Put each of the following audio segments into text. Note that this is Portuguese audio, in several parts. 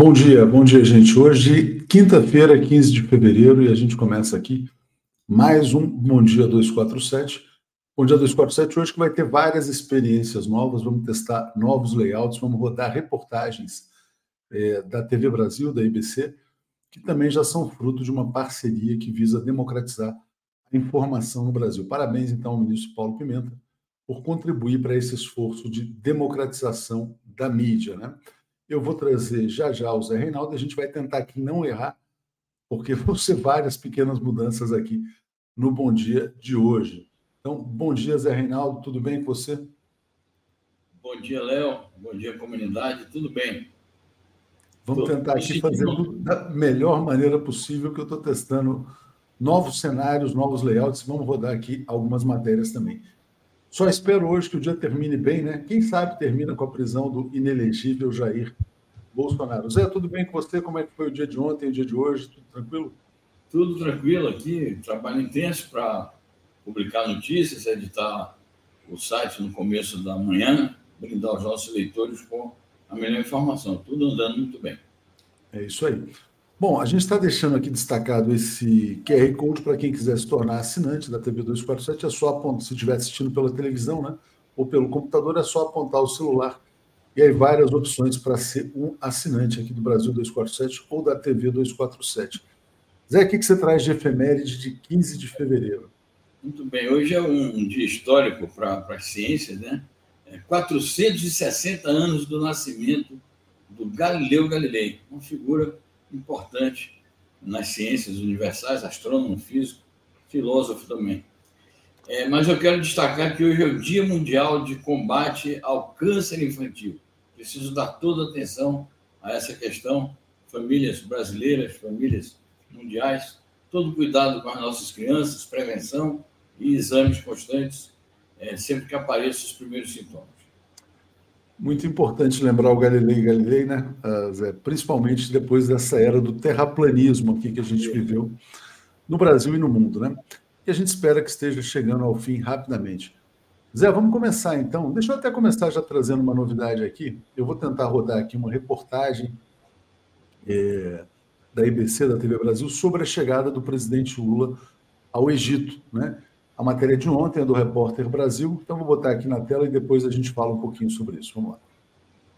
Bom dia, bom dia, gente. Hoje, quinta-feira, 15 de fevereiro, e a gente começa aqui mais um Bom Dia 247. Bom Dia 247 hoje que vai ter várias experiências novas, vamos testar novos layouts, vamos rodar reportagens é, da TV Brasil, da IBC, que também já são fruto de uma parceria que visa democratizar a informação no Brasil. Parabéns, então, ao ministro Paulo Pimenta por contribuir para esse esforço de democratização da mídia, né? Eu vou trazer já já o Zé Reinaldo, a gente vai tentar aqui não errar, porque vão ser várias pequenas mudanças aqui no Bom Dia de hoje. Então, bom dia, Zé Reinaldo, tudo bem com você? Bom dia, Léo. Bom dia, comunidade. Tudo bem? Vamos tô, tentar aqui fazer da melhor maneira possível, que eu estou testando novos cenários, novos layouts. Vamos rodar aqui algumas matérias também. Só espero hoje que o dia termine bem, né? Quem sabe termina com a prisão do inelegível Jair Bolsonaro. Zé, tudo bem com você? Como é que foi o dia de ontem, o dia de hoje? Tudo tranquilo? Tudo tranquilo aqui. Trabalho intenso para publicar notícias, editar o site no começo da manhã, brindar os nossos leitores com a melhor informação. Tudo andando muito bem. É isso aí. Bom, a gente está deixando aqui destacado esse QR Code para quem quiser se tornar assinante da TV 247. É só apontar, se estiver assistindo pela televisão, né? Ou pelo computador, é só apontar o celular. E aí, várias opções para ser um assinante aqui do Brasil 247 ou da TV 247. Zé, o que você traz de efeméride de 15 de fevereiro? Muito bem, hoje é um dia histórico para as ciências, né? É 460 anos do nascimento do Galileu Galilei, uma figura importante nas ciências universais, astrônomo, físico, filósofo também. É, mas eu quero destacar que hoje é o Dia Mundial de Combate ao Câncer Infantil. Preciso dar toda atenção a essa questão. Famílias brasileiras, famílias mundiais, todo cuidado com as nossas crianças, prevenção e exames constantes, é, sempre que apareçam os primeiros sintomas. Muito importante lembrar o Galilei Galilei, né, ah, Zé? principalmente depois dessa era do terraplanismo aqui que a gente viveu no Brasil e no mundo, né? E a gente espera que esteja chegando ao fim rapidamente. Zé, vamos começar então. Deixa eu até começar já trazendo uma novidade aqui. Eu vou tentar rodar aqui uma reportagem é, da IBC, da TV Brasil, sobre a chegada do presidente Lula ao Egito, né? A matéria de ontem é do Repórter Brasil, então vou botar aqui na tela e depois a gente fala um pouquinho sobre isso. Vamos lá.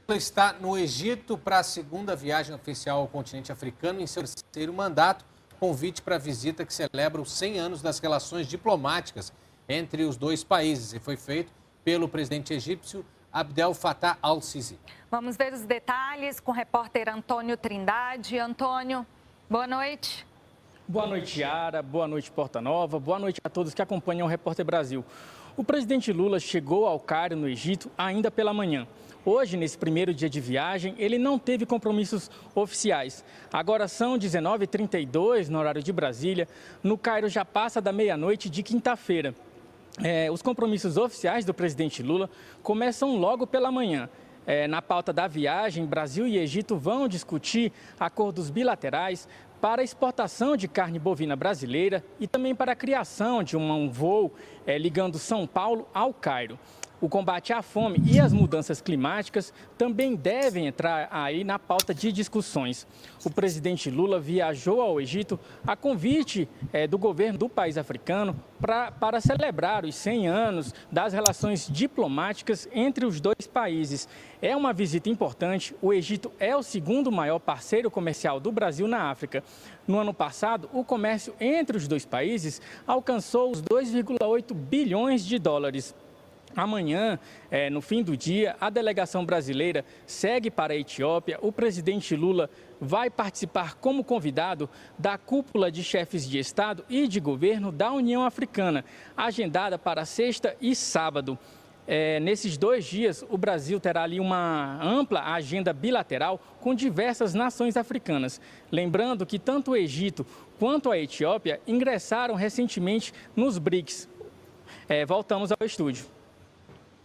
Lula está no Egito para a segunda viagem oficial ao continente africano em seu terceiro mandato, convite para a visita que celebra os 100 anos das relações diplomáticas entre os dois países e foi feito pelo presidente egípcio Abdel Fattah al-Sisi. Vamos ver os detalhes com o repórter Antônio Trindade. Antônio, boa noite. Boa noite, Yara. Boa noite, Porta Nova. Boa noite a todos que acompanham o Repórter Brasil. O presidente Lula chegou ao Cairo, no Egito, ainda pela manhã. Hoje, nesse primeiro dia de viagem, ele não teve compromissos oficiais. Agora são 19h32 no horário de Brasília. No Cairo já passa da meia-noite de quinta-feira. É, os compromissos oficiais do presidente Lula começam logo pela manhã. É, na pauta da viagem, Brasil e Egito vão discutir acordos bilaterais para a exportação de carne bovina brasileira e também para a criação de um voo é, ligando São Paulo ao Cairo. O combate à fome e as mudanças climáticas também devem entrar aí na pauta de discussões. O presidente Lula viajou ao Egito a convite é, do governo do país africano pra, para celebrar os 100 anos das relações diplomáticas entre os dois países. É uma visita importante. O Egito é o segundo maior parceiro comercial do Brasil na África. No ano passado, o comércio entre os dois países alcançou os 2,8 bilhões de dólares. Amanhã, é, no fim do dia, a delegação brasileira segue para a Etiópia. O presidente Lula vai participar como convidado da cúpula de chefes de Estado e de governo da União Africana, agendada para sexta e sábado. É, nesses dois dias, o Brasil terá ali uma ampla agenda bilateral com diversas nações africanas. Lembrando que tanto o Egito quanto a Etiópia ingressaram recentemente nos BRICS. É, voltamos ao estúdio.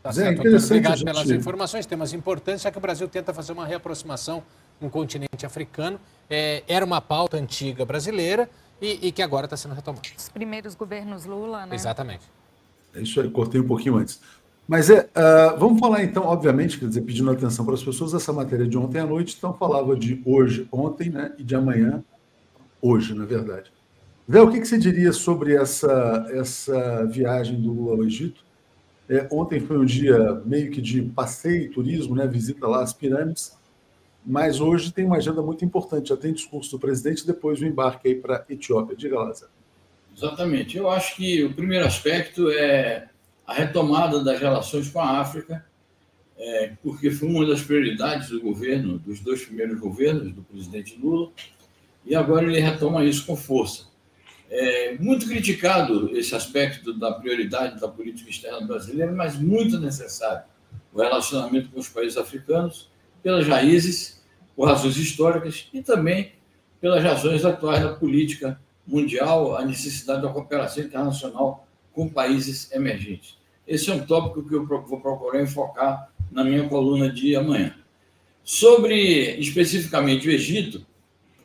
Tá certo, Obrigado gente... pelas informações, temas importantes, já que o Brasil tenta fazer uma reaproximação no continente africano. É, era uma pauta antiga brasileira e, e que agora está sendo retomada. Os primeiros governos Lula, né? Exatamente. É isso aí, cortei um pouquinho antes. Mas é, uh, vamos falar então, obviamente, quer dizer, pedindo atenção para as pessoas, essa matéria de ontem à noite, então falava de hoje, ontem, né, e de amanhã, hoje, na verdade. Vé, o que, que você diria sobre essa, essa viagem do Lula ao Egito? É, ontem foi um dia meio que de passeio, turismo, né, visita lá às pirâmides, mas hoje tem uma agenda muito importante, já tem discurso do presidente, depois o embarque aí para a Etiópia. Diga Zé. Exatamente. Eu acho que o primeiro aspecto é a retomada das relações com a África, é, porque foi uma das prioridades do governo, dos dois primeiros governos, do presidente Lula, e agora ele retoma isso com força. É muito criticado esse aspecto da prioridade da política externa brasileira, mas muito necessário o relacionamento com os países africanos, pelas raízes, por razões históricas e também pelas razões atuais da política mundial, a necessidade da cooperação internacional com países emergentes. Esse é um tópico que eu vou procurar enfocar na minha coluna de amanhã. Sobre especificamente o Egito,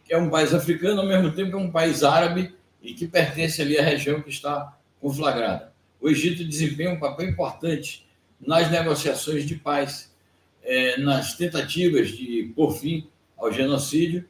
que é um país africano, ao mesmo tempo é um país árabe e que pertence ali à região que está conflagrada. O Egito desempenha um papel importante nas negociações de paz, é, nas tentativas de pôr fim ao genocídio,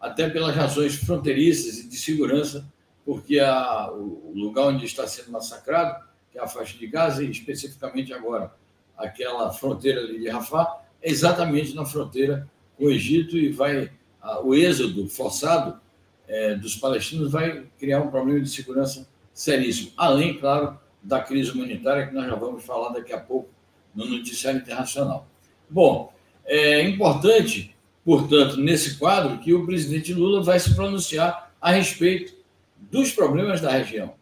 até pelas razões fronteiriças e de segurança porque a, o lugar onde está sendo massacrado, que é a faixa de Gaza, e especificamente agora aquela fronteira ali de Rafah, é exatamente na fronteira com o Egito e vai a, o êxodo forçado é, dos palestinos vai criar um problema de segurança seríssimo, além, claro, da crise humanitária que nós já vamos falar daqui a pouco no noticiário internacional. Bom, é importante, portanto, nesse quadro, que o presidente Lula vai se pronunciar a respeito dos problemas da região.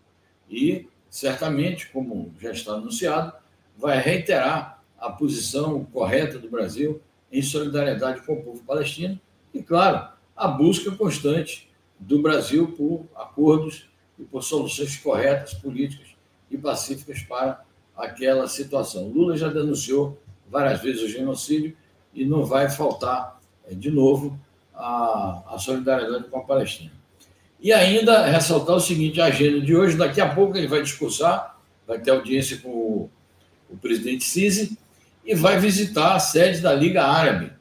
E, certamente, como já está anunciado, vai reiterar a posição correta do Brasil em solidariedade com o povo palestino e, claro, a busca constante do Brasil por acordos e por soluções corretas, políticas e pacíficas para aquela situação. Lula já denunciou várias vezes o genocídio e não vai faltar, eh, de novo, a, a solidariedade com a Palestina. E ainda ressaltar o seguinte: a agenda de hoje, daqui a pouco ele vai discursar, vai ter audiência com o, o presidente Sisi e vai visitar a sede da Liga Árabe,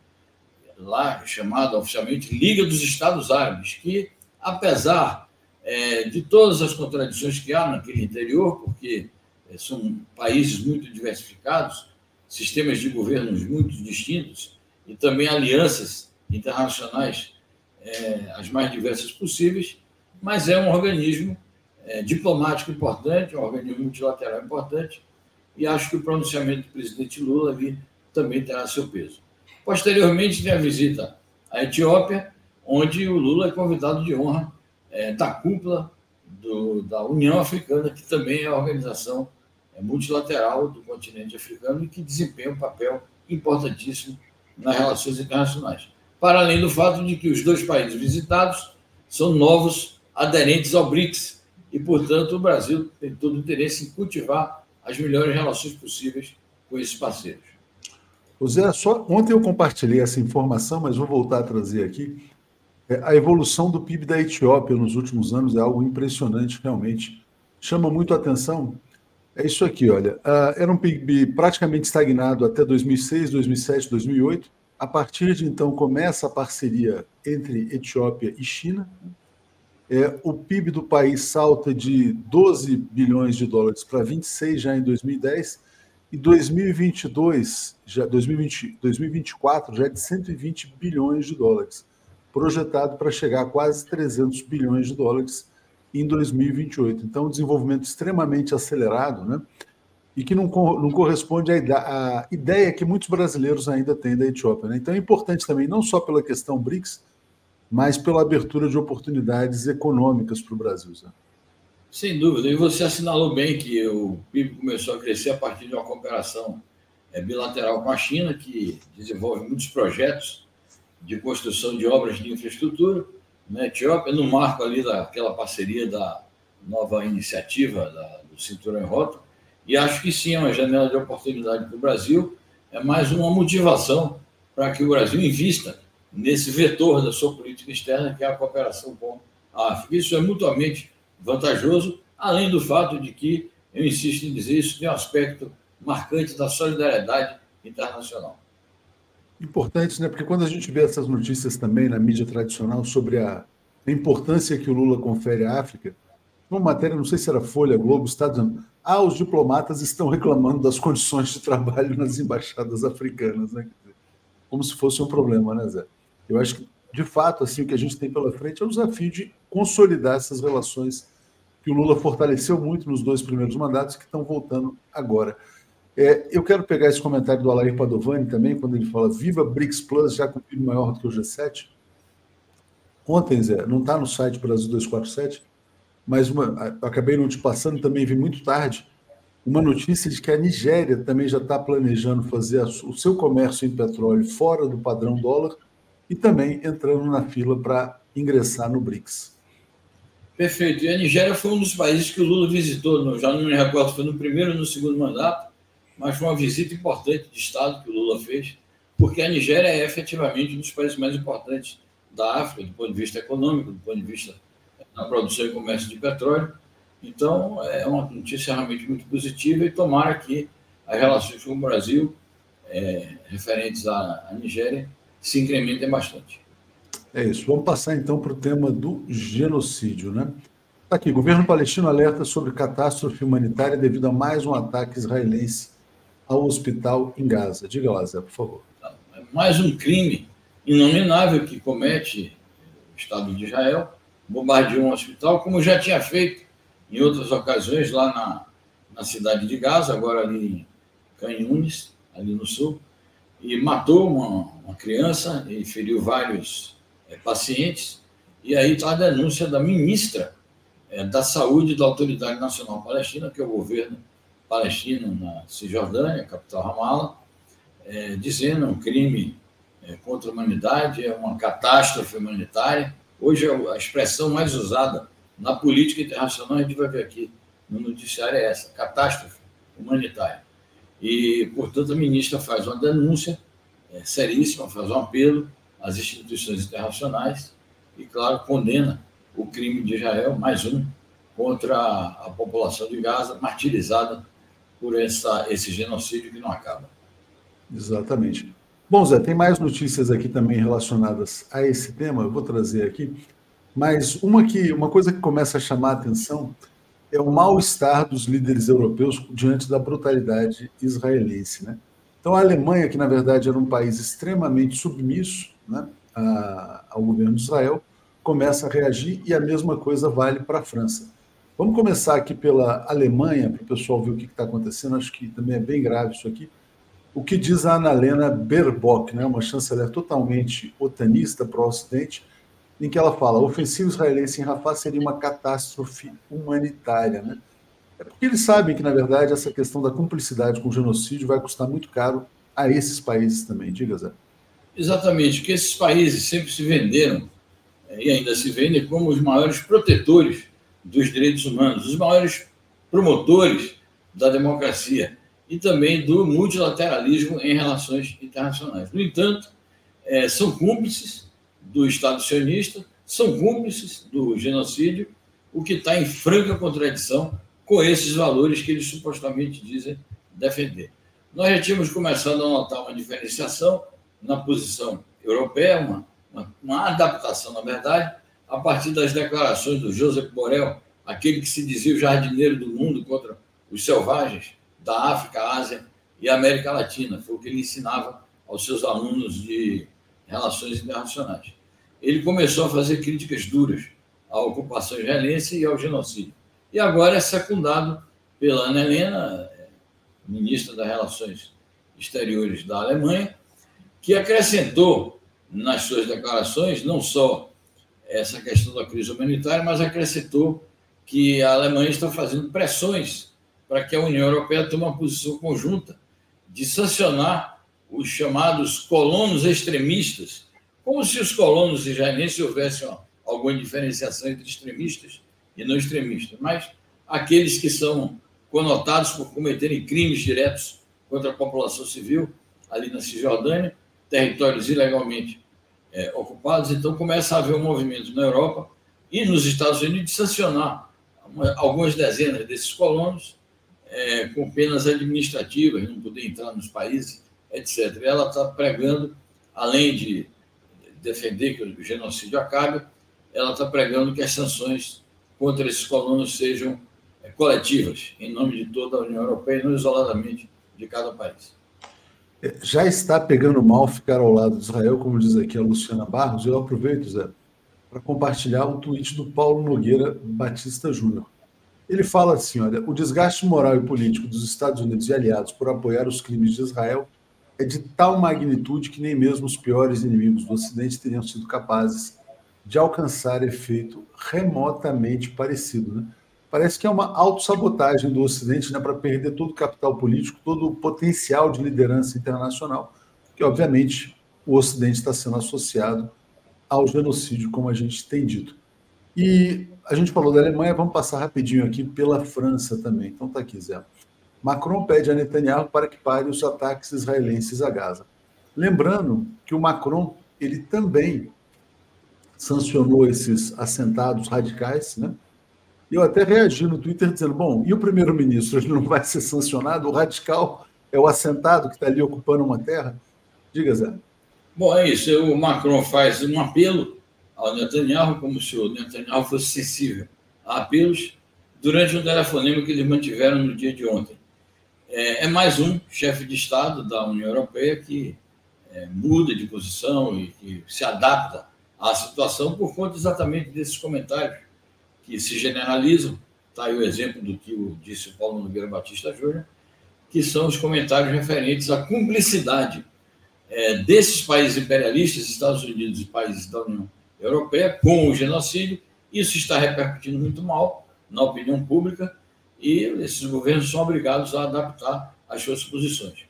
lá chamada oficialmente Liga dos Estados Árabes, que, apesar é, de todas as contradições que há naquele interior, porque é, são países muito diversificados, sistemas de governos muito distintos e também alianças internacionais é, as mais diversas possíveis, mas é um organismo é, diplomático importante, um organismo multilateral importante, e acho que o pronunciamento do presidente Lula ali também terá seu peso. Posteriormente, tem a visita à Etiópia, onde o Lula é convidado de honra é, da cúpula do, da União Africana, que também é a organização é, multilateral do continente africano e que desempenha um papel importantíssimo nas relações internacionais. Para além do fato de que os dois países visitados são novos aderentes ao BRICS. E, portanto, o Brasil tem todo o interesse em cultivar as melhores relações possíveis com esses parceiros. Zé, só ontem eu compartilhei essa informação, mas vou voltar a trazer aqui. É, a evolução do PIB da Etiópia nos últimos anos é algo impressionante, realmente. Chama muito a atenção. É isso aqui, olha. Uh, era um PIB praticamente estagnado até 2006, 2007, 2008. A partir de então começa a parceria entre Etiópia e China. É, o PIB do país salta de 12 bilhões de dólares para 26 já em 2010 e 2022, já 2020, 2024 já é de 120 bilhões de dólares, projetado para chegar a quase 300 bilhões de dólares em 2028. Então, um desenvolvimento extremamente acelerado, né? E que não, não corresponde à, ideia que muitos brasileiros ainda têm da Etiópia. Né? Então, é importante também, não só pela questão BRICS, mas pela abertura de oportunidades econômicas para o Brasil. Zé. Sem dúvida. E você assinalou bem que o PIB começou a crescer a partir de uma cooperação é, bilateral com a China, que desenvolve muitos projetos de construção de obras de infraestrutura na né? Etiópia, no marco ali daquela parceria da nova iniciativa da, do Cinturão em Rota. E acho que sim, é uma janela de oportunidade para o Brasil, é mais uma motivação para que o Brasil invista nesse vetor da sua política externa, que é a cooperação com a África. Isso é mutuamente vantajoso, além do fato de que, eu insisto em dizer, isso tem um aspecto marcante da solidariedade internacional. Importante, né? Porque quando a gente vê essas notícias também na mídia tradicional sobre a, a importância que o Lula confere à África, uma matéria, não sei se era Folha, Globo, Estados Unidos, ah, os diplomatas estão reclamando das condições de trabalho nas embaixadas africanas, né? Como se fosse um problema, né, Zé? Eu acho que, de fato, assim, o que a gente tem pela frente é o desafio de consolidar essas relações que o Lula fortaleceu muito nos dois primeiros mandatos que estão voltando agora. É, eu quero pegar esse comentário do Alair Padovani também, quando ele fala Viva BRICS Plus, já com PIB maior do que o G7. Ontem, Zé, não está no site Brasil 247, mas uma, acabei não te passando, também vi muito tarde, uma notícia de que a Nigéria também já está planejando fazer a, o seu comércio em petróleo fora do padrão dólar e também entrando na fila para ingressar no BRICS. Perfeito. E a Nigéria foi um dos países que o Lula visitou, já não me recordo foi no primeiro ou no segundo mandato, mas foi uma visita importante de Estado que o Lula fez, porque a Nigéria é efetivamente um dos países mais importantes da África, do ponto de vista econômico, do ponto de vista da produção e comércio de petróleo. Então, é uma notícia realmente muito positiva e tomara que as relações com o Brasil, é, referentes à, à Nigéria, se incrementem bastante. É isso. Vamos passar então para o tema do genocídio, né? Tá aqui, governo palestino alerta sobre catástrofe humanitária devido a mais um ataque israelense ao hospital em Gaza. Diga lá, Zé, por favor. É mais um crime inominável que comete o Estado de Israel, bombardeou um hospital, como já tinha feito em outras ocasiões lá na, na cidade de Gaza, agora ali em Canhunes, ali no sul, e matou uma, uma criança e feriu vários é, pacientes. E aí está a denúncia da ministra é, da Saúde da Autoridade Nacional Palestina, que é o governo palestino na Cisjordânia, capital Ramallah, é, dizendo um crime é, contra a humanidade, é uma catástrofe humanitária. Hoje a expressão mais usada na política internacional, a gente vai ver aqui no noticiário, é essa: catástrofe humanitária. E, portanto, a ministra faz uma denúncia é, seríssima, faz um apelo às instituições internacionais e, claro, condena o crime de Israel, mais um, contra a população de Gaza, martirizada por essa, esse genocídio que não acaba. Exatamente. Bom, Zé, tem mais notícias aqui também relacionadas a esse tema, eu vou trazer aqui. Mas uma, que, uma coisa que começa a chamar a atenção é o mal-estar dos líderes europeus diante da brutalidade israelense. Né? Então, a Alemanha, que na verdade era um país extremamente submisso né, a, ao governo de Israel, começa a reagir e a mesma coisa vale para a França. Vamos começar aqui pela Alemanha, para o pessoal ver o que está acontecendo. Acho que também é bem grave isso aqui. O que diz a Annalena Baerbock, né, uma chanceler totalmente otanista para o Ocidente, em que ela fala: a ofensiva israelense em Rafah seria uma catástrofe humanitária. Né? É porque eles sabem que, na verdade, essa questão da cumplicidade com o genocídio vai custar muito caro a esses países também. Diga, Zé. Exatamente, que esses países sempre se venderam é, e ainda se vendem como os maiores protetores dos direitos humanos, os maiores promotores da democracia e também do multilateralismo em relações internacionais. No entanto, é, são cúmplices do Estado sionista, são cúmplices do genocídio, o que está em franca contradição com esses valores que eles supostamente dizem defender. Nós já tínhamos começado a notar uma diferenciação na posição europeia, uma, uma, uma adaptação, na verdade, a partir das declarações do Joseph Borrell, aquele que se dizia o jardineiro do mundo contra os selvagens da África, Ásia e América Latina. Foi o que ele ensinava aos seus alunos de relações internacionais. Ele começou a fazer críticas duras à ocupação israelense e ao genocídio. E agora é secundado pela Ana Helena, ministra das Relações Exteriores da Alemanha, que acrescentou nas suas declarações não só essa questão da crise humanitária, mas acrescentou que a Alemanha está fazendo pressões para que a União Europeia tome uma posição conjunta de sancionar os chamados colonos extremistas, como se os colonos israelenses houvessem alguma diferenciação entre extremistas e não extremistas, mas aqueles que são conotados por cometerem crimes diretos contra a população civil ali na Cisjordânia, territórios ilegalmente é, ocupados. Então, começa a haver um movimento na Europa e nos Estados Unidos de sancionar uma, algumas dezenas desses colonos é, com penas administrativas, não poder entrar nos países, etc. Ela está pregando, além de defender que o genocídio acabe, ela está pregando que as sanções contra esses colonos sejam é, coletivas, em nome de toda a União Europeia, não isoladamente de cada país. Já está pegando mal ficar ao lado de Israel, como diz aqui a Luciana Barros, e eu aproveito, Zé, para compartilhar o tweet do Paulo Nogueira Batista Júnior. Ele fala assim: olha, o desgaste moral e político dos Estados Unidos e aliados por apoiar os crimes de Israel é de tal magnitude que nem mesmo os piores inimigos do Ocidente teriam sido capazes de alcançar efeito remotamente parecido. Né? Parece que é uma autossabotagem do Ocidente né, para perder todo o capital político, todo o potencial de liderança internacional, que obviamente o Ocidente está sendo associado ao genocídio, como a gente tem dito. E a gente falou da Alemanha, vamos passar rapidinho aqui pela França também. Então tá aqui, Zé. Macron pede a Netanyahu para que pare os ataques israelenses a Gaza. Lembrando que o Macron, ele também sancionou esses assentados radicais, né? Eu até reagi no Twitter dizendo, bom, e o primeiro-ministro, ele não vai ser sancionado? O radical é o assentado que está ali ocupando uma terra? Diga, Zé. Bom, é isso. O Macron faz um apelo ao Netanyahu, como se o Netanyahu fosse sensível a apelos, durante um telefonema que eles mantiveram no dia de ontem. É, é mais um chefe de Estado da União Europeia que é, muda de posição e que se adapta à situação por conta exatamente desses comentários que se generalizam. Está aí o exemplo do que disse o Paulo Nogueira Batista Júnior, que são os comentários referentes à cumplicidade é, desses países imperialistas, Estados Unidos e países da União Europeia com o genocídio. Isso está repercutindo muito mal na opinião pública e esses governos são obrigados a adaptar as suas posições.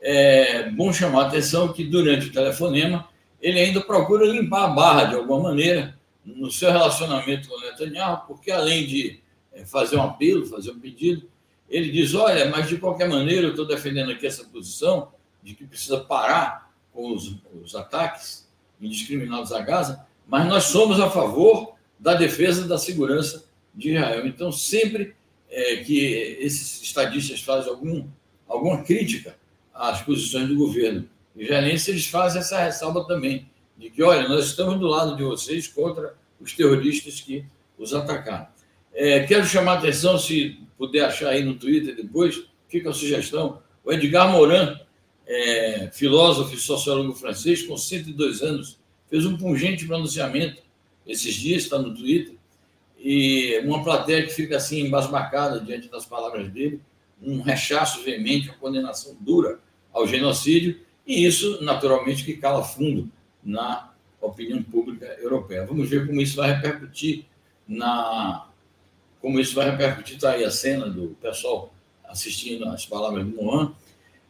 É bom chamar a atenção que durante o telefonema ele ainda procura limpar a barra de alguma maneira no seu relacionamento com Netanyahu, porque além de é, fazer um apelo, fazer um pedido, ele diz: olha, mas de qualquer maneira eu estou defendendo aqui essa posição de que precisa parar com os, os ataques indiscriminados a Gaza, mas nós somos a favor da defesa da segurança de Israel. Então, sempre é, que esses estadistas fazem algum, alguma crítica às posições do governo israelense, eles fazem essa ressalva também, de que, olha, nós estamos do lado de vocês contra os terroristas que os atacaram. É, quero chamar a atenção, se puder achar aí no Twitter depois, fica a sugestão, o Edgar Morin, é, filósofo e sociólogo francês, com 102 anos, fez um pungente pronunciamento esses dias, está no Twitter, e uma plateia que fica assim embasbacada diante das palavras dele, um rechaço veemente, uma condenação dura ao genocídio, e isso, naturalmente, que cala fundo na opinião pública europeia. Vamos ver como isso vai repercutir na. Como isso vai repercutir, está aí a cena do pessoal assistindo as palavras do Mohan,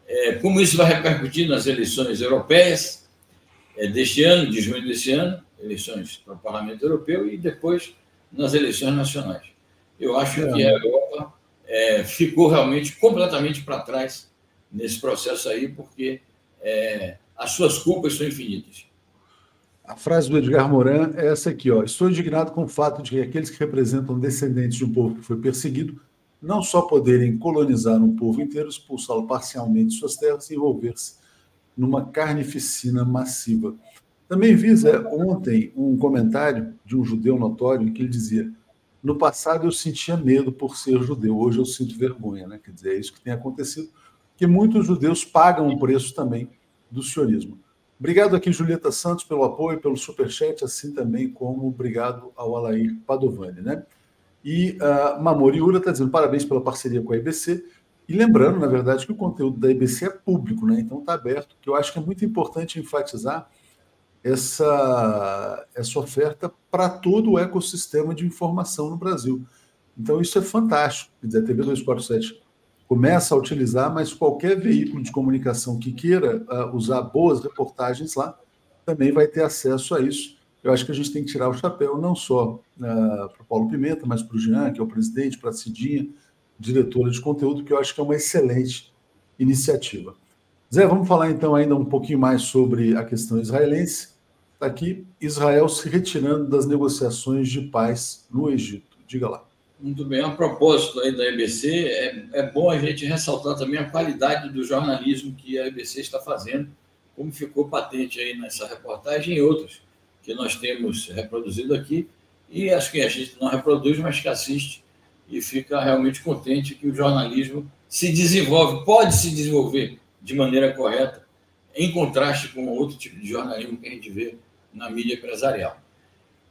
é, como isso vai repercutir nas eleições europeias, é, deste ano, de junho deste ano, eleições para o Parlamento Europeu e depois nas eleições nacionais. Eu acho é. que a Europa é, ficou realmente completamente para trás nesse processo aí, porque é, as suas culpas são infinitas. A frase do Edgar Morin é essa aqui: ó. Estou indignado com o fato de que aqueles que representam descendentes de um povo que foi perseguido não só poderem colonizar um povo inteiro, expulsá-lo parcialmente de suas terras e envolver-se numa carnificina massiva. Também vi Zé, ontem um comentário de um judeu notório em que ele dizia: no passado eu sentia medo por ser judeu, hoje eu sinto vergonha, né? Quer dizer, é isso que tem acontecido, que muitos judeus pagam o preço também do sionismo. Obrigado aqui, Julieta Santos, pelo apoio, pelo superchat, assim também como obrigado ao Alair Padovani, né? E uh, Mamori Ura está dizendo parabéns pela parceria com a IBC. E lembrando, na verdade, que o conteúdo da IBC é público, né? então está aberto, que eu acho que é muito importante enfatizar essa, essa oferta para todo o ecossistema de informação no Brasil. Então, isso é fantástico. Quer dizer, a TV 247 começa a utilizar, mas qualquer veículo de comunicação que queira uh, usar boas reportagens lá também vai ter acesso a isso. Eu acho que a gente tem que tirar o chapéu não só uh, para o Paulo Pimenta, mas para o Jean, que é o presidente, para a Cidinha, diretora de conteúdo, que eu acho que é uma excelente iniciativa. Zé, vamos falar então ainda um pouquinho mais sobre a questão israelense. Está aqui Israel se retirando das negociações de paz no Egito. Diga lá. Muito bem. A propósito aí da EBC, é, é bom a gente ressaltar também a qualidade do jornalismo que a EBC está fazendo, como ficou patente aí nessa reportagem e outras que nós temos reproduzido aqui, e acho que a gente não reproduz, mas que assiste e fica realmente contente que o jornalismo se desenvolve, pode se desenvolver de maneira correta, em contraste com outro tipo de jornalismo que a gente vê na mídia empresarial.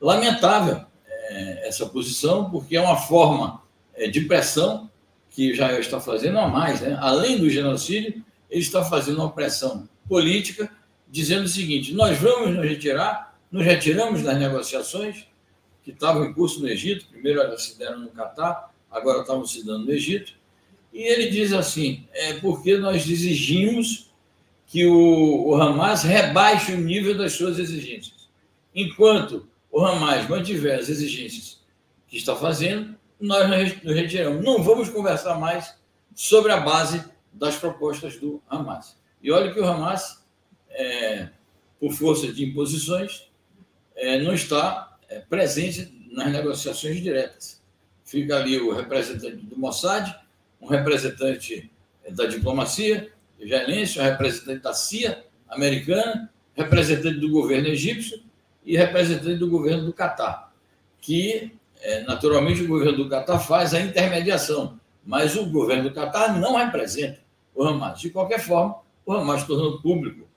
Lamentável é, essa posição, porque é uma forma é, de pressão que Israel está fazendo a mais. Né? Além do genocídio, ele está fazendo uma pressão política, dizendo o seguinte: nós vamos nos retirar, nos retiramos das negociações que estavam em curso no Egito, primeiro elas se deram no Catar, agora estavam se dando no Egito, e ele diz assim: é porque nós exigimos que o, o Hamas rebaixe o nível das suas exigências. Enquanto o Hamas mantiver as exigências que está fazendo, nós nos retiramos. Não vamos conversar mais sobre a base das propostas do Hamas. E olha que o Hamas, é, por força de imposições, é, não está é, presente nas negociações diretas. Fica ali o representante do Mossad, um representante da diplomacia israelense, um representante da CIA americana, representante do governo egípcio e representante do governo do Catar, que, é, naturalmente, o governo do Catar faz a intermediação, mas o governo do Catar não representa o Hamas. De qualquer forma, o Hamas tornou público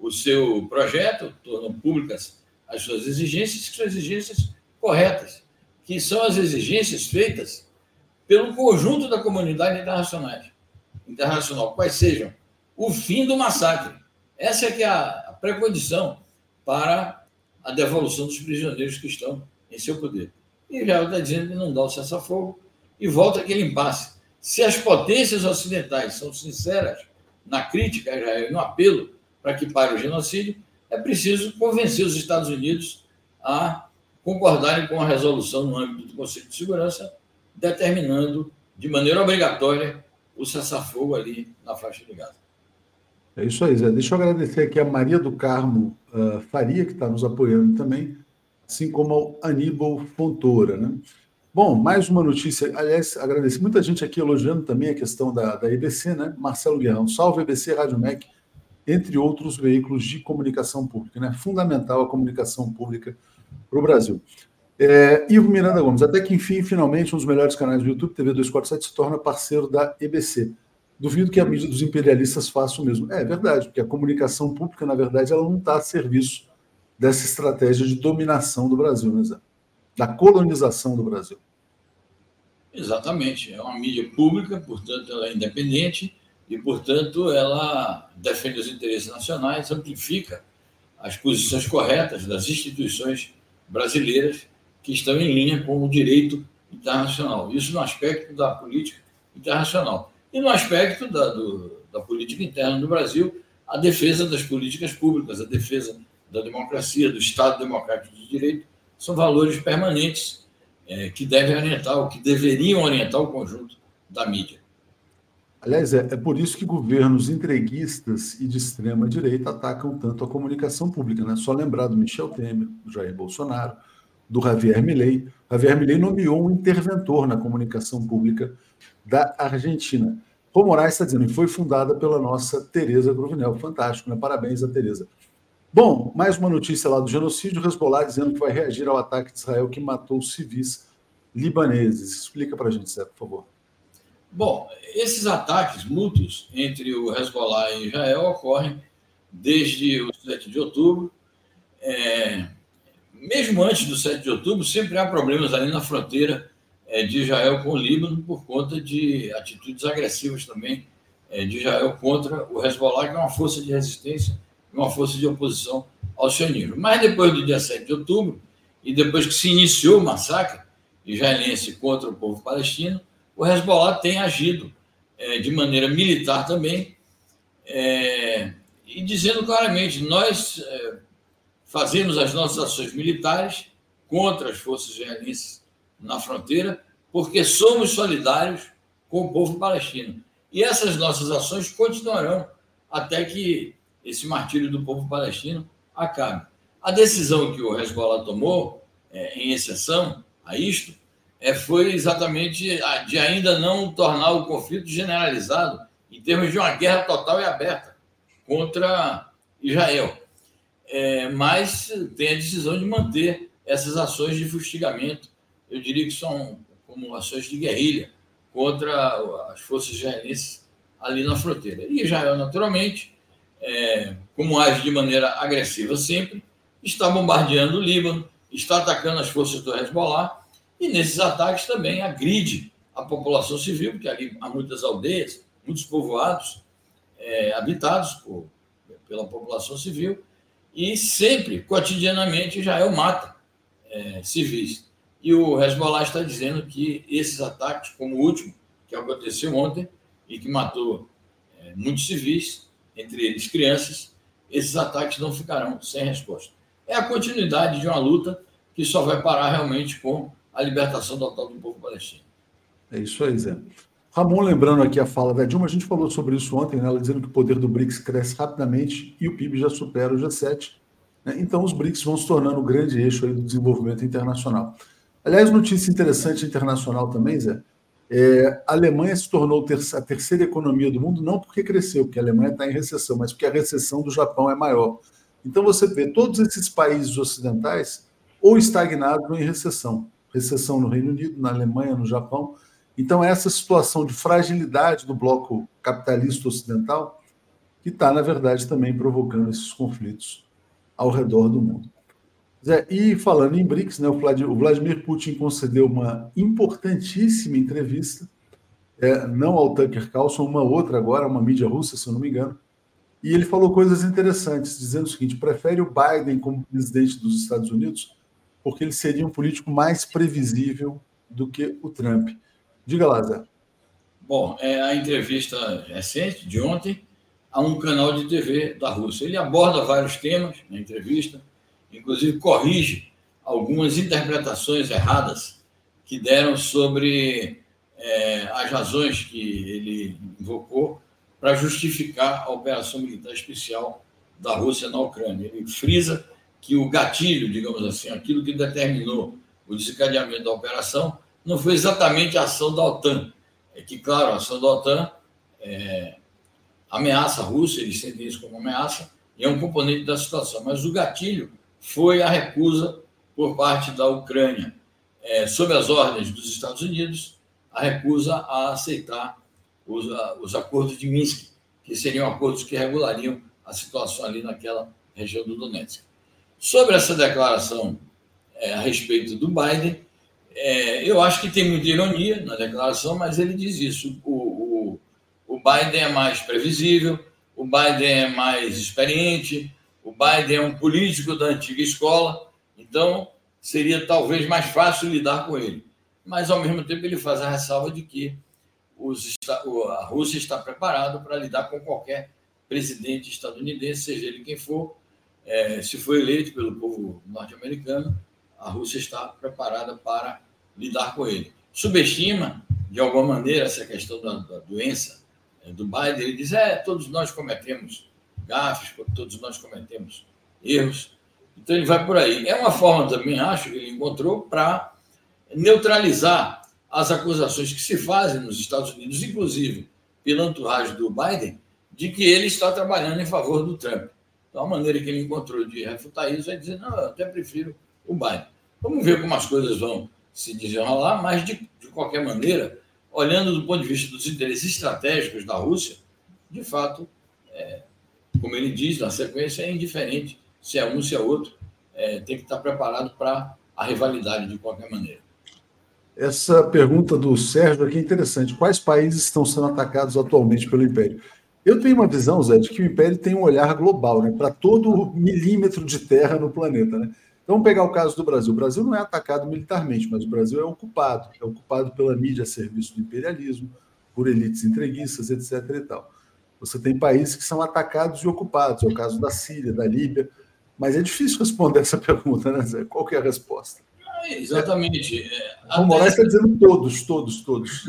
o seu projeto, tornou públicas as suas exigências, que são exigências corretas, que são as exigências feitas pelo conjunto da comunidade internacional, internacional quais sejam o fim do massacre. Essa é que é a precondição para a devolução dos prisioneiros que estão em seu poder. E Israel está dizendo que não dá o cessar-fogo e volta aquele impasse. Se as potências ocidentais são sinceras na crítica a Israel e no apelo para que pare o genocídio, é preciso convencer os Estados Unidos a concordarem com a resolução no âmbito do Conselho de Segurança, determinando de maneira obrigatória o cessar-fogo ali na faixa de Gaza. É isso aí, Zé. Deixa eu agradecer aqui a Maria do Carmo uh, Faria, que está nos apoiando também, assim como ao Aníbal Fontoura. Né? Bom, mais uma notícia. Aliás, agradecer muita gente aqui elogiando também a questão da, da EBC, né? Marcelo Guerrão, salve EBC, Rádio MEC, entre outros veículos de comunicação pública. Né? Fundamental a comunicação pública para o Brasil. É, Ivo Miranda Gomes, até que enfim, finalmente, um dos melhores canais do YouTube, TV 247, se torna parceiro da EBC. Duvido que a mídia dos imperialistas faça o mesmo. É verdade, porque a comunicação pública, na verdade, ela não está a serviço dessa estratégia de dominação do Brasil, né, Zé? Da colonização do Brasil. Exatamente. É uma mídia pública, portanto, ela é independente e, portanto, ela defende os interesses nacionais, amplifica as posições corretas das instituições brasileiras que estão em linha com o direito internacional. Isso no aspecto da política internacional. E no aspecto da, do, da política interna do Brasil, a defesa das políticas públicas, a defesa da democracia, do Estado democrático de direito, são valores permanentes é, que devem orientar, ou que deveriam orientar o conjunto da mídia. Aliás, é, é por isso que governos entreguistas e de extrema direita atacam tanto a comunicação pública. Né? Só lembrar do Michel Temer, do Jair Bolsonaro, do Javier Milei. Javier Milei nomeou um interventor na comunicação pública da Argentina. Rô Moraes está dizendo, foi fundada pela nossa Tereza Gruvinel. Fantástico, né? Parabéns a Tereza. Bom, mais uma notícia lá do genocídio, Hezbollah dizendo que vai reagir ao ataque de Israel que matou civis libaneses. Explica para a gente, Zé, por favor. Bom, esses ataques mútuos entre o Hezbollah e Israel ocorrem desde o 7 de outubro. É, mesmo antes do 7 de outubro, sempre há problemas ali na fronteira de Israel com o Líbano por conta de atitudes agressivas também é, de Israel contra o Hezbollah, que é uma força de resistência, uma força de oposição ao sionismo. Mas depois do dia 7 de outubro, e depois que se iniciou o massacre israelense contra o povo palestino, o Hezbollah tem agido é, de maneira militar também, é, e dizendo claramente: nós é, fazemos as nossas ações militares contra as forças israelenses na fronteira, porque somos solidários com o povo palestino. E essas nossas ações continuarão até que esse martírio do povo palestino acabe. A decisão que o Hezbollah tomou, é, em exceção a isto, é, foi exatamente de ainda não tornar o conflito generalizado em termos de uma guerra total e aberta contra Israel. É, mas tem a decisão de manter essas ações de fustigamento, eu diria que são como ações de guerrilha contra as forças israelenses ali na fronteira. E Israel, naturalmente, é, como age de maneira agressiva sempre, está bombardeando o Líbano, está atacando as forças do Hezbollah e nesses ataques também agride a população civil, porque ali há muitas aldeias, muitos povoados é, habitados por, pela população civil e sempre, cotidianamente, Israel mata é, civis. E o Hezbollah está dizendo que esses ataques, como o último, que aconteceu ontem e que matou é, muitos civis, entre eles crianças, esses ataques não ficarão sem resposta. É a continuidade de uma luta que só vai parar realmente com a libertação total do povo palestino. É isso aí, Zé. Ramon, lembrando aqui a fala da Dilma, a gente falou sobre isso ontem, né, ela dizendo que o poder do BRICS cresce rapidamente e o PIB já supera o G7. Né, então, os BRICS vão se tornando o grande eixo do desenvolvimento internacional. Aliás, notícia interessante internacional também, Zé. É, a Alemanha se tornou a terceira economia do mundo, não porque cresceu, porque a Alemanha está em recessão, mas porque a recessão do Japão é maior. Então, você vê todos esses países ocidentais ou estagnados ou em recessão. Recessão no Reino Unido, na Alemanha, no Japão. Então, essa situação de fragilidade do bloco capitalista ocidental, que está, na verdade, também provocando esses conflitos ao redor do mundo. Zé, e falando em BRICS, né, o Vladimir Putin concedeu uma importantíssima entrevista, é, não ao Tucker Carlson, uma outra agora, uma mídia russa, se eu não me engano, e ele falou coisas interessantes, dizendo o seguinte: prefere o Biden como presidente dos Estados Unidos porque ele seria um político mais previsível do que o Trump. Diga lá, Zé. Bom, é a entrevista recente, de ontem, a um canal de TV da Rússia. Ele aborda vários temas na entrevista, inclusive corrige algumas interpretações erradas que deram sobre é, as razões que ele invocou para justificar a operação militar especial da Rússia na Ucrânia. Ele frisa que o gatilho, digamos assim, aquilo que determinou o desencadeamento da operação, não foi exatamente a ação da OTAN. É que, claro, a ação da OTAN é, ameaça a Rússia, eles sentem isso como ameaça, e é um componente da situação. Mas o gatilho foi a recusa por parte da Ucrânia, é, sob as ordens dos Estados Unidos, a recusa a aceitar os, os acordos de Minsk, que seriam acordos que regulariam a situação ali naquela região do Donetsk. Sobre essa declaração é, a respeito do Biden, é, eu acho que tem muita ironia na declaração, mas ele diz isso. O, o, o Biden é mais previsível, o Biden é mais experiente, o Biden é um político da antiga escola, então seria talvez mais fácil lidar com ele. Mas, ao mesmo tempo, ele faz a ressalva de que os, a Rússia está preparada para lidar com qualquer presidente estadunidense, seja ele quem for. É, se for eleito pelo povo norte-americano, a Rússia está preparada para lidar com ele. Subestima, de alguma maneira, essa questão da, da doença é, do Biden. Ele diz: é, todos nós cometemos gafes, todos nós cometemos erros. Então ele vai por aí. É uma forma também, acho, que ele encontrou para neutralizar as acusações que se fazem nos Estados Unidos, inclusive pela entourage do Biden, de que ele está trabalhando em favor do Trump. Então, a maneira que ele encontrou de refutar isso é dizer: não, eu até prefiro o Biden. Vamos ver como as coisas vão se desenrolar, mas, de, de qualquer maneira, olhando do ponto de vista dos interesses estratégicos da Rússia, de fato, é, como ele diz na sequência, é indiferente se é um, se é outro, é, tem que estar preparado para a rivalidade de qualquer maneira. Essa pergunta do Sérgio aqui é interessante. Quais países estão sendo atacados atualmente pelo Império? Eu tenho uma visão, Zé, de que o Império tem um olhar global, né, para todo milímetro de terra no planeta. Né? Então, vamos pegar o caso do Brasil. O Brasil não é atacado militarmente, mas o Brasil é ocupado. É ocupado pela mídia a serviço do imperialismo, por elites entreguistas, etc. E tal. Você tem países que são atacados e ocupados, é o caso da Síria, da Líbia, mas é difícil responder essa pergunta, né, Zé? Qual que é a resposta? É, exatamente. É, o Moraes está dizendo todos, todos, todos.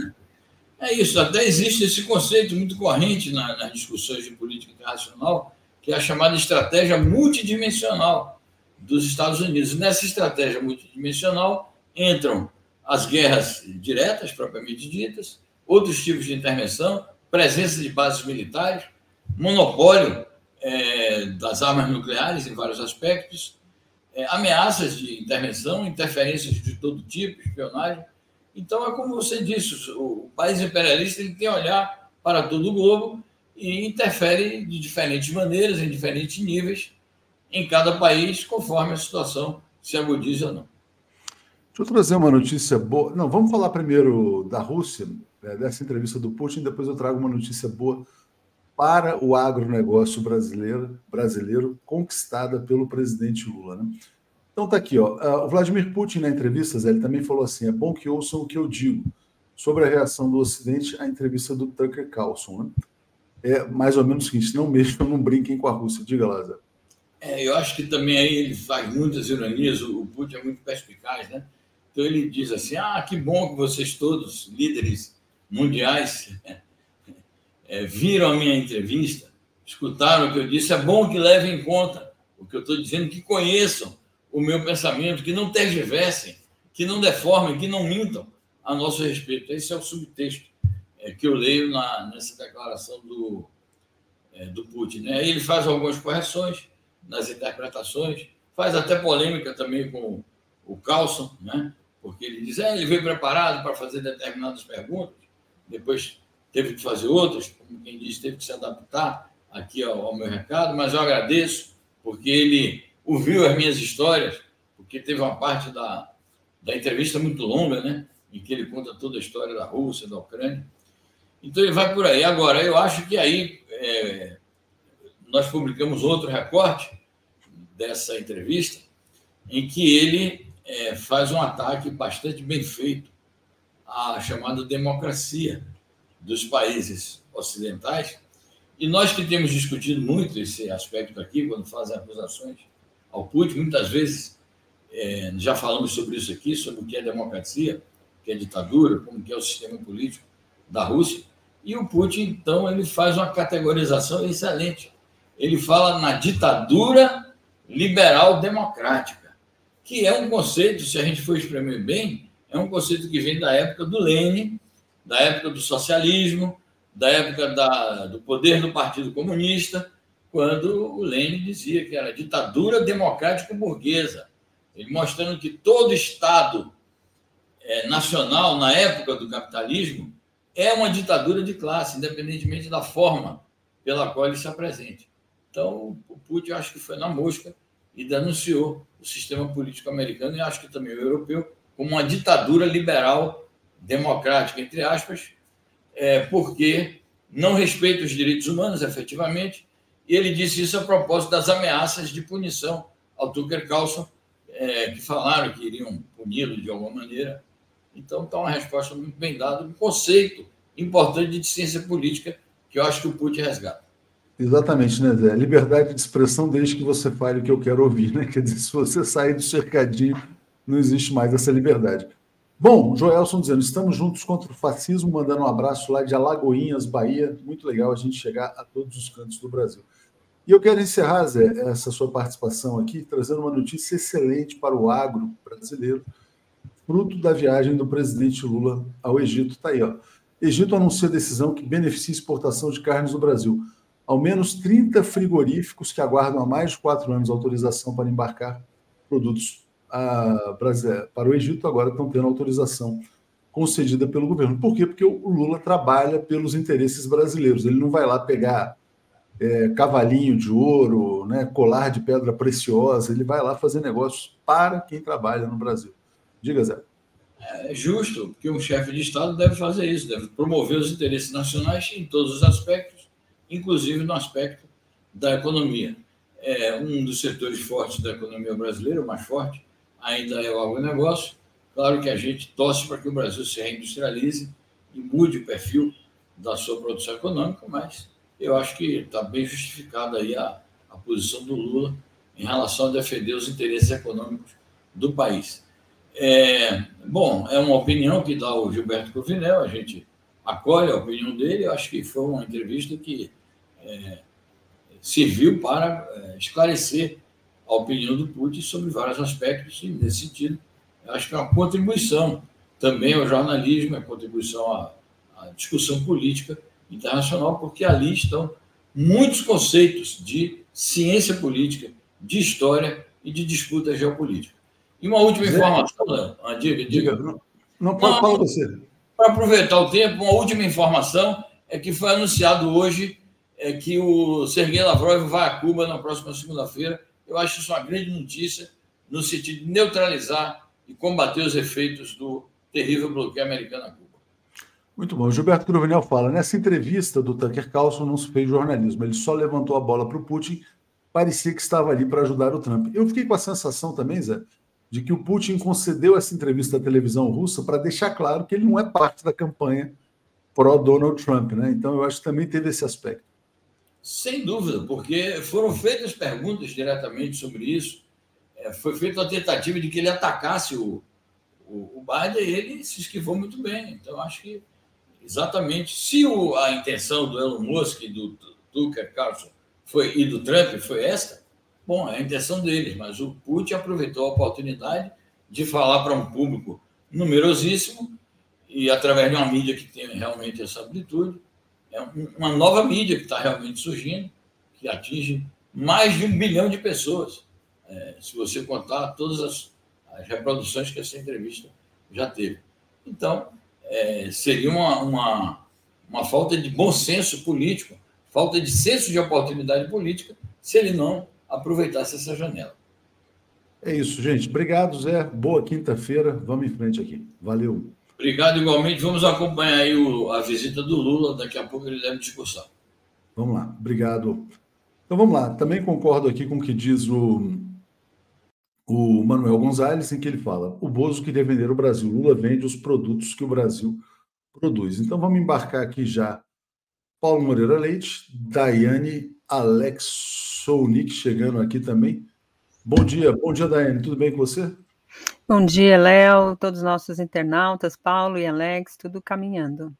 É isso, até existe esse conceito muito corrente na, nas discussões de política internacional, que é a chamada estratégia multidimensional dos Estados Unidos. Nessa estratégia multidimensional entram as guerras diretas, propriamente ditas, outros tipos de intervenção, presença de bases militares, monopólio é, das armas nucleares em vários aspectos, é, ameaças de intervenção, interferências de todo tipo, espionagem. Então, é como você disse, o país imperialista ele tem olhar para todo o globo e interfere de diferentes maneiras, em diferentes níveis, em cada país, conforme a situação se agudize ou não. Deixa eu trazer uma notícia boa. Não, vamos falar primeiro da Rússia, né, dessa entrevista do Putin, depois eu trago uma notícia boa para o agronegócio brasileiro, brasileiro conquistada pelo presidente Lula. Né? Então tá aqui, ó. Ah, o Vladimir Putin, na entrevista, ele também falou assim: é bom que ouçam o que eu digo sobre a reação do Ocidente à entrevista do Tucker Carlson. Né? É mais ou menos o seguinte: não mexam, não brinquem com a Rússia. Diga lá, Zé. É, eu acho que também aí ele faz muitas ironias, o Putin é muito perspicaz, né? Então ele diz assim: ah, que bom que vocês todos, líderes mundiais, é, viram a minha entrevista, escutaram o que eu disse, é bom que levem em conta o que eu estou dizendo, que conheçam o meu pensamento, que não tergiversem, que não deformem, que não mintam a nosso respeito. Esse é o subtexto é, que eu leio na, nessa declaração do, é, do Putin. Né? Ele faz algumas correções nas interpretações, faz até polêmica também com o Carlson, né? porque ele diz, é, ele veio preparado para fazer determinadas perguntas, depois teve que fazer outras, como quem disse, teve que se adaptar aqui ao, ao, meu recado, mas eu agradeço porque ele ouviu as minhas histórias, porque teve uma parte da, da entrevista muito longa, né? Em que ele conta toda a história da Rússia, da Ucrânia. Então ele vai por aí. Agora, eu acho que aí é, nós publicamos outro recorte dessa entrevista, em que ele é, faz um ataque bastante bem feito à chamada democracia dos países ocidentais. E nós que temos discutido muito esse aspecto aqui, quando fazem acusações ao Putin, muitas vezes é, já falamos sobre isso aqui, sobre o que é democracia, o que é ditadura, como que é o sistema político da Rússia. E o Putin, então, ele faz uma categorização excelente. Ele fala na ditadura liberal democrática, que é um conceito, se a gente for espremer bem, é um conceito que vem da época do Lenin, da época do socialismo, da época da, do poder do Partido Comunista, quando o Lenin dizia que era ditadura democrática burguesa, ele mostrando que todo Estado é, nacional, na época do capitalismo, é uma ditadura de classe, independentemente da forma pela qual ele se apresente. Então, o Putin, acho que foi na mosca e denunciou o sistema político americano e acho que também o europeu como uma ditadura liberal democrática, entre aspas, é, porque não respeita os direitos humanos, efetivamente, e ele disse isso a propósito das ameaças de punição ao Tucker Carlson, é, que falaram que iriam puni-lo de alguma maneira. Então, está uma resposta muito bem dada, um conceito importante de ciência política que eu acho que o Putin resgata. Exatamente, né, Zé? Liberdade de expressão desde que você fale o que eu quero ouvir, né? Quer dizer, se você sair do cercadinho, não existe mais essa liberdade. Bom, Joelson dizendo, estamos juntos contra o fascismo, mandando um abraço lá de Alagoinhas, Bahia. Muito legal a gente chegar a todos os cantos do Brasil. E eu quero encerrar, Zé, essa sua participação aqui, trazendo uma notícia excelente para o agro brasileiro, fruto da viagem do presidente Lula ao Egito. Está aí, ó. Egito anuncia decisão que beneficia exportação de carnes no Brasil. Ao menos 30 frigoríficos que aguardam há mais de quatro anos autorização para embarcar produtos a, para o Egito agora estão tendo autorização concedida pelo governo. Por quê? Porque o Lula trabalha pelos interesses brasileiros. Ele não vai lá pegar é, cavalinho de ouro, né, colar de pedra preciosa. Ele vai lá fazer negócios para quem trabalha no Brasil. Diga, Zé. É justo que um chefe de Estado deve fazer isso, deve promover os interesses nacionais em todos os aspectos, inclusive no aspecto da economia. É um dos setores fortes da economia brasileira, o mais forte, ainda é o agronegócio. Claro que a gente torce para que o Brasil se reindustrialize e mude o perfil da sua produção econômica, mas eu acho que está bem justificada aí a, a posição do Lula em relação a defender os interesses econômicos do país. É, bom, é uma opinião que dá o Gilberto Cruvinel, a gente acolhe a opinião dele, eu acho que foi uma entrevista que é, serviu para é, esclarecer a opinião do Putin sobre vários aspectos, e nesse sentido, acho que é uma contribuição também ao jornalismo, a contribuição à, à discussão política internacional, porque ali estão muitos conceitos de ciência política, de história e de disputa geopolítica. E uma última informação, Léo. Ah, diga, diga. Não, não falar você. Para aproveitar o tempo, uma última informação é que foi anunciado hoje é, que o Sergei Lavrov vai a Cuba na próxima segunda-feira. Eu acho isso uma grande notícia, no sentido de neutralizar e combater os efeitos do terrível bloqueio americano a Cuba. Muito bom. Gilberto Cruvinel fala: nessa entrevista do Tucker Carlson não se fez jornalismo, ele só levantou a bola para o Putin, parecia que estava ali para ajudar o Trump. Eu fiquei com a sensação também, Zé, de que o Putin concedeu essa entrevista à televisão russa para deixar claro que ele não é parte da campanha pró-Donald Trump, né? Então eu acho que também teve esse aspecto. Sem dúvida, porque foram feitas perguntas diretamente sobre isso. É, foi feita a tentativa de que ele atacasse o, o, o Biden e ele se esquivou muito bem. Então, acho que exatamente se o, a intenção do Elon Musk e do Tucker Carlson foi, e do Trump foi esta, bom, é a intenção deles, mas o Putin aproveitou a oportunidade de falar para um público numerosíssimo e através de uma mídia que tem realmente essa amplitude, é uma nova mídia que está realmente surgindo, que atinge mais de um bilhão de pessoas, é, se você contar todas as, as, reproduções que essa entrevista já teve. Então, é, seria uma, uma, uma falta de bom senso político, falta de senso de oportunidade política, se ele não aproveitasse essa janela. É isso, gente. Obrigado, Zé. Boa quinta-feira. Vamos em frente aqui. Valeu. Obrigado igualmente. Vamos acompanhar aí o, a visita do Lula. Daqui a pouco ele deve discursar. Vamos lá. Obrigado. Então vamos lá. Também concordo aqui com o que diz o, o Manuel Gonzalez, em que ele fala: o Bozo queria vender o Brasil. Lula vende os produtos que o Brasil produz. Então vamos embarcar aqui já. Paulo Moreira Leite, Daiane, Alex Sounik chegando aqui também. Bom dia, bom dia, Daiane. Tudo bem com você? Bom dia, Léo, todos os nossos internautas, Paulo e Alex, tudo caminhando.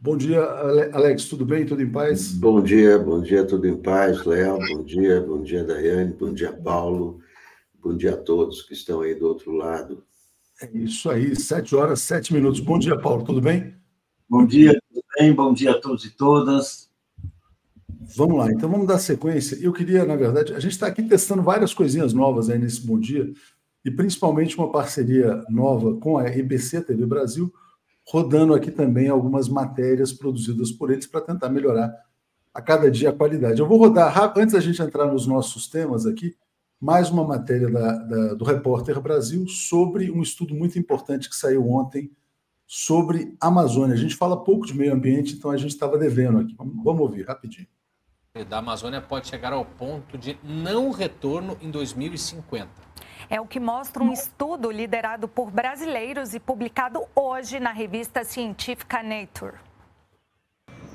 Bom dia, Alex, tudo bem? Tudo em paz? Bom dia, bom dia, tudo em paz, Léo, bom dia, bom dia, Daiane, bom dia, Paulo, bom dia a todos que estão aí do outro lado. É isso aí, sete horas, sete minutos. Bom dia, Paulo, tudo bem? Bom dia, tudo bem? Bom dia a todos e todas. Vamos lá, então vamos dar sequência. Eu queria, na verdade, a gente está aqui testando várias coisinhas novas aí nesse Bom Dia e principalmente uma parceria nova com a EBC TV Brasil, rodando aqui também algumas matérias produzidas por eles para tentar melhorar a cada dia a qualidade. Eu vou rodar, antes da gente entrar nos nossos temas aqui, mais uma matéria da, da, do Repórter Brasil sobre um estudo muito importante que saiu ontem sobre Amazônia. A gente fala pouco de meio ambiente, então a gente estava devendo aqui. Vamos ouvir rapidinho. Da Amazônia pode chegar ao ponto de não retorno em 2050. É o que mostra um estudo liderado por brasileiros e publicado hoje na revista científica Nature.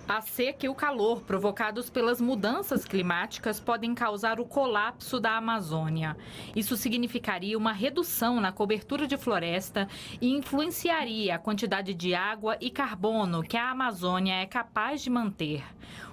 A seca e o calor provocados pelas mudanças climáticas podem causar o colapso da Amazônia. Isso significaria uma redução na cobertura de floresta e influenciaria a quantidade de água e carbono que a Amazônia é capaz de manter.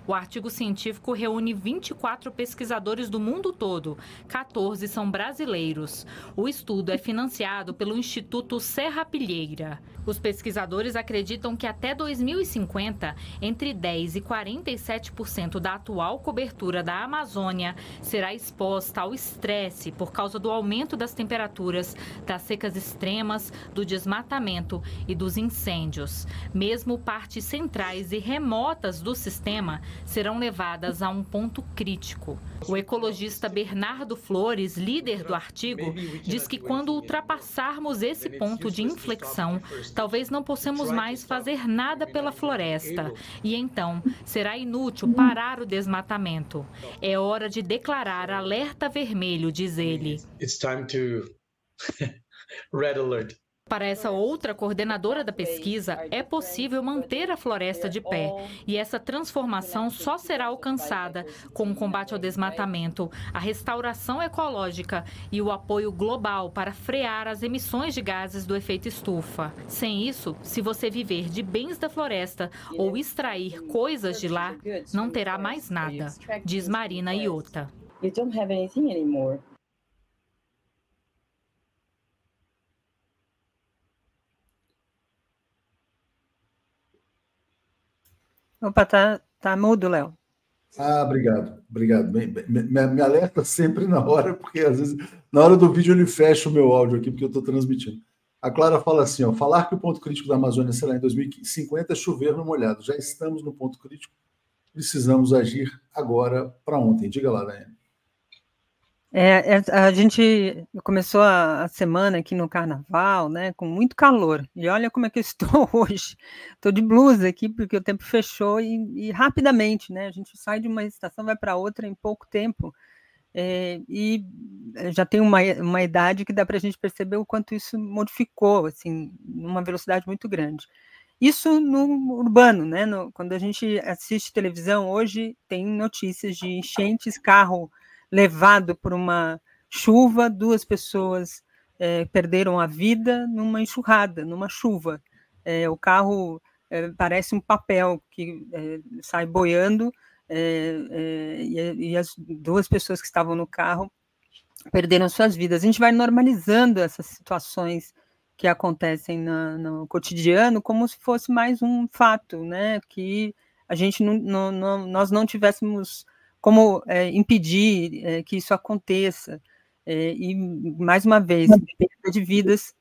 O artigo científico reúne 24 pesquisadores do mundo todo, 14 são brasileiros. O estudo é financiado pelo Instituto Serra Pilheira. Os pesquisadores acreditam que até 2050, entre 10 e 47% da atual cobertura da Amazônia será exposta ao estresse por causa do aumento das temperaturas, das secas extremas, do desmatamento e dos incêndios. Mesmo partes centrais e remotas do sistema serão levadas a um ponto crítico. O ecologista Bernardo Flores, líder do artigo, diz que quando ultrapassarmos esse ponto de inflexão, talvez não possamos mais fazer nada pela floresta e então será inútil parar o desmatamento. É hora de declarar alerta vermelho, diz ele. It's time to red alert. Para essa outra coordenadora da pesquisa, é possível manter a floresta de pé. E essa transformação só será alcançada com o combate ao desmatamento, a restauração ecológica e o apoio global para frear as emissões de gases do efeito estufa. Sem isso, se você viver de bens da floresta ou extrair coisas de lá, não terá mais nada, diz Marina Iota. You don't have anything anymore. Opa, tá, tá mudo, Léo. Ah, obrigado, obrigado. Me, me, me, alerta sempre na hora, porque às vezes, na hora do vídeo, ele fecha o meu áudio aqui, porque eu estou transmitindo. A Clara fala assim: ó, falar que o ponto crítico da Amazônia será em 2050 é chover no molhado. Já estamos no ponto crítico, precisamos agir agora para ontem. Diga lá, Daiane. É, é, a gente começou a, semana aqui no carnaval, né, com muito calor. E olha como é que eu estou hoje. Estou de blusa aqui porque o tempo fechou e, e rapidamente, né? A gente sai de uma estação vai para outra em pouco tempo. É, e já tem uma, uma idade que dá para a gente perceber o quanto isso modificou, assim, numa velocidade muito grande. Isso no urbano, né? No, quando a gente assiste televisão hoje, tem notícias de enchentes, carro levado por uma chuva, duas pessoas é, perderam a vida numa enxurrada, numa chuva. É, o carro é, parece um papel que sai boiando e, e, as duas pessoas que estavam no carro perderam suas vidas. A gente vai normalizando essas situações que acontecem na, no cotidiano como se fosse mais um fato, né? Que a gente não, não, não nós não tivéssemos como é, impedir é, que isso aconteça. É, e, mais uma vez, perda de vidas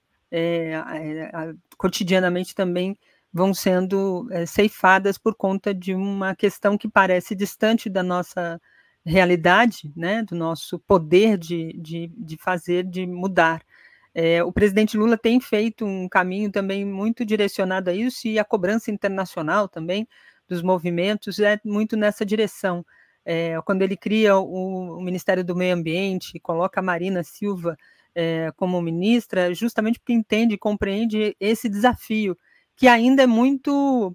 cotidianamente também vão sendo ceifadas por conta de uma questão que parece distante da nossa realidade, né, do nosso poder de, de, de fazer, de mudar. É, o presidente Lula tem feito um caminho também muito direcionado a isso, e a cobrança internacional também dos movimentos é muito nessa direção é, quando ele cria o, o, Ministério do Meio Ambiente, coloca a Marina Silva é, como ministra, justamente porque entende e compreende esse desafio, que ainda é muito.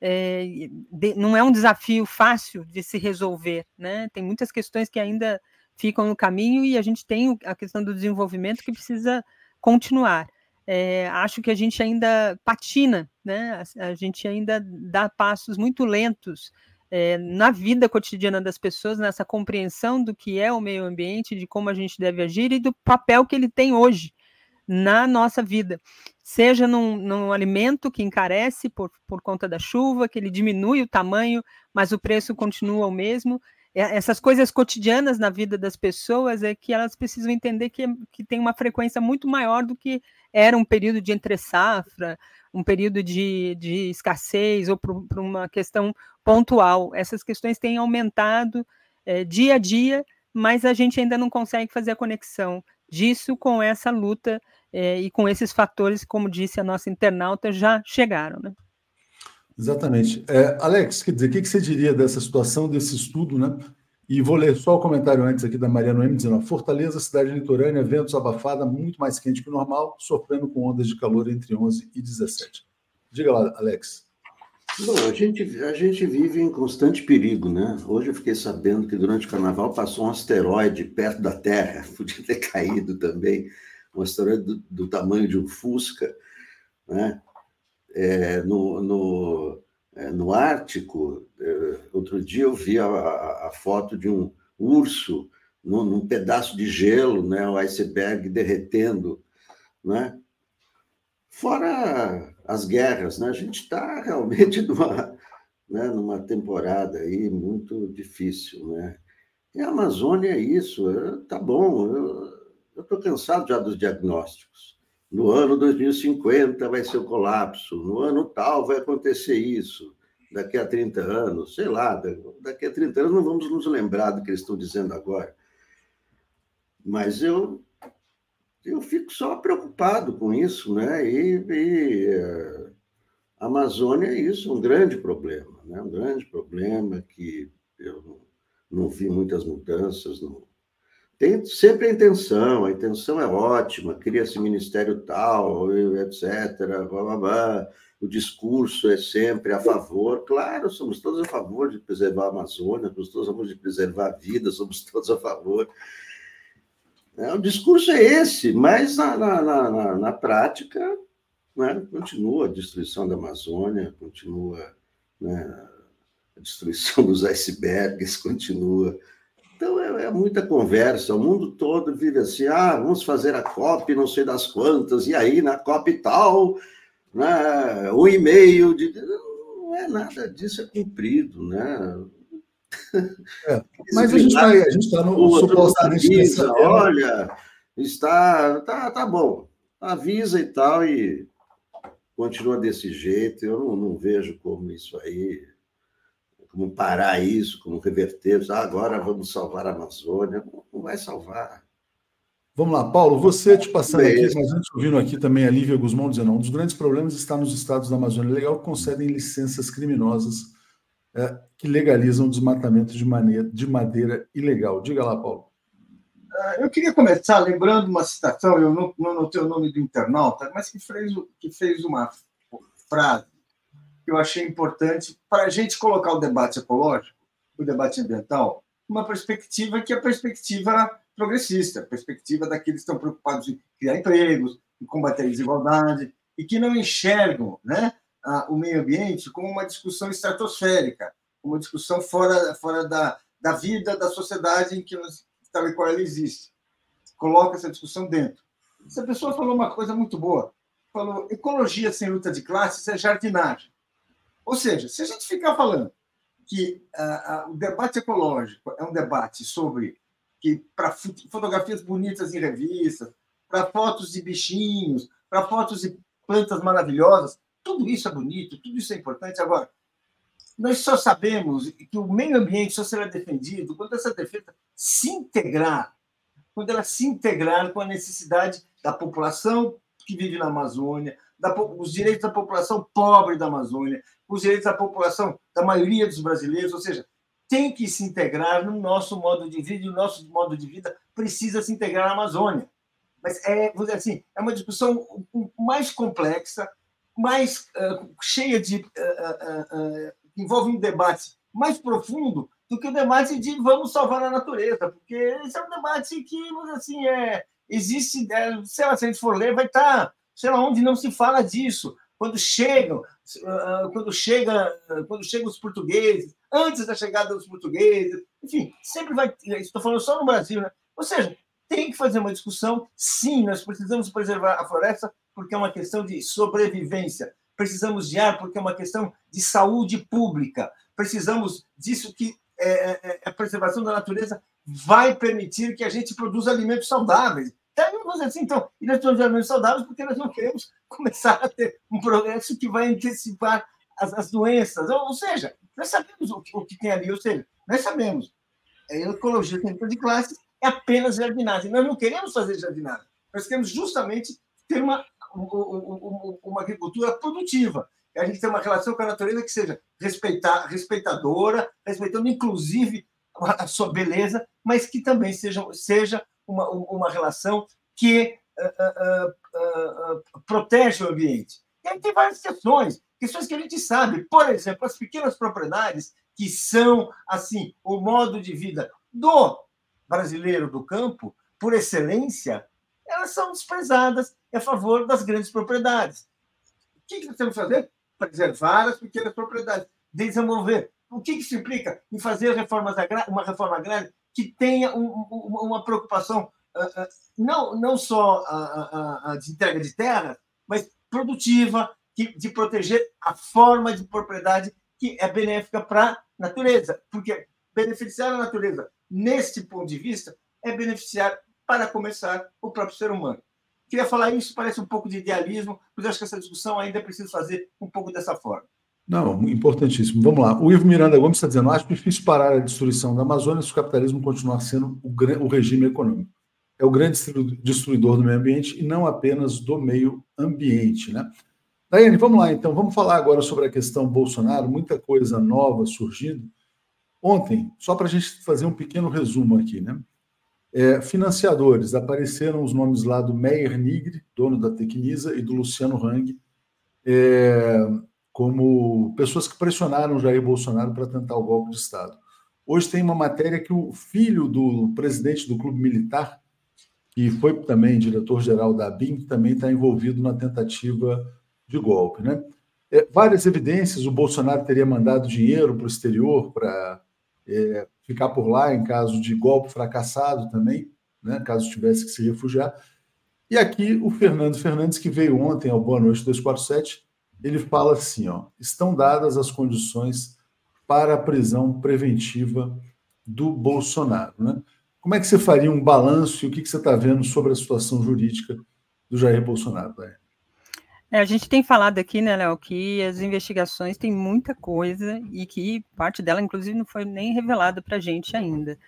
É, de, não é um desafio fácil de se resolver, né? Tem muitas questões que ainda ficam no caminho e a gente tem a questão do desenvolvimento que precisa continuar. É, acho que a gente ainda patina, né? A, a gente ainda dá passos muito lentos é, na vida cotidiana das pessoas, nessa compreensão do que é o meio ambiente, de como a gente deve agir e do papel que ele tem hoje na nossa vida, seja num, num alimento que encarece por, por conta da chuva, que ele diminui o tamanho, mas o preço continua o mesmo. Essas coisas cotidianas na vida das pessoas é que elas precisam entender que, que tem uma frequência muito maior do que era um período de entre safra, um período de, de escassez ou por, uma questão pontual. Essas questões têm aumentado é, dia a dia, mas a gente ainda não consegue fazer a conexão disso com essa luta é, e com esses fatores, como disse a nossa internauta, já chegaram. Né? Exatamente. É, Alex, quer dizer, o que, que você diria dessa situação, desse estudo, né? E vou ler só o comentário antes aqui da Maria Noemi, dizendo: Fortaleza, cidade litorânea, ventos abafada, muito mais quente que o normal, sofrendo com ondas de calor entre 11 e 17. Diga lá, Alex. Bom, a gente, a gente vive em constante perigo, né? Hoje eu fiquei sabendo que durante o carnaval passou um asteroide perto da Terra, podia ter caído também, um asteroide do, do tamanho de um Fusca, né? É, no, no, no Ártico, é, outro dia eu vi a, a, foto de um urso num, num, pedaço de gelo, né, o iceberg derretendo, né? Fora as guerras, né? A gente está realmente numa, né, numa temporada aí muito difícil, né? E a Amazônia é isso, é, tá bom, eu estou cansado já dos diagnósticos no ano 2050 vai ser o colapso, no ano tal vai acontecer isso, daqui a 30 anos, sei lá, daqui a 30 anos não vamos nos lembrar do que eles estão dizendo agora. Mas eu eu fico só preocupado com isso, né? E, e eh, a Amazônia é isso, um grande problema, né? Um grande problema que eu não vi muitas mudanças no, tem sempre a intenção, a intenção é ótima, cria-se ministério tal, etc. Blá, blá, blá. O discurso é sempre a favor. Claro, somos todos a favor de preservar a Amazônia, somos todos a favor de preservar a vida, somos todos a favor. É, o discurso é esse, mas na, na, na, na prática né, continua a destruição da Amazônia, continua né, a destruição dos icebergs, continua então é, é, muita conversa, o mundo todo vive assim, ah, vamos fazer a COP, não sei das quantas, e aí na COP tal, né, um e-mail de. Não é nada disso é cumprido, né? É, mas a gente vai, a gente está no supostamente avisa, olha, está, tá, tá bom, avisa e tal e continua desse jeito. Eu não, não vejo como isso aí, como parar isso, como reverter. Ah, agora vamos salvar a Amazônia. Não, não vai salvar. Vamos lá, Paulo, você te passando é aqui, mas antes ouvindo aqui também a Lívia Guzmão dizendo, um dos grandes problemas está nos estados da Amazônia Legal que concedem licenças criminosas é, que legalizam o desmatamento de, maneira, de madeira ilegal. Diga lá, Paulo. Ah, eu queria começar lembrando uma citação, eu não, não notei o nome do internauta, mas que fez, que fez uma frase que eu achei importante para a gente colocar o debate ecológico, o debate ambiental, uma perspectiva que é a perspectiva progressista, perspectiva daqueles que estão preocupados em criar empregos, em combater a desigualdade, e que não enxergam né, a, o meio ambiente como uma discussão estratosférica, uma discussão fora, fora da, da vida, da sociedade em que nós, tal e qual ela existe. Coloca essa discussão dentro. Essa pessoa falou uma coisa muito boa. Falou: ecologia sem luta de classes é jardinagem. Ou seja, se a gente ficar falando que uh, uh, o debate ecológico é um debate sobre que para fotografias bonitas em revistas, para fotos de bichinhos, para fotos de plantas maravilhosas, tudo isso é bonito, tudo isso é importante. Agora, nós só sabemos que o meio ambiente só será defendido quando essa defesa se integrar, quando ela se integrar com a necessidade da população que vive na Amazônia, da, os direitos da população pobre da Amazônia, os direitos da população da maioria dos brasileiros, ou seja, tem que se integrar no nosso modo de vida, e o nosso modo de vida precisa se integrar na Amazônia. Mas é, vou dizer assim, é uma discussão mais complexa, mais uh, cheia de. Uh, uh, envolve um debate mais profundo do que o debate de vamos salvar a natureza, porque esse é um debate que, assim, é, existe, é, sei lá, se a gente for ler, vai estar, tá, sei lá, onde não se fala disso. Quando chegam, quando chega, quando chegam os portugueses, antes da chegada dos portugueses, enfim, sempre vai. Estou falando só no Brasil, né? Ou seja, tem que fazer uma discussão. Sim, nós precisamos preservar a floresta porque é uma questão de sobrevivência. Precisamos de ar porque é uma questão de saúde pública. Precisamos disso que é, é a preservação da natureza vai permitir que a gente produza alimentos saudáveis. Então, vamos assim, então, e nós alimentos saudáveis porque nós não queremos começar a ter um progresso que vai antecipar as, as doenças. Ou, ou seja, nós sabemos o que, o que tem ali, ou seja, nós sabemos. A ecologia tem de classe é apenas jardinagem. Nós não queremos fazer jardinagem. Nós queremos justamente ter uma, uma, uma agricultura produtiva. A gente tem uma relação com a natureza que seja respeitar, respeitadora, respeitando inclusive a sua beleza, mas que também seja, seja uma, uma relação que uh, uh, protege o ambiente. E aí tem várias questões questões que a gente sabe. Por exemplo, as pequenas propriedades, que são, assim, o modo de vida do brasileiro do campo, por excelência, elas são desprezadas a favor das grandes propriedades. O que nós temos que fazer? Preservar as pequenas propriedades, desenvolver. O que isso implica? Em fazer reformas uma reforma agrária que tenha um, uma preocupação uh, uh, não, não só de entrega de terra, mas produtiva, de proteger a forma de propriedade que é benéfica para a natureza, porque beneficiar a natureza, neste ponto de vista, é beneficiar, para começar, o próprio ser humano. Queria falar isso, parece um pouco de idealismo, mas acho que essa discussão ainda é preciso fazer um pouco dessa forma. Não, importantíssimo. Vamos lá. O Ivo Miranda Gomes está dizendo: acho difícil parar a destruição da Amazônia se o capitalismo continuar sendo o, o regime econômico. É o grande destruidor do meio ambiente e não apenas do meio ambiente. Né? Daiane, vamos lá então, vamos falar agora sobre a questão Bolsonaro, muita coisa nova surgindo. Ontem, só para a gente fazer um pequeno resumo aqui, né? É, financiadores, apareceram os nomes lá do Meyer Nigri, dono da Tecnisa, e do Luciano Hang, é, como pessoas que pressionaram Jair Bolsonaro para tentar o golpe de Estado. Hoje tem uma matéria que o filho do presidente do Clube Militar, que foi também diretor-geral da ABIN, também está envolvido na tentativa de golpe. Né? É, várias evidências, o Bolsonaro teria mandado dinheiro para o exterior para é, ficar por lá em caso de golpe fracassado também, né? caso tivesse que se refugiar. E aqui o Fernando Fernandes, que veio ontem ao Boa Noite 247, ele fala assim: ó, estão dadas as condições para a prisão preventiva do Bolsonaro. Né? Como é que você faria um balanço e o que, que você está vendo sobre a situação jurídica do Jair Bolsonaro? Né? É, a gente tem falado aqui, né, Léo, que as investigações têm muita coisa e que parte dela, inclusive, não foi nem revelada para a gente ainda.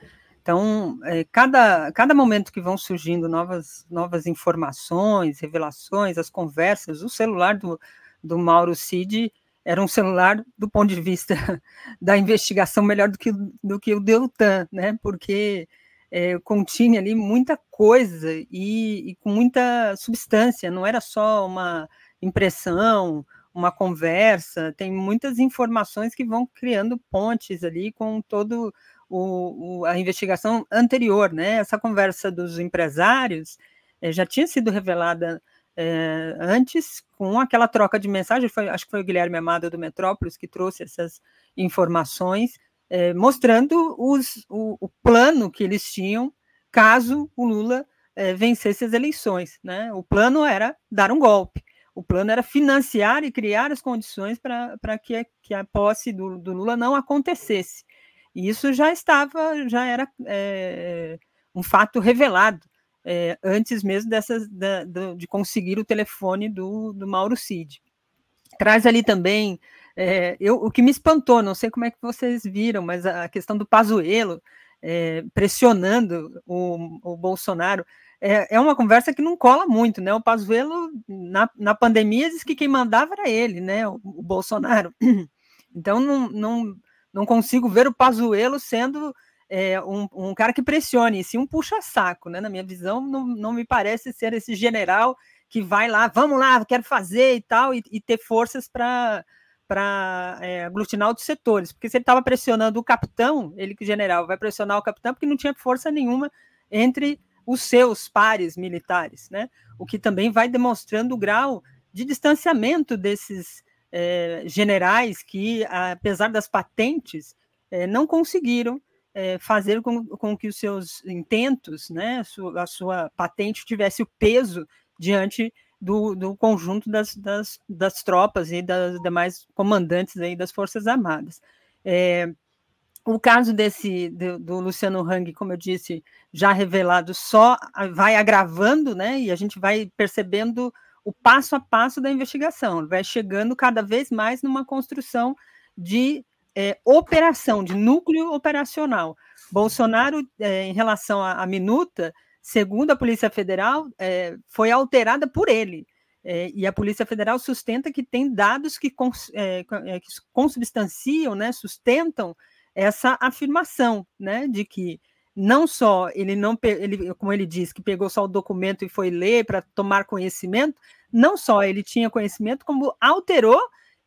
Então, é, cada, cada momento que vão surgindo novas, novas informações, revelações, as conversas, o celular do, do Mauro Cid era um celular do ponto de vista da investigação melhor do que, do que o Deltan, né? Porque é, continha ali muita coisa e, e, com muita substância, não era só uma impressão, uma conversa, tem muitas informações que vão criando pontes ali com todo o, o, a investigação anterior, né? Essa conversa dos empresários é, já tinha sido revelada é, antes, com aquela troca de mensagem, foi, acho que foi o Guilherme Amado do Metrópolis que trouxe essas informações, é, mostrando os, o, o, plano que eles tinham caso o Lula é, vencesse as eleições. Né? O plano era dar um golpe, o plano era financiar e criar as condições para que, que a posse do, do Lula não acontecesse. E isso já estava, já era um fato revelado é, antes mesmo dessas, da, da, de conseguir o telefone do, do Mauro Cid. Traz ali também, é, eu, o que me espantou, não sei como é que vocês viram, mas a questão do Pazuello é, pressionando o, o Bolsonaro, é, é uma conversa que não cola muito, né? O Pazuello, na, na pandemia, disse que quem mandava era ele, né? O, o Bolsonaro. Então, não, não, não consigo ver o Pazuello sendo é, um, um, cara que pressione, sim um puxa-saco, né? Na minha visão, não, não me parece ser esse general que vai lá, vamos lá, quero fazer e tal, e, e ter forças para para é, aglutinar outros setores, porque se ele estava pressionando o capitão, ele que general vai pressionar o capitão porque não tinha força nenhuma entre os seus pares militares, né? O que também vai demonstrando o grau de distanciamento desses é, generais que, apesar das patentes, é, não conseguiram é, fazer com, com, que os seus intentos, né, a sua patente tivesse o peso diante do, do conjunto das, das, das, tropas e das demais comandantes aí das Forças Armadas. É, o caso desse do, do, Luciano Hang, como eu disse, já revelado, só vai agravando, né? E a gente vai percebendo o passo a passo da investigação, vai chegando cada vez mais numa construção de é, operação, de núcleo operacional. Bolsonaro, é, em relação à, à, minuta, segundo a Polícia Federal, é, foi alterada por ele. É, e a Polícia Federal sustenta que tem dados que, cons, é, é, que consubstanciam, né, sustentam essa afirmação, né, de que não só ele não, ele, como ele diz, que pegou só o documento e foi ler para tomar conhecimento, não só ele tinha conhecimento, como alterou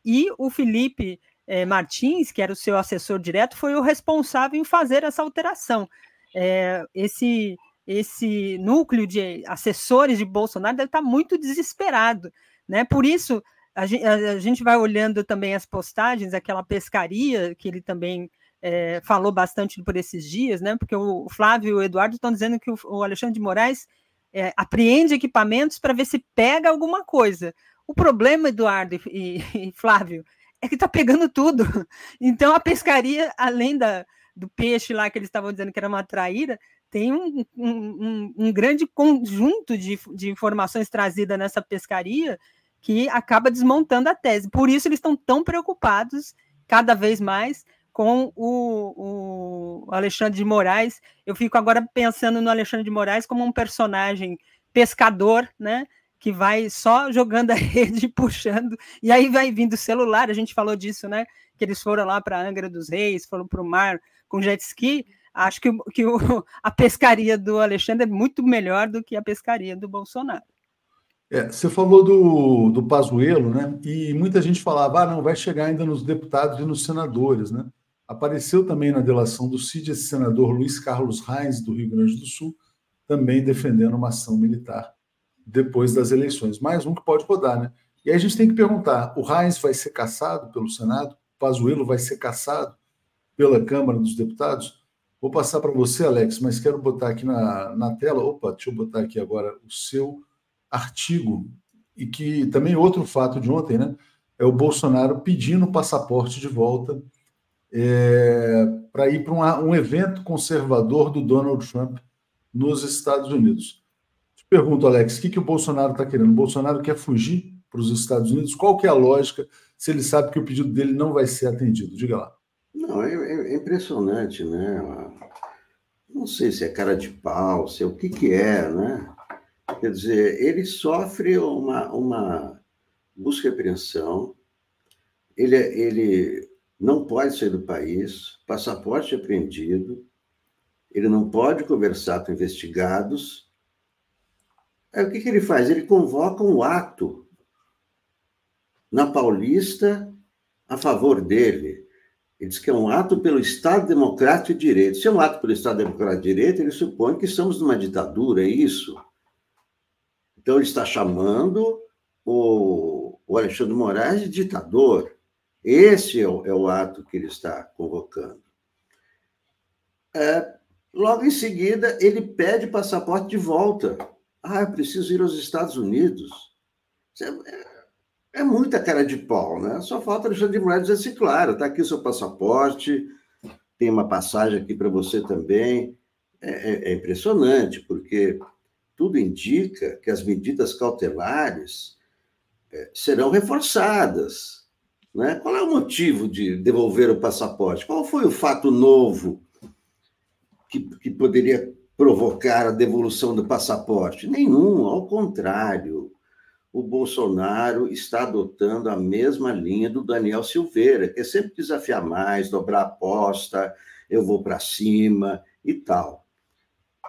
e o Felipe é, Martins, que era o seu assessor direto, foi o responsável em fazer essa alteração. É, esse, esse núcleo de assessores de Bolsonaro deve estar muito desesperado. Né? Por isso, a gente, a gente vai olhando também as postagens, aquela pescaria que ele também é, falou bastante por esses dias, né? porque o Flávio e o Eduardo estão dizendo que o, o Alexandre de Moraes é, apreende equipamentos para ver se pega alguma coisa. O problema, Eduardo e, e Flávio, é que está pegando tudo. Então a pescaria, além da, do peixe lá que eles estavam dizendo que era uma traíra, tem um, um, um grande conjunto de, de informações trazidas nessa pescaria que acaba desmontando a tese. Por isso eles estão tão preocupados cada vez mais com o, o, Alexandre de Moraes. Eu fico agora pensando no Alexandre de Moraes como um personagem pescador, né? Que vai só jogando a rede, puxando, e aí vai vindo o celular, a gente falou disso, né? Que eles foram lá para Angra dos Reis, foram para o mar com jet ski. Acho que, que o, a pescaria do Alexandre é muito melhor do que a pescaria do Bolsonaro. É, você falou do, do Pazuello, né? E muita gente falava, ah, não, vai chegar ainda nos deputados e nos senadores, né? Apareceu também na delação do CID esse senador Luiz Carlos Reis, do Rio Grande do Sul, também defendendo uma ação militar depois das eleições. Mais um que pode rodar, né? E aí a gente tem que perguntar: o Reis vai ser caçado pelo Senado? O Pazuello vai ser caçado pela Câmara dos Deputados? Vou passar para você, Alex, mas quero botar aqui na, na tela. Opa, deixa eu botar aqui agora o seu artigo. E que também outro fato de ontem, né? é o Bolsonaro pedindo o passaporte de volta é, para ir para um, um evento conservador do Donald Trump nos Estados Unidos. Pergunto, Alex, o que, que o Bolsonaro está querendo? O Bolsonaro quer fugir para os Estados Unidos? Qual que é a lógica se ele sabe que o pedido dele não vai ser atendido? Diga lá. Não, é, é impressionante, né? Não sei se é cara de pau, se é o que, que é, né? Quer dizer, ele sofre uma, uma busca e apreensão, ele, ele não pode sair do país, passaporte apreendido, ele não pode conversar com investigados. Aí o que, que ele faz? Ele convoca um ato na Paulista a favor dele. Ele diz que é um ato pelo Estado Democrático de Direito. Se é um ato pelo Estado Democrático de Direito, ele supõe que estamos numa ditadura, é isso? Então, ele está chamando o, o Alexandre Moraes de ditador. Esse é o, é o ato que ele está convocando. É, logo em seguida, ele pede passaporte de volta. Ah, eu preciso ir aos Estados Unidos. É, é muita cara de pau, né? Só falta Alexandre de Moraes dizer assim, claro, está aqui o seu passaporte, tem uma passagem aqui para você também. É, é, é impressionante, porque tudo indica que as medidas cautelares é, serão reforçadas. Né? Qual é o motivo de devolver o passaporte? Qual foi o fato novo que, que poderia provocar a devolução do passaporte? Nenhum, ao contrário. O Bolsonaro está adotando a mesma linha do Daniel Silveira, que é sempre desafiar mais, dobrar a aposta, eu vou para cima e tal.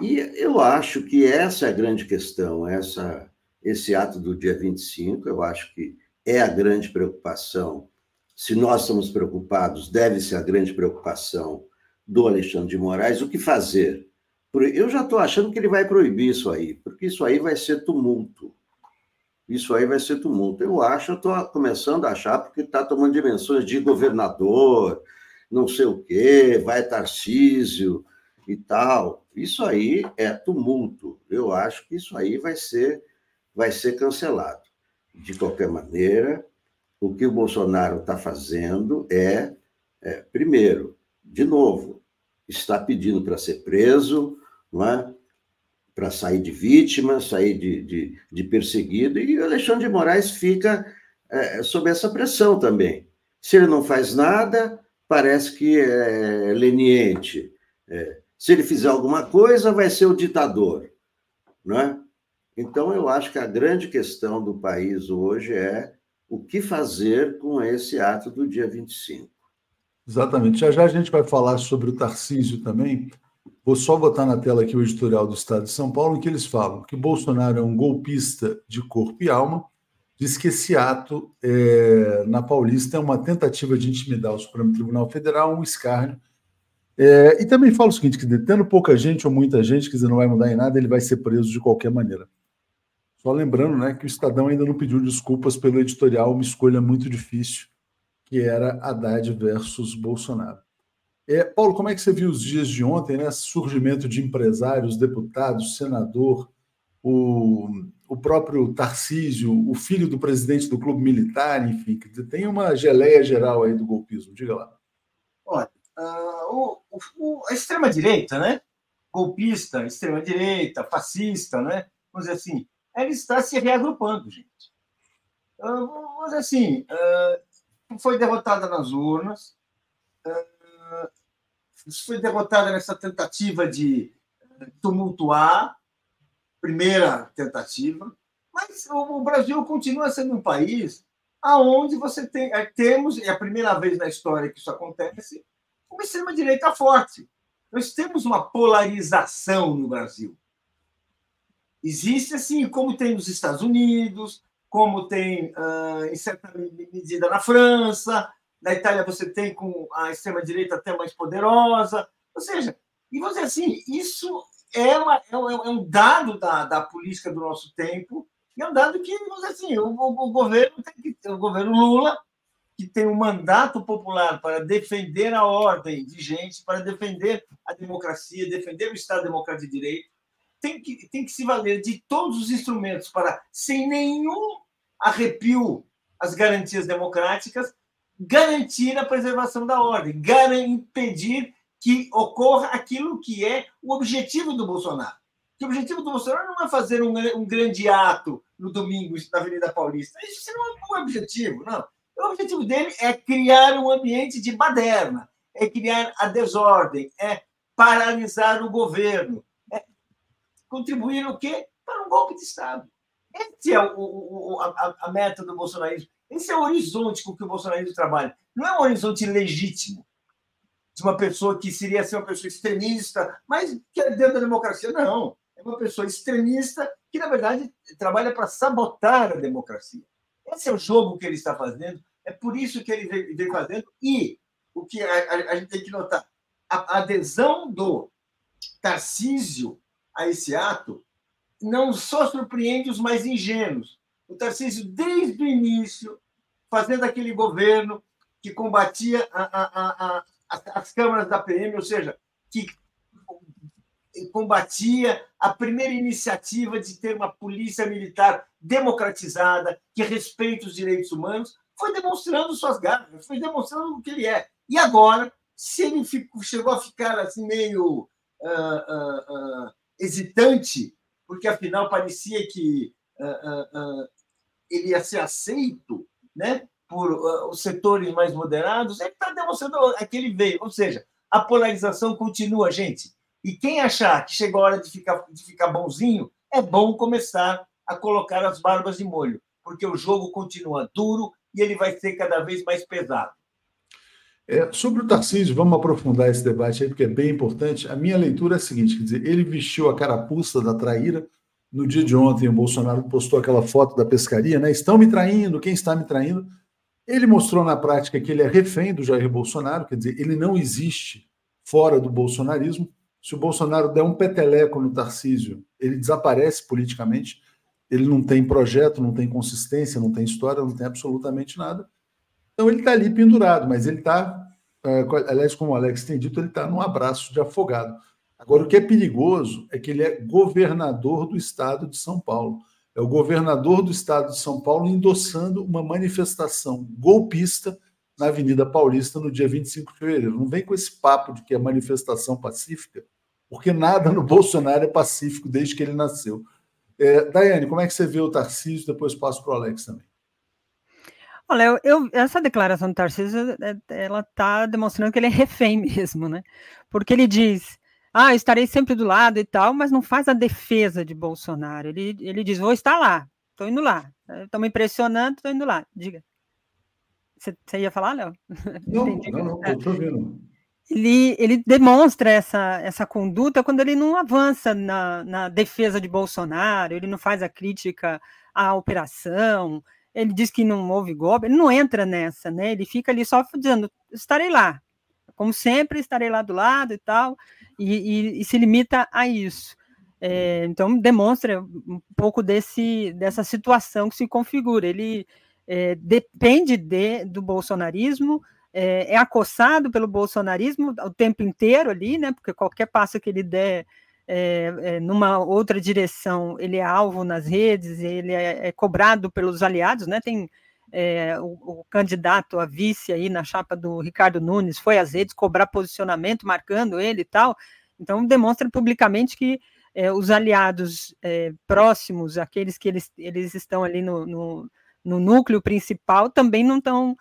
E eu acho que essa é a grande questão, essa, esse ato do dia 25, eu acho que é a grande preocupação se nós estamos preocupados, deve ser a grande preocupação do Alexandre de Moraes, o que fazer? Eu já estou achando que ele vai proibir isso aí, porque isso aí vai ser tumulto. Isso aí vai ser tumulto. Eu acho, eu estou começando a achar, porque está tomando dimensões de governador, não sei o quê, vai Tarcísio e tal. Isso aí é tumulto. Eu acho que isso aí vai ser, vai ser cancelado. De qualquer maneira, o que o Bolsonaro está fazendo é, é, primeiro, de novo, está pedindo para ser preso, é? para sair de vítima, sair de, de, de, perseguido, e o Alexandre de Moraes fica é, sob essa pressão também. Se ele não faz nada, parece que é leniente. É, se ele fizer alguma coisa, vai ser o ditador. É? Então, eu acho que a grande questão do país hoje é o que fazer com esse ato do dia 25. Exatamente. Já já a gente vai falar sobre o Tarcísio também. Vou só botar na tela aqui o editorial do Estado de São Paulo, em que eles falam que Bolsonaro é um golpista de corpo e alma, diz que esse ato é, na Paulista é uma tentativa de intimidar o Supremo Tribunal Federal, um escárnio. É, e também fala o seguinte, que tendo pouca gente ou muita gente, que não vai mudar em nada, ele vai ser preso de qualquer maneira. Só lembrando né, que o Estadão ainda não pediu desculpas pelo editorial, uma escolha muito difícil, que era Haddad versus Bolsonaro. É, Paulo, como é que você viu os dias de ontem, né? Surgimento de empresários, deputados, senador, o, o próprio Tarcísio, o filho do presidente do clube militar, enfim, tem uma geleia geral aí do golpismo. Diga lá. Olha, uh, o, o, a extrema-direita, né? Golpista, extrema-direita, fascista, né? Vamos dizer assim, ela está se reagrupando, gente. Uh, vamos dizer assim, uh, foi derrotada nas urnas, foi derrotada nessa tentativa de tumultuar, primeira tentativa, mas o, Brasil continua sendo um país aonde você tem, é, temos, é a primeira vez na história que isso acontece, uma extrema-direita forte. Nós temos uma polarização no Brasil. Existe, assim, como tem nos Estados Unidos, como tem, uh, em certa medida, na França, na Itália você tem com a extrema-direita até mais poderosa. Ou seja, e você assim, isso é, uma, é, um, é um dado da, da política do nosso tempo, e é um dado que, vamos assim, o, o, governo tem que, o governo Lula, que tem um mandato popular para defender a ordem vigente, para defender a democracia, defender o Estado Democrático de Direito, tem que, tem que se valer de todos os instrumentos para, sem nenhum arrepio as garantias democráticas, garantir a preservação da ordem, impedir que ocorra aquilo que é o objetivo do Bolsonaro. Que o objetivo do Bolsonaro não é fazer um, um grande ato no domingo na Avenida Paulista. Isso não é o objetivo, não. O objetivo dele é criar um ambiente de baderna, é criar a desordem, é paralisar o governo, é contribuir o quê? Para um golpe de Estado. Esse é o, o, a, a, meta do bolsonarismo. Esse é o horizonte com que o bolsonarismo trabalha. Não é um horizonte legítimo de uma pessoa que seria ser uma pessoa extremista, mas que é dentro da democracia. Não. É uma pessoa extremista que, na verdade, trabalha para sabotar a democracia. Esse é o jogo que ele está fazendo, é por isso que ele vem, fazendo. E o que a, a, gente tem que notar: a adesão do Tarcísio a esse ato não só surpreende os mais ingênuos. O Tarcísio, desde o início, fazendo aquele governo que combatia a, as câmaras da PM, ou seja, que combatia a primeira iniciativa de ter uma polícia militar democratizada, que respeita os direitos humanos, foi demonstrando suas garras, foi demonstrando o que ele é. E agora, se ele ficou, chegou a ficar assim meio uh, uh, uh, hesitante, porque afinal parecia que ele ia ser aceito né, por os setores mais moderados, ele está demonstrando aquele veio. Ou seja, a polarização continua, gente. E quem achar que chegou a hora de ficar, de ficar bonzinho, é bom começar a colocar as barbas de molho, porque o jogo continua duro e ele vai ser cada vez mais pesado. É, sobre o Tarcísio, vamos aprofundar esse debate aí, porque é bem importante. A minha leitura é a seguinte: quer dizer, ele vestiu a carapuça da traíra. No dia de ontem, o Bolsonaro postou aquela foto da pescaria, né? Estão me traindo, quem está me traindo? Ele mostrou na prática que ele é refém do Jair Bolsonaro, quer dizer, ele não existe fora do bolsonarismo. Se o Bolsonaro der um peteleco no Tarcísio, ele desaparece politicamente. Ele não tem projeto, não tem consistência, não tem história, não tem absolutamente nada. Então ele está ali pendurado, mas ele está, é, aliás, como o Alex tem dito, ele está num abraço de afogado. Agora, o que é perigoso é que ele é governador do estado de São Paulo. É o governador do estado de São Paulo endossando uma manifestação golpista na Avenida Paulista no dia 25 de fevereiro. Não vem com esse papo de que é manifestação pacífica, porque nada no Bolsonaro é pacífico desde que ele nasceu. É, Daiane, como é que você vê o Tarcísio? Depois passo para o Alex também. Olha, eu, essa declaração do Tarcísio, é, ela está demonstrando que ele é refém mesmo, né? Porque ele diz, ah, estarei sempre do lado e tal, mas não faz a defesa de Bolsonaro. Ele, ele diz, vou estar lá, estou indo lá. Estão me impressionando, estou indo lá. Diga. Você, ia falar, Léo? Não, não, não, estou ouvindo. Ele, ele demonstra essa, essa conduta quando ele não avança na, na defesa de Bolsonaro, ele não faz a crítica à operação, ele diz que não houve golpe, ele não entra nessa, né? Ele fica ali só dizendo, estarei lá, como sempre, estarei lá do lado e tal, e, e, e se limita a isso. É, então, demonstra um pouco desse, dessa situação que se configura. Ele é, depende de, do bolsonarismo, é, é acossado pelo bolsonarismo o tempo inteiro ali, né? Porque qualquer passo que ele der é, é, numa outra direção, ele é alvo nas redes, ele é, é cobrado pelos aliados, né? Tem é, o, o, candidato a vice aí na chapa do Ricardo Nunes foi às redes cobrar posicionamento, marcando ele e tal. Então demonstra publicamente que é, os aliados é, próximos, aqueles que eles, eles estão ali no, no, no núcleo principal, também não estão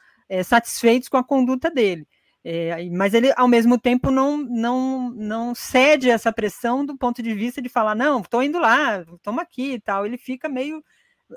satisfeitos com a conduta dele. É, mas ele, ao mesmo tempo, não, não, não cede essa pressão do ponto de vista de falar, não, estou indo lá, estamos aqui e tal. Ele fica meio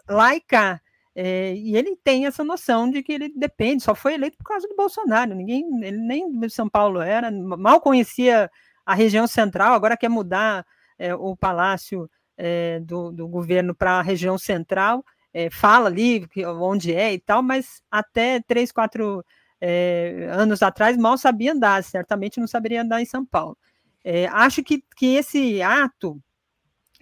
laica. É, e ele tem essa noção de que ele depende, só foi eleito por causa do Bolsonaro. Ninguém, ele nem de São Paulo era, mal conhecia a região central, agora quer mudar é, o palácio é, do, do governo para a região central. É, fala ali onde é e tal, mas até três, quatro é, anos atrás mal sabia andar, certamente não saberia andar em São Paulo. É, acho que, que esse ato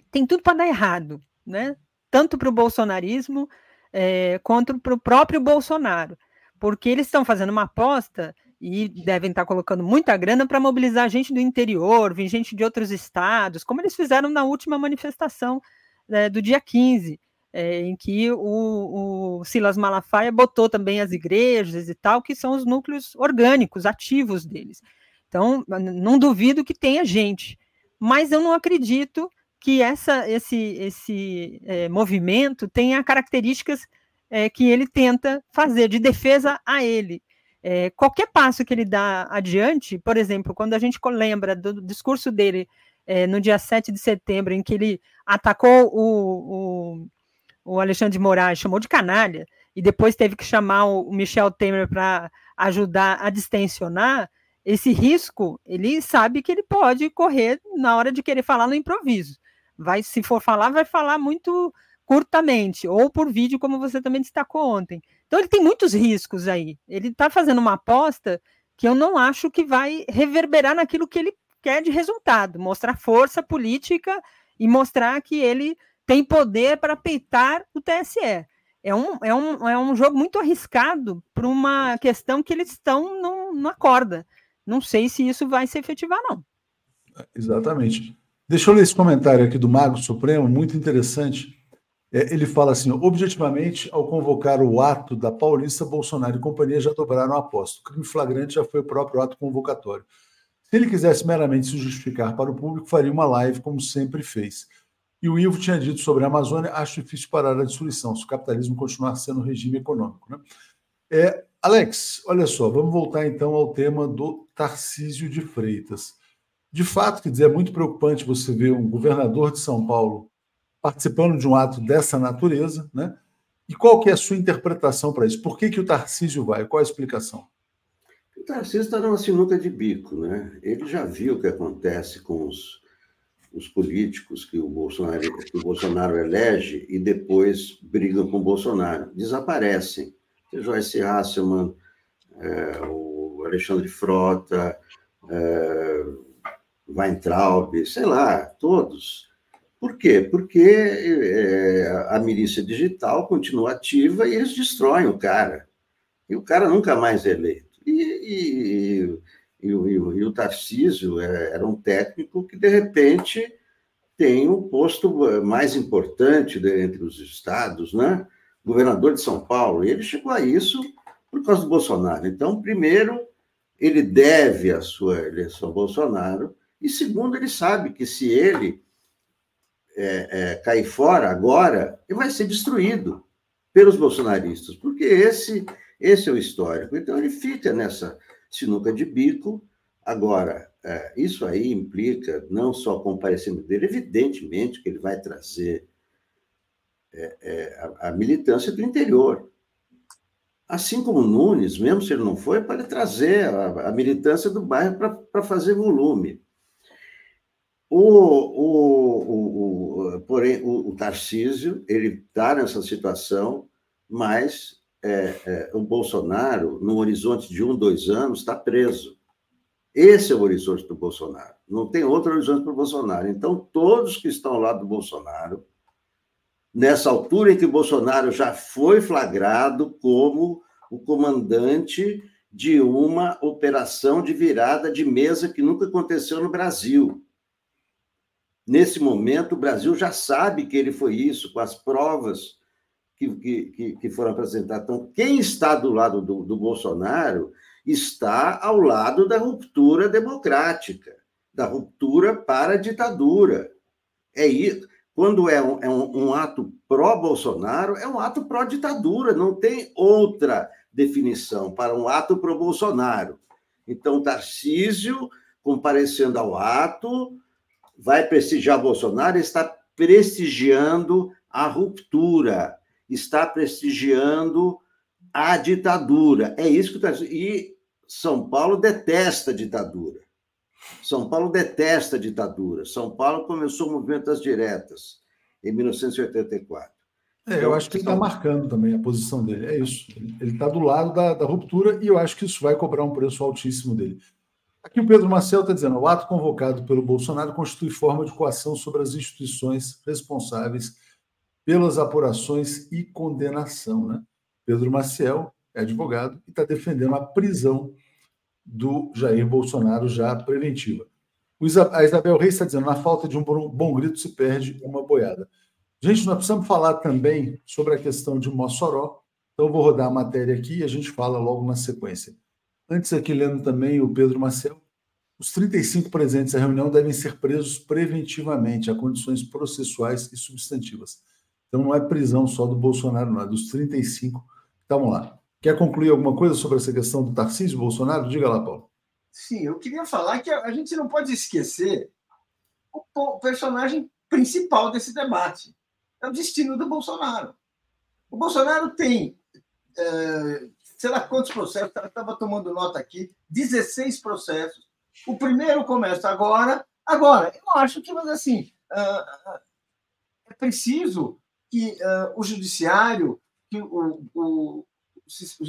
tem tudo para dar errado, né? tanto para o bolsonarismo é, para o próprio Bolsonaro, porque eles estão fazendo uma aposta e devem estar colocando muita grana para mobilizar gente do interior, vir gente de outros estados, como eles fizeram na última manifestação é, do dia 15. é, em que o, o, Silas Malafaia botou também as igrejas e tal, que são os núcleos orgânicos, ativos deles. Então, não duvido que tenha gente, mas eu não acredito que essa, esse, esse é, movimento tenha características é, que ele tenta fazer de defesa a ele. É, qualquer passo que ele dá adiante, por exemplo, quando a gente lembra do discurso dele no dia 7 de setembro, em que ele atacou o, o o Alexandre de Moraes chamou de canalha, e depois teve que chamar o Michel Temer para ajudar a distensionar, esse risco, ele sabe que ele pode correr na hora de querer falar no improviso. Vai, se for falar, vai falar muito curtamente, ou por vídeo, como você também destacou ontem. Então ele tem muitos riscos aí. Ele está fazendo uma aposta que eu não acho que vai reverberar naquilo que ele quer de resultado, mostrar força política e mostrar que ele tem poder para peitar o TSE. É um, é um, é um jogo muito arriscado para uma questão que eles estão no, numa corda. Não sei se isso vai se efetivar, não. Exatamente. Deixa eu ler esse comentário aqui do Mago Supremo, muito interessante. É, ele fala assim: objetivamente, ao convocar o ato da Paulista, Bolsonaro e companhia já dobraram a aposta. O crime flagrante já foi o próprio ato convocatório. Se ele quisesse meramente se justificar para o público, faria uma live, como sempre fez. E o Ivo tinha dito sobre a Amazônia: acho difícil parar a destruição, se o capitalismo continuar sendo um regime econômico. Né? É, Alex, olha só, vamos voltar então ao tema do Tarcísio de Freitas. De fato, quer dizer, é muito preocupante você ver um governador de São Paulo participando de um ato dessa natureza, né? E qual que é a sua interpretação para isso? Por que, que o Tarcísio vai? Qual a explicação? O Tarcísio está numa sinuca de bico, né? Ele já viu o que acontece com os os políticos que o Bolsonaro, que o Bolsonaro elege e depois brigam com o Bolsonaro. Desaparecem. O Joyce Hasselman, é, o Alexandre Frota, é, Weintraub, sei lá, todos. Por quê? Porque é, a milícia digital continua ativa e eles destroem o cara. E o cara nunca mais é eleito. E, e, e, o, e o Tarcísio é, era um técnico que, de repente, tem o um posto eh, mais importante entre os estados, né? governador de São Paulo, e ele chegou a isso por causa do Bolsonaro. Então, primeiro, ele deve a sua eleição ao Bolsonaro, e segundo, ele sabe que se ele é, é, cair fora agora, ele vai ser destruído pelos bolsonaristas, porque esse, esse é o histórico. Então, ele fica nessa sinuca de bico. Agora, é, isso aí implica não só o comparecimento dele, evidentemente que ele vai trazer é, é, a, a, militância do interior. Assim como Nunes, mesmo se ele não foi, pode trazer a, a militância do bairro para fazer volume. O, o, o, o porém, o, o, Tarcísio, ele está nessa situação, mas é, é, o Bolsonaro, no horizonte de um, dois anos, está preso. Esse é o horizonte do Bolsonaro. Não tem outro horizonte para o Bolsonaro. Então, todos que estão ao lado do Bolsonaro, nessa altura em que o Bolsonaro já foi flagrado como o comandante de uma operação de virada de mesa que nunca aconteceu no Brasil. Nesse momento, o Brasil já sabe que ele foi isso, com as provas que, que, que foram apresentadas. Então, quem está do lado do, do Bolsonaro está ao lado da ruptura democrática, da ruptura para a ditadura. É isso. Quando é um, é um, um ato pró-Bolsonaro, é um ato pró-ditadura, não tem outra definição para um ato pró-Bolsonaro. Então, Tarcísio, comparecendo ao ato, vai prestigiar Bolsonaro, está prestigiando a ruptura, está prestigiando a ditadura. É isso que está. E São Paulo detesta a ditadura. São Paulo detesta a ditadura. São Paulo começou o movimento das diretas em 1984. É, eu acho que ele está marcando também a posição dele. É isso. Ele está do lado da, da, ruptura e eu acho que isso vai cobrar um preço altíssimo dele. Aqui o Pedro Marcel está dizendo: o ato convocado pelo Bolsonaro constitui forma de coação sobre as instituições responsáveis pelas apurações e condenação. Né? Pedro Maciel é advogado e está defendendo a prisão do Jair Bolsonaro já preventiva. A Isabel Reis está dizendo: na falta de um bom grito se perde uma boiada. Gente, nós precisamos falar também sobre a questão de Mossoró. Então, vou rodar a matéria aqui e a gente fala logo na sequência. Antes aqui, lendo também o Pedro Marcel. Os 35 presentes à reunião devem ser presos preventivamente a condições processuais e substantivas. Então, não é prisão só do Bolsonaro, não, é dos 35. Então, vamos lá. Quer concluir alguma coisa sobre essa questão do Tarcísio Bolsonaro? Diga lá, Paulo. Sim, eu queria falar que a gente não pode esquecer o personagem principal desse debate. É o destino do Bolsonaro. O Bolsonaro tem, é, sei lá quantos processos, estava tomando nota aqui, 16 processos. O primeiro começa agora. Agora, eu acho que, mas assim, é preciso que o judiciário, que o, o,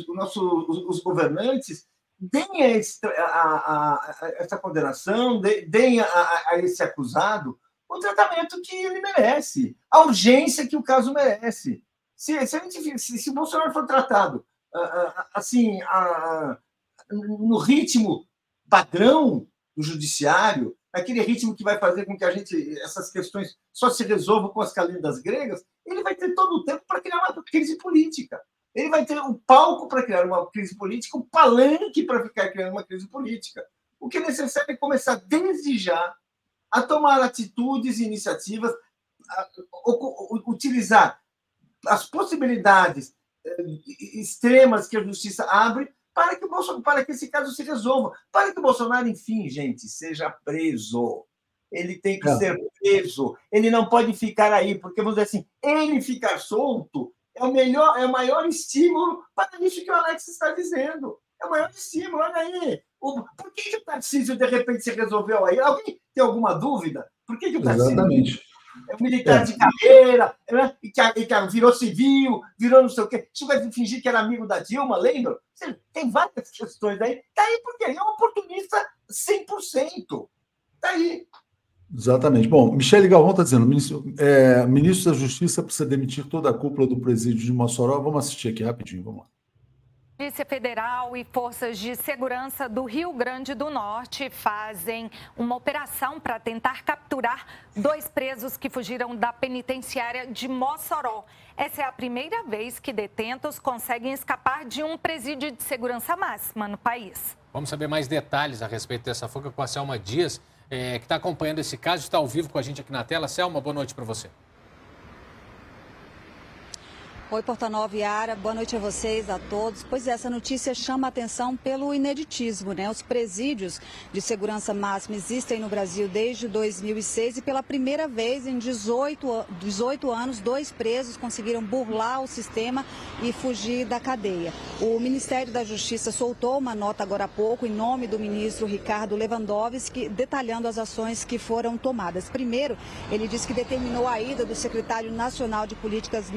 o nosso, os governantes deem a, a, a, essa condenação, deem a, a, esse acusado o tratamento que ele merece, a urgência que o caso merece. Se, se, gente, se, se Bolsonaro for tratado assim, no ritmo padrão do judiciário, aquele ritmo que vai fazer com que a gente essas questões só se resolvam com as calendas gregas, ele vai ter todo o tempo para criar uma crise política. Ele vai ter um palco para criar uma crise política, um palanque para ficar criando uma crise política. O que é necessário é começar desde já a tomar atitudes e iniciativas, a, utilizar as possibilidades extremas que a justiça abre para que, o Bolsonaro, para que esse caso se resolva, para que o Bolsonaro, enfim, gente, seja preso. Ele tem que é. ser preso. Ele não pode ficar aí, porque vamos dizer assim, ele ficar solto é o melhor, é o maior estímulo para isso que o Alex está dizendo. É o maior estímulo, olha aí. O, por que, que o Tarcísio, de repente, se resolveu aí? Alguém tem alguma dúvida? Por que, que o Tarcísio Exatamente. É militar é. de carreira, né? e, que, e que virou civil, virou não sei o quê? Chegou a fingir que era amigo da Dilma, lembra? Tem várias questões aí. Está aí porque ele é um oportunista 100%. Está aí. Exatamente. Bom, Michele Galvão está dizendo: ministro, é, ministro da Justiça precisa demitir toda a cúpula do presídio de Mossoró. Vamos assistir aqui rapidinho, vamos lá. Polícia Federal e forças de segurança do Rio Grande do Norte fazem uma operação para tentar capturar dois presos que fugiram da penitenciária de Mossoró. Essa é a primeira vez que detentos conseguem escapar de um presídio de segurança máxima no país. Vamos saber mais detalhes a respeito dessa fuga com a Selma Dias é, que está acompanhando esse caso, está ao vivo com a gente aqui na tela. Selma, boa noite para você. Oi, Porta-Nova Ara, boa noite a vocês, a todos. Pois é, essa notícia chama a atenção pelo ineditismo, né? Os presídios de segurança máxima existem no Brasil desde 2006 e pela primeira vez em 18, 18 anos, dois presos conseguiram burlar o sistema e fugir da cadeia. O Ministério da Justiça soltou uma nota agora há pouco em nome do ministro Ricardo Lewandowski, detalhando as ações que foram tomadas. Primeiro, ele disse que determinou a ida do secretário nacional de políticas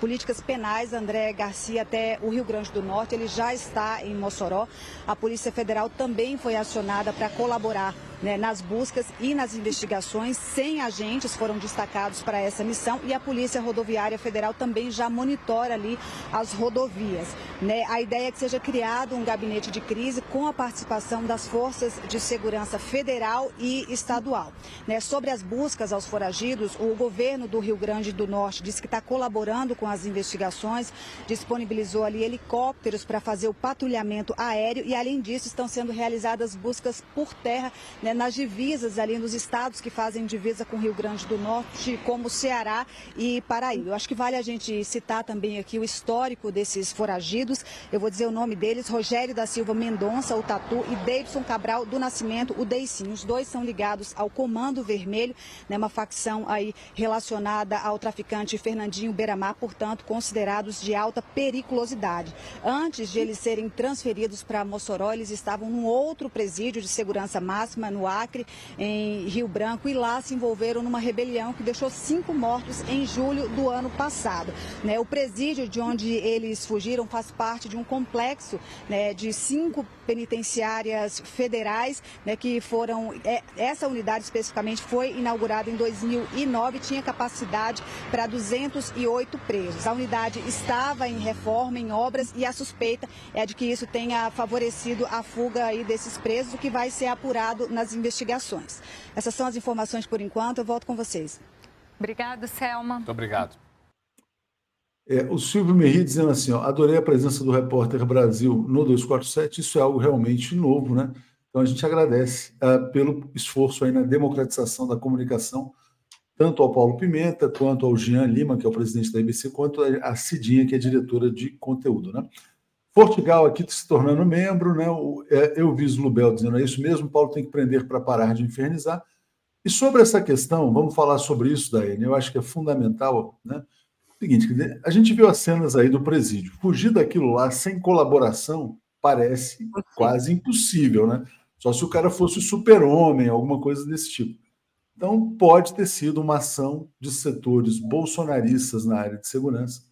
políticas penais, André Garcia, até o Rio Grande do Norte. Ele já está em Mossoró. A Polícia Federal também foi acionada para colaborar né, nas buscas e nas investigações. 100 agentes foram destacados para essa missão e a Polícia Rodoviária Federal também já monitora ali as rodovias. Né? A ideia é que seja criado um gabinete de crise com a participação das forças de segurança federal e estadual. Né? Sobre as buscas aos foragidos, o governo do Rio Grande do Norte disse que está colaborando com as investigações, disponibilizou ali helicópteros para fazer o patrulhamento aéreo e, além disso, estão sendo realizadas buscas por terra né, né, nas divisas ali nos estados que fazem divisa com Rio Grande do Norte, como Ceará e Paraíba. Eu acho que vale a gente citar também aqui o histórico desses foragidos. Eu vou dizer o nome deles: Rogério da Silva Mendonça, o Tatu, e Davidson Cabral do Nascimento, o Deicinho. Os dois são ligados ao Comando Vermelho, né, uma facção aí relacionada ao traficante Fernandinho Beramar, portanto, considerados de alta periculosidade. Antes de eles serem transferidos para Mossoró, eles estavam num outro presídio de segurança máxima, no no Acre, em Rio Branco, e lá se envolveram numa rebelião que deixou cinco mortos em julho do ano passado. Né, o presídio de onde eles fugiram faz parte de um complexo né, de cinco penitenciárias federais, né, que foram. É, essa unidade especificamente foi inaugurada em 2009 tinha capacidade para 208 presos. A unidade estava em reforma, em obras, e a suspeita é de que isso tenha favorecido a fuga aí desses presos, o que vai ser apurado nas investigações. Essas são as informações por enquanto. Eu volto com vocês. Obrigado, Selma. Muito obrigado. É, o Silvio Merri dizendo assim: ó, adorei a presença do repórter Brasil no 247, isso é algo realmente novo, né? Então a gente agradece uh, pelo esforço aí na democratização da comunicação, tanto ao Paulo Pimenta, quanto ao Jean Lima, que é o presidente da IBC, quanto a Cidinha, que é diretora de conteúdo, né? Portugal aqui se tornando membro, né? É, eu vi Lubel dizendo é isso mesmo, Paulo tem que prender para parar de infernizar. E sobre essa questão, vamos falar sobre isso, Daiane, eu acho que é fundamental, né? Seguinte, a gente viu as cenas aí do presídio. Fugir daquilo lá sem colaboração parece quase impossível, né? Só se o cara fosse o super-homem, alguma coisa desse tipo. Então, pode ter sido uma ação de setores bolsonaristas na área de segurança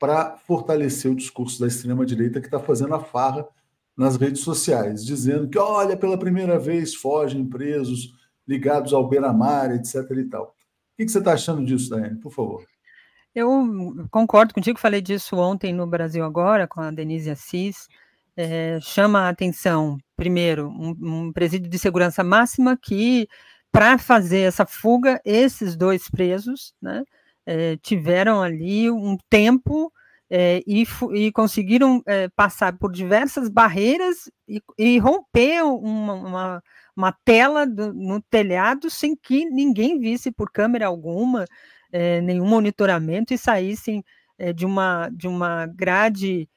para fortalecer o discurso da extrema-direita que está fazendo a farra nas redes sociais, dizendo que, olha, pela primeira vez fogem presos ligados ao Beira-Mar, etc. e tal. O que você está achando disso, Daiane? Por favor. Eu concordo contigo, falei disso ontem no Brasil Agora, com a Denise Assis. É, chama a atenção, primeiro, um, um presídio de segurança máxima que, para fazer essa fuga, esses dois presos né, é, tiveram ali um tempo é, e, e, conseguiram é, passar por diversas barreiras e, e romper uma, uma, uma tela do, no telhado sem que ninguém visse por câmera alguma, é, nenhum monitoramento e saíssem de, uma, de uma grade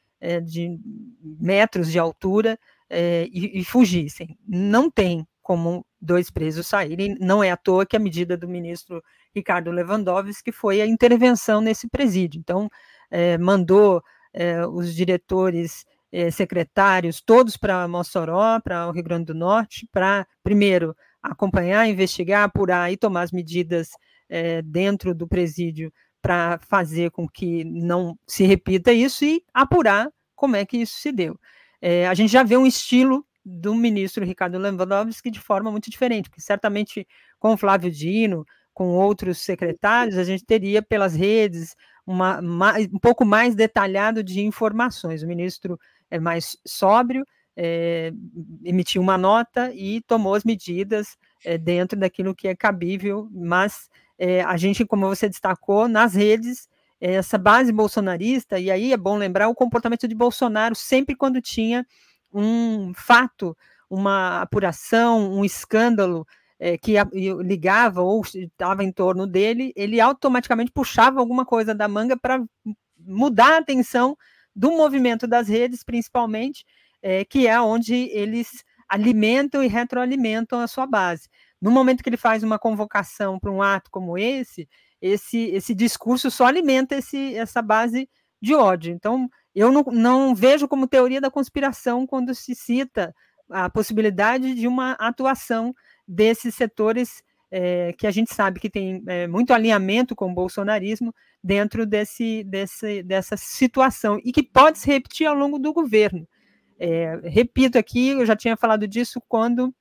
de metros de altura e, e fugissem. Não tem como dois presos saírem. Não é à toa que a medida do ministro Ricardo Lewandowski foi a intervenção nesse presídio. Então, mandou os diretores, secretários, todos para Mossoró, para o Rio Grande do Norte, para, primeiro, acompanhar, investigar, apurar e tomar as medidas é, dentro do presídio para fazer com que não se repita isso e apurar como é que isso se deu. É, a gente já vê um estilo do ministro Ricardo Lewandowski de forma muito diferente, porque certamente com Flávio Dino, com outros secretários, a gente teria pelas redes uma, um pouco mais detalhado de informações. O ministro é mais sóbrio, é, emitiu uma nota e tomou as medidas é, dentro daquilo que é cabível, mas é, a gente, como você destacou, nas redes, essa base bolsonarista, e aí é bom lembrar o comportamento de Bolsonaro sempre quando tinha um fato, uma apuração, um escândalo é, que ligava ou estava em torno dele, ele automaticamente puxava alguma coisa da manga para mudar a atenção do movimento das redes, principalmente, é, que é onde eles alimentam e retroalimentam a sua base. No momento que ele faz uma convocação para um ato como esse, esse, esse discurso só alimenta esse, essa base de ódio. Então, eu não, não vejo como teoria da conspiração quando se cita a possibilidade de uma atuação desses setores é, que a gente sabe que tem é, muito alinhamento com o bolsonarismo dentro desse, desse, dessa situação e que pode se repetir ao longo do governo. É, repito aqui, eu já tinha falado disso quando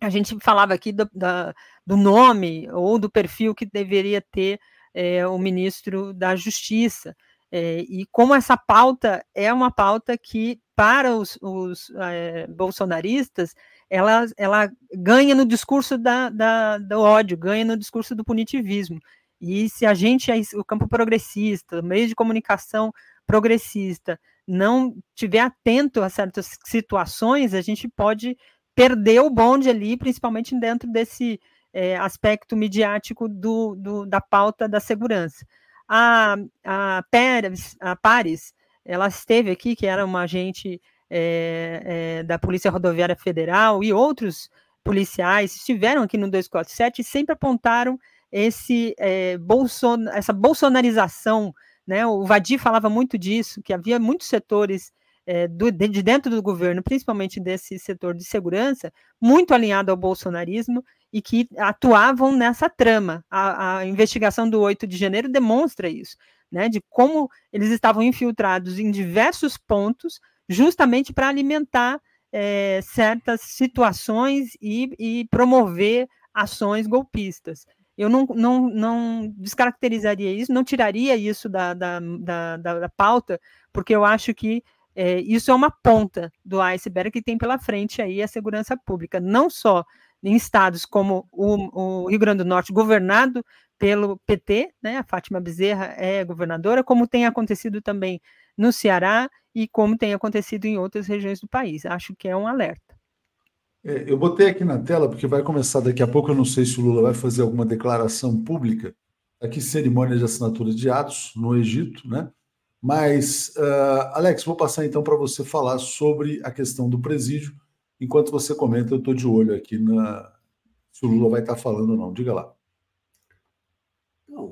a gente falava aqui do, da, do nome ou do perfil que deveria ter é, o ministro da Justiça. É, e como essa pauta é uma pauta que, para os, os é, bolsonaristas, ela, ela ganha no discurso da, da, do ódio, ganha no discurso do punitivismo. E se a gente, o campo progressista, o meio de comunicação progressista, não tiver atento a certas situações, a gente pode perdeu o bonde ali, principalmente dentro desse é, aspecto midiático do, do, da pauta da segurança. A, a, Pérez, a Paris, ela esteve aqui, que era uma agente é, é, da Polícia Rodoviária Federal e outros policiais estiveram aqui no 247 e sempre apontaram esse é, bolson, essa bolsonarização, né? O Vadir falava muito disso, que havia muitos setores é, do, de dentro do governo, principalmente desse setor de segurança, muito alinhado ao bolsonarismo e que atuavam nessa trama. A, a investigação do 8 de janeiro demonstra isso, né, de como eles estavam infiltrados em diversos pontos, justamente para alimentar é, certas situações e, e promover ações golpistas eu não, não, não descaracterizaria isso, não tiraria isso da, da, da, da, pauta, porque eu acho que é, isso é uma ponta do iceberg que tem pela frente aí a segurança pública, não só em estados como o, o Rio Grande do Norte, governado pelo PT, né? A Fátima Bezerra é governadora, como tem acontecido também no Ceará e como tem acontecido em outras regiões do país. Acho que é um alerta. É, eu botei aqui na tela, porque vai começar daqui a pouco, eu não sei se o Lula vai fazer alguma declaração pública, aqui cerimônia de assinatura de atos no Egito, né? Mas, uh, Alex, vou passar então para você falar sobre a questão do presídio. Enquanto você comenta, eu estou de olho aqui na se o Lula vai estar falando ou não. Diga lá.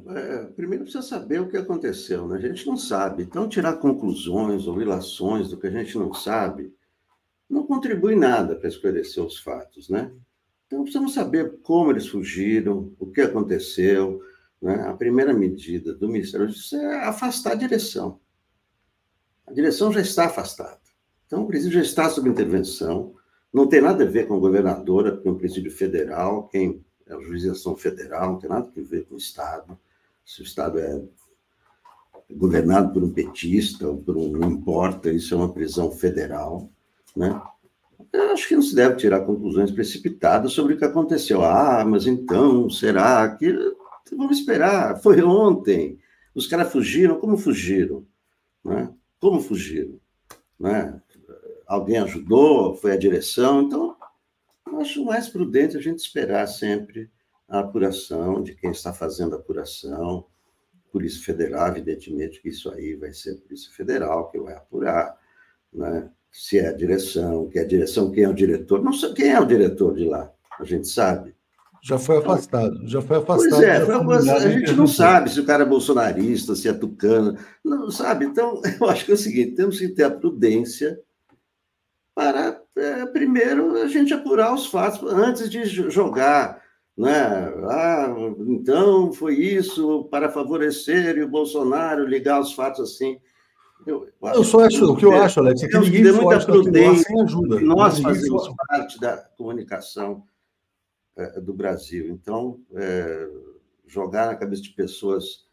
É, primeiro precisa saber o que aconteceu, né? A gente não sabe. Então, tirar conclusões ou ilações do que a gente não sabe não contribui nada para esclarecer os fatos, né? Então, precisamos saber como eles fugiram, o que aconteceu. Né? A primeira medida do Ministério da Justiça é afastar a direção. A direção já está afastada. Então, o presídio já está sob intervenção. Não tem nada a ver com a governadora, porque é um presídio federal. Quem é a jurisdição federal, não tem nada a ver com o Estado. Se o Estado é governado por um petista ou por um. não importa, isso é uma prisão federal. Né? Eu acho que não se deve tirar conclusões precipitadas sobre o que aconteceu. Ah, mas então, será que. Vamos esperar. Foi ontem. Os caras fugiram. Como fugiram? Né? Como fugiram? Né? Alguém ajudou? Foi a direção? Então, eu acho mais prudente a gente esperar sempre a apuração de quem está fazendo a apuração. Polícia Federal, evidentemente que isso aí vai ser a Polícia Federal que vai apurar, né? se é a direção, que é a direção, quem é o diretor. Não sei quem é o diretor de lá, a gente sabe. Já foi afastado, já foi afastado. Pois é, foi a gente não sabe se o cara é bolsonarista, se é tucano, não sabe. Então, eu acho que é o seguinte: temos que ter a prudência para, é, primeiro, a gente apurar os fatos antes de jogar. Né? Ah, então foi isso para favorecer o Bolsonaro ligar os fatos assim. Eu, eu, eu só acho, o que eu acho, Alex, é que ninguém muita prudência sem ajuda. Nós fazemos parte da comunicação é, do Brasil. Então, é, jogar na cabeça de pessoas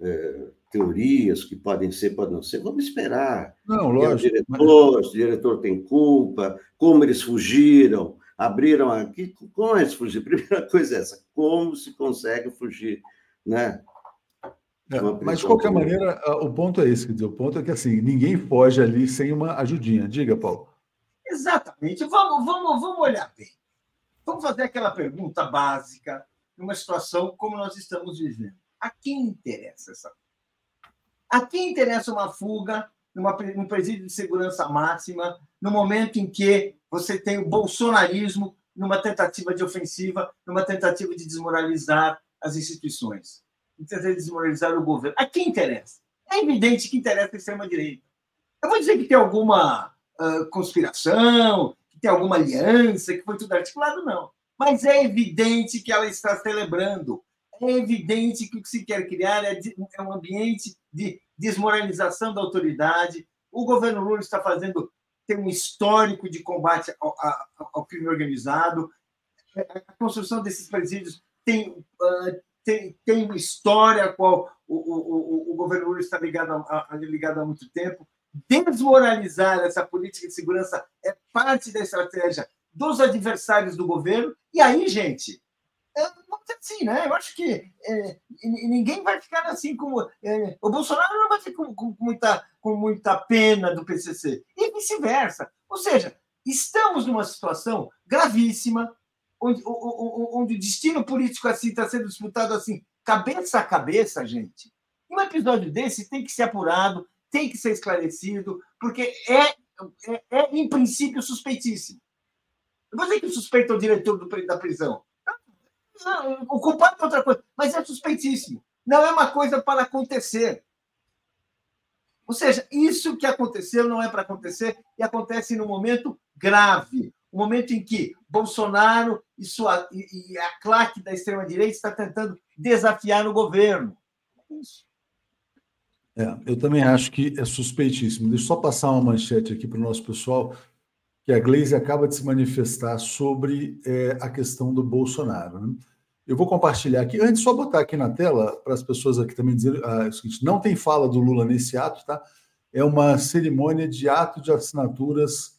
é, teorias que podem ser, podem não ser, vamos esperar. Não, lógico. O diretor, mas... o diretor tem culpa, como eles fugiram, abriram aqui, como eles fugiram? Primeira coisa é essa, como se consegue fugir, né? É, mas, de qualquer maneira, o ponto é esse, quer dizer, o ponto é que assim, ninguém foge ali sem uma ajudinha. Diga, Paulo. Exatamente. Vamos, vamos, vamos olhar bem. Vamos fazer aquela pergunta básica numa situação como nós estamos vivendo. A quem interessa essa A quem interessa uma fuga numa, num presídio de segurança máxima, no momento em que você tem o bolsonarismo numa tentativa de ofensiva, numa tentativa de desmoralizar as instituições? tentar desmoralizar o governo. A quem interessa? É evidente que interessa a extrema-direita. Eu vou dizer que tem alguma uh, conspiração, que tem alguma aliança, que foi tudo articulado, não. Mas é evidente que ela está celebrando. É evidente que o que se quer criar é, é um ambiente de desmoralização da autoridade. O governo Lula está fazendo tem um histórico de combate ao, ao, crime organizado. A construção desses presídios tem uh, tem, tem história a qual o, o, o, governo Lula está ligado a, a, ligado há muito tempo. Desmoralizar essa política de segurança é parte da estratégia dos adversários do governo. E aí, gente, é, vamos dizer assim, né? Eu acho que é, ninguém vai ficar assim como. É, o Bolsonaro não vai ficar com, com, muita, com muita pena do PCC, e vice-versa. Ou seja, estamos numa situação gravíssima, onde, onde o destino político assim está sendo disputado assim, cabeça a cabeça, gente. Um episódio desse tem que ser apurado, tem que ser esclarecido, porque é, é, é em princípio, suspeitíssimo. Dizer que o suspeito é o diretor do, da prisão. Não, o culpado é outra coisa, mas é suspeitíssimo. Não é uma coisa para acontecer. Ou seja, isso que aconteceu não é para acontecer e acontece num momento grave o momento em que Bolsonaro e, sua, e, e a claque da extrema-direita está tentando desafiar o governo. É isso. É, eu também acho que é suspeitíssimo. Deixa eu só passar uma manchete aqui para o nosso pessoal, que a Glaze acaba de se manifestar sobre é, a questão do Bolsonaro. Né? Eu vou compartilhar aqui, antes só botar aqui na tela, para as pessoas aqui também dizerem ah, é o seguinte, não tem fala do Lula nesse ato, tá? É uma cerimônia de ato de assinaturas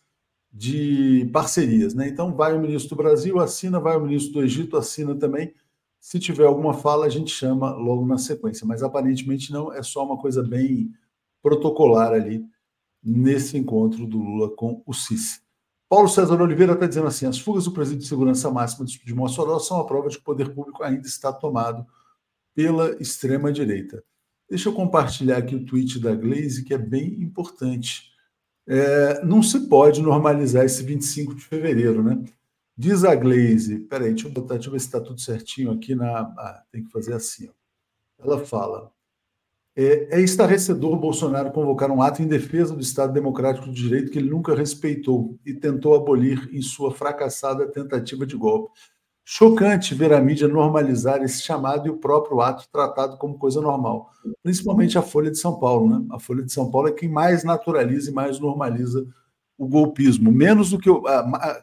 de parcerias. Né? Então, vai o ministro do Brasil, assina, vai o ministro do Egito, assina também. Se tiver alguma fala, a gente chama logo na sequência, mas aparentemente não, é só uma coisa bem protocolar ali nesse encontro do Lula com o Sisi. Paulo César Oliveira está dizendo assim: as fugas do presídio de segurança máxima de Mossoró são a prova de que o poder público ainda está tomado pela extrema-direita. Deixa eu compartilhar aqui o tweet da Glaze, que é bem importante. É, não se pode normalizar esse 25 de fevereiro, né? Diz a Glaze, peraí, deixa eu botar, deixa eu ver se está tudo certinho aqui na. Ah, tem que fazer assim. Ó. Ela fala: é, é estarrecedor Bolsonaro convocar um ato em defesa do Estado Democrático de Direito que ele nunca respeitou e tentou abolir em sua fracassada tentativa de golpe. Chocante ver a mídia normalizar esse chamado e o próprio ato tratado como coisa normal, principalmente a Folha de São Paulo. Né? A Folha de São Paulo é quem mais naturaliza e mais normaliza o golpismo, menos do que o.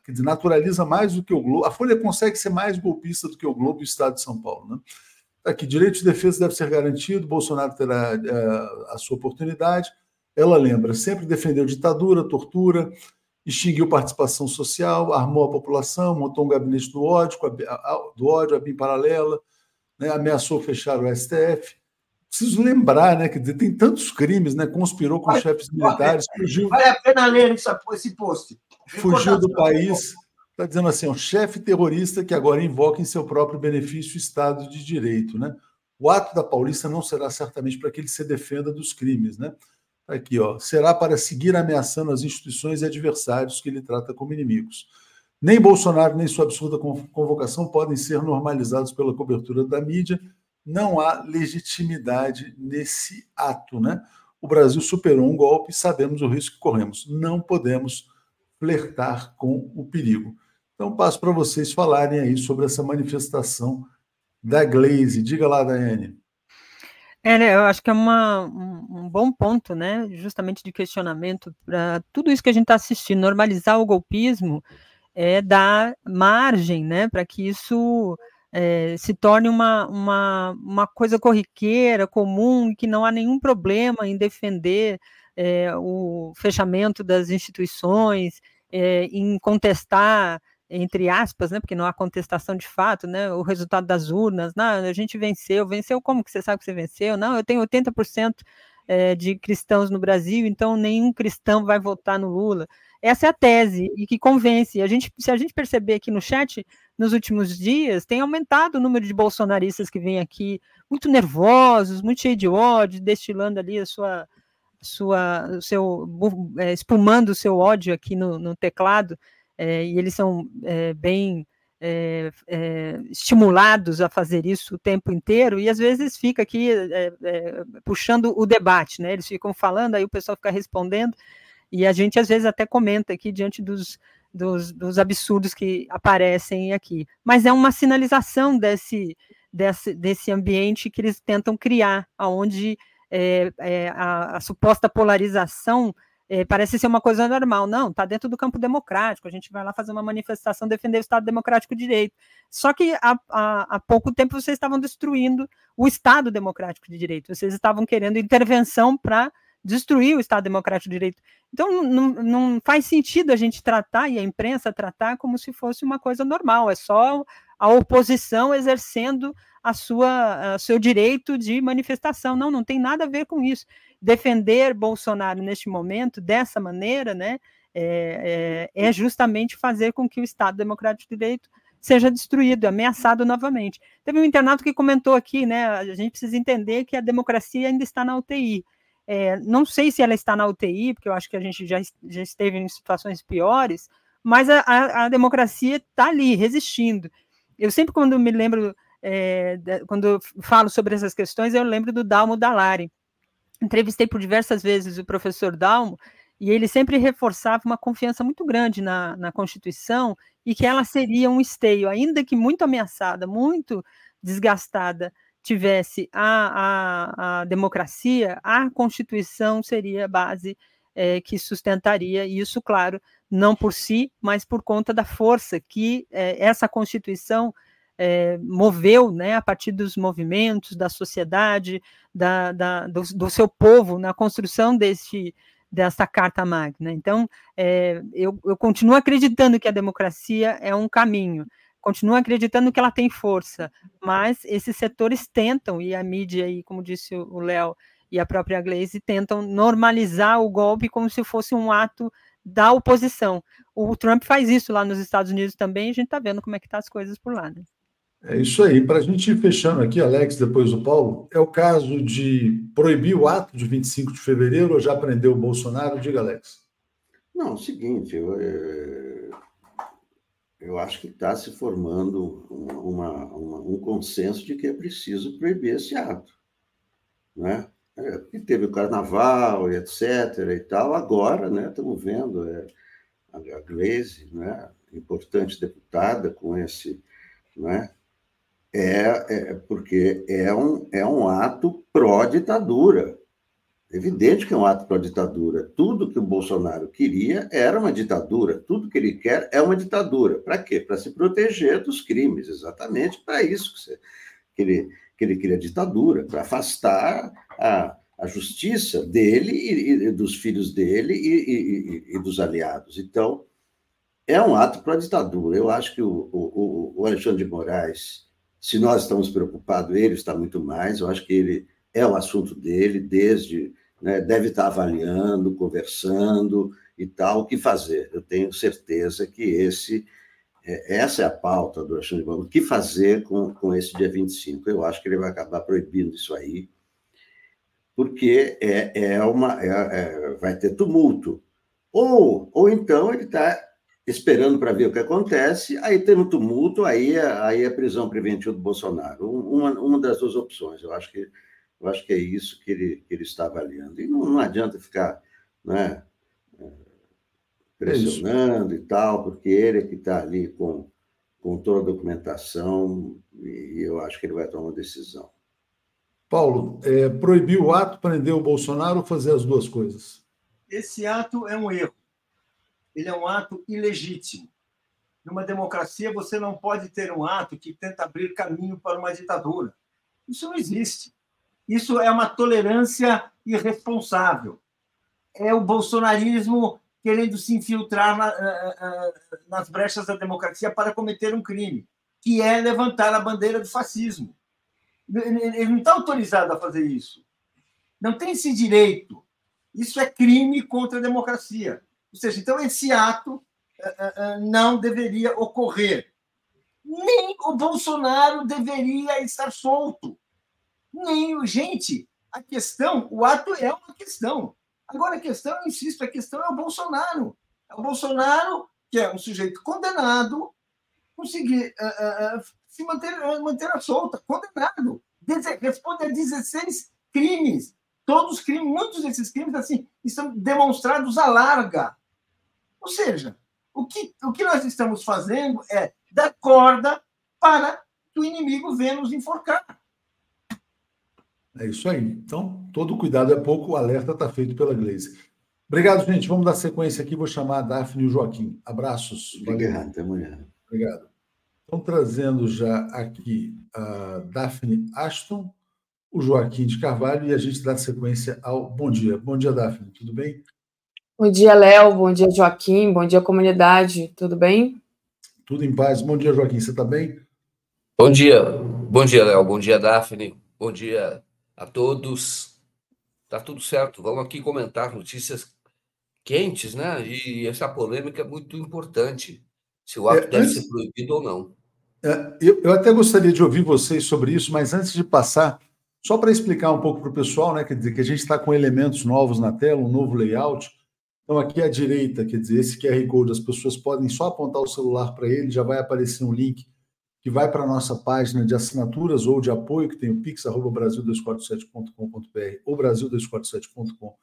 dizer, naturaliza mais do que o Globo. A Folha consegue ser mais golpista do que o Globo e o Estado de São Paulo. Né? Tá aqui, direito de defesa deve ser garantido, Bolsonaro terá uh, a sua oportunidade. Ela lembra, sempre defendeu ditadura, tortura, extinguiu participação social, armou a população, montou um gabinete do ódio, do ódio, a BIM paralela, né, ameaçou fechar o STF. Preciso lembrar, né, que tem tantos crimes, né, conspirou com vale, chefes militares, vale, fugiu. Vale a pena ler esse post. Fugiu do país, está dizendo assim, um chefe terrorista que agora invoca em seu próprio benefício o Estado de Direito, né? O ato da Paulista não será certamente para que ele se defenda dos crimes, né? Aqui, ó, será para seguir ameaçando as instituições e adversários que ele trata como inimigos. Nem Bolsonaro nem sua absurda convocação podem ser normalizados pela cobertura da mídia. Não há legitimidade nesse ato, né? O Brasil superou um golpe, sabemos o risco que corremos. Não podemos flertar com o perigo. Então, passo para vocês falarem aí sobre essa manifestação da Glaze. Diga lá, Daiane. É, né, eu acho que é uma, um, um, bom ponto, né? Justamente de questionamento para tudo isso que a gente está assistindo. Normalizar o golpismo é dar margem, né? Para que isso é, se torne uma, uma, uma coisa corriqueira, comum, que não há nenhum problema em defender é, o fechamento das instituições, é, em contestar entre aspas, né, porque não há contestação de fato, né, o resultado das urnas, não, a gente venceu, venceu como que você sabe que você venceu? Não, eu tenho 80% é, de cristãos no Brasil, então nenhum cristão vai votar no Lula. Essa é a tese e que convence. A gente, se a gente perceber aqui no chat, nos últimos dias, tem aumentado o número de bolsonaristas que vêm aqui muito nervosos, muito cheios de ódio, destilando ali a sua, sua, o seu, é, espumando o seu ódio aqui no, no teclado é, e eles são é, bem é, estimulados a fazer isso o tempo inteiro, e às vezes fica aqui puxando o debate, né? Eles ficam falando, aí o pessoal fica respondendo, e a gente às vezes até comenta aqui diante dos, dos, dos absurdos que aparecem aqui. Mas é uma sinalização desse, desse, desse ambiente que eles tentam criar, onde a, a, suposta polarização é, parece ser uma coisa normal. Não, está dentro do campo democrático. A gente vai lá fazer uma manifestação defender o Estado Democrático de Direito. Só que há, há, há pouco tempo vocês estavam destruindo o Estado Democrático de Direito. Vocês estavam querendo intervenção para destruir o Estado Democrático de Direito. Então, não, não faz sentido a gente tratar, e a imprensa tratar, como se fosse uma coisa normal. É só a oposição exercendo a sua, a seu direito de manifestação. Não, não tem nada a ver com isso defender Bolsonaro neste momento dessa maneira, né, é, é, é, justamente fazer com que o Estado Democrático de Direito seja destruído, ameaçado novamente. Teve um internauta que comentou aqui, né, a gente precisa entender que a democracia ainda está na UTI. É, não sei se ela está na UTI, porque eu acho que a gente já, já esteve em situações piores, mas a, a, a democracia está ali, resistindo. Eu sempre, quando me lembro, é, quando falo sobre essas questões, eu lembro do Dalmo Dallari, entrevistei por diversas vezes o professor Dalmo, e ele sempre reforçava uma confiança muito grande na, na Constituição e que ela seria um esteio, ainda que muito ameaçada, muito desgastada, tivesse a, a, a democracia, a Constituição seria a base é, que sustentaria isso, claro, não por si, mas por conta da força que é, essa Constituição é, moveu né, a partir dos movimentos, da sociedade, da, da do, do, seu povo, na construção desse, dessa Carta Magna. Então, é, eu, eu continuo acreditando que a democracia é um caminho, continuo acreditando que ela tem força, mas esses setores tentam, e a mídia, aí, como disse o Léo e a própria Gleisi, tentam normalizar o golpe como se fosse um ato da oposição. O Trump faz isso lá nos Estados Unidos também, a gente está vendo como é que estão tá as coisas por lá. Né? É isso aí. Para a gente ir fechando aqui, Alex, depois o Paulo, é o caso de proibir o ato de 25 de fevereiro ou já prendeu o Bolsonaro? Diga, Alex. Não, é o seguinte, eu, é, eu acho que está se formando uma, uma, um consenso de que é preciso proibir esse ato. Né? É, teve o carnaval e etc. e tal. Agora, né, estamos vendo é, a Gleisi, né, importante deputada com esse. Né, é, é porque é um, é um ato pró-ditadura. Evidente que é um ato pró-ditadura. Tudo que o Bolsonaro queria era uma ditadura. Tudo que ele quer é uma ditadura. Para quê? Para se proteger dos crimes. Exatamente para isso que, você, que, ele, que ele queria ditadura para afastar a, a justiça dele e, e dos filhos dele e, e, e, dos aliados. Então, é um ato pró-ditadura. Eu acho que o, o, o Alexandre de Moraes se nós estamos preocupados, ele está muito mais. Eu acho que ele é o assunto dele, desde né, deve estar avaliando, conversando e tal, o que fazer. Eu tenho certeza que esse é, essa é a pauta do Alexandre Moraes. O que fazer com, com esse dia 25? Eu acho que ele vai acabar proibindo isso aí, porque é, é uma, é, é, vai ter tumulto. Ou, ou então ele está esperando para ver o que acontece, aí tem um tumulto, aí é, aí é prisão preventiva do Bolsonaro. Uma, uma das duas opções. Eu acho que, eu acho que é isso que ele, que ele está avaliando. E não, não adianta ficar né, é, pressionando é e tal, porque ele é que está ali com, com toda a documentação e eu acho que ele vai tomar uma decisão. Paulo, é, proibir o ato, prender o Bolsonaro ou fazer as duas coisas? Esse ato é um erro ele é um ato ilegítimo. Numa democracia, você não pode ter um ato que tenta abrir caminho para uma ditadura. Isso não existe. Isso é uma tolerância irresponsável. É o bolsonarismo querendo se infiltrar na, eh, eh, nas brechas da democracia para cometer um crime, que é levantar a bandeira do fascismo. Ele não está autorizado a fazer isso. Não tem esse direito. Isso é crime contra a democracia. Ou seja, então esse ato uh, uh, não deveria ocorrer. Nem o Bolsonaro deveria estar solto. Nem, gente, a questão, o ato é uma questão. Agora, a questão, eu insisto, a questão é o Bolsonaro. É o Bolsonaro, que é um sujeito condenado, conseguir uh, uh, se manter, manter a solta, condenado. Responde a 16 crimes. Todos os crimes, muitos desses crimes, assim, estão demonstrados à larga. Ou seja, o que, o que nós estamos fazendo é dar corda para que o inimigo venha nos enforcar. É isso aí. Então, todo cuidado é pouco, o alerta está feito pela Glaze. Obrigado, gente. Vamos dar sequência aqui. Vou chamar a Daphne e o Joaquim. Abraços. Obrigado, até amanhã. Obrigado. Estão trazendo já aqui a Daphne Ashton, o Joaquim de Carvalho, e a gente dá sequência ao Bom Dia. Bom dia, Daphne. Tudo bem? Bom dia, Léo. Bom dia, Joaquim. Bom dia, comunidade. Tudo bem? Tudo em paz. Bom dia, Joaquim. Você está bem? Bom dia. Bom dia, Léo. Bom dia, Daphne. Bom dia a todos. Tá tudo certo. Vamos aqui comentar notícias quentes, né? E essa polêmica é muito importante. Se o ato é, deve antes... ser proibido ou não. É, eu, eu até gostaria de ouvir vocês sobre isso, mas antes de passar, só para explicar um pouco para o pessoal, né? Quer dizer, que a gente está com elementos novos na tela, um novo layout. Então, aqui à direita, quer dizer, esse QR Code, as pessoas podem só apontar o celular para ele, já vai aparecer um link que vai para a nossa página de assinaturas ou de apoio, que tem o pix.brasil247.com.br ou brasil247.com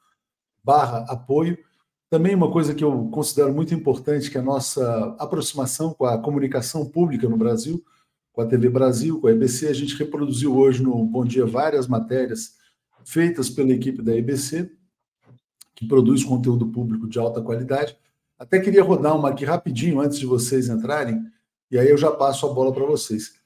barra apoio. Também uma coisa que eu considero muito importante, que é a nossa aproximação com a comunicação pública no Brasil, com a TV Brasil, com a EBC. A gente reproduziu hoje no Bom Dia várias matérias feitas pela equipe da EBC, que produz conteúdo público de alta qualidade. Até queria rodar uma aqui rapidinho antes de vocês entrarem, e aí eu já passo a bola para vocês.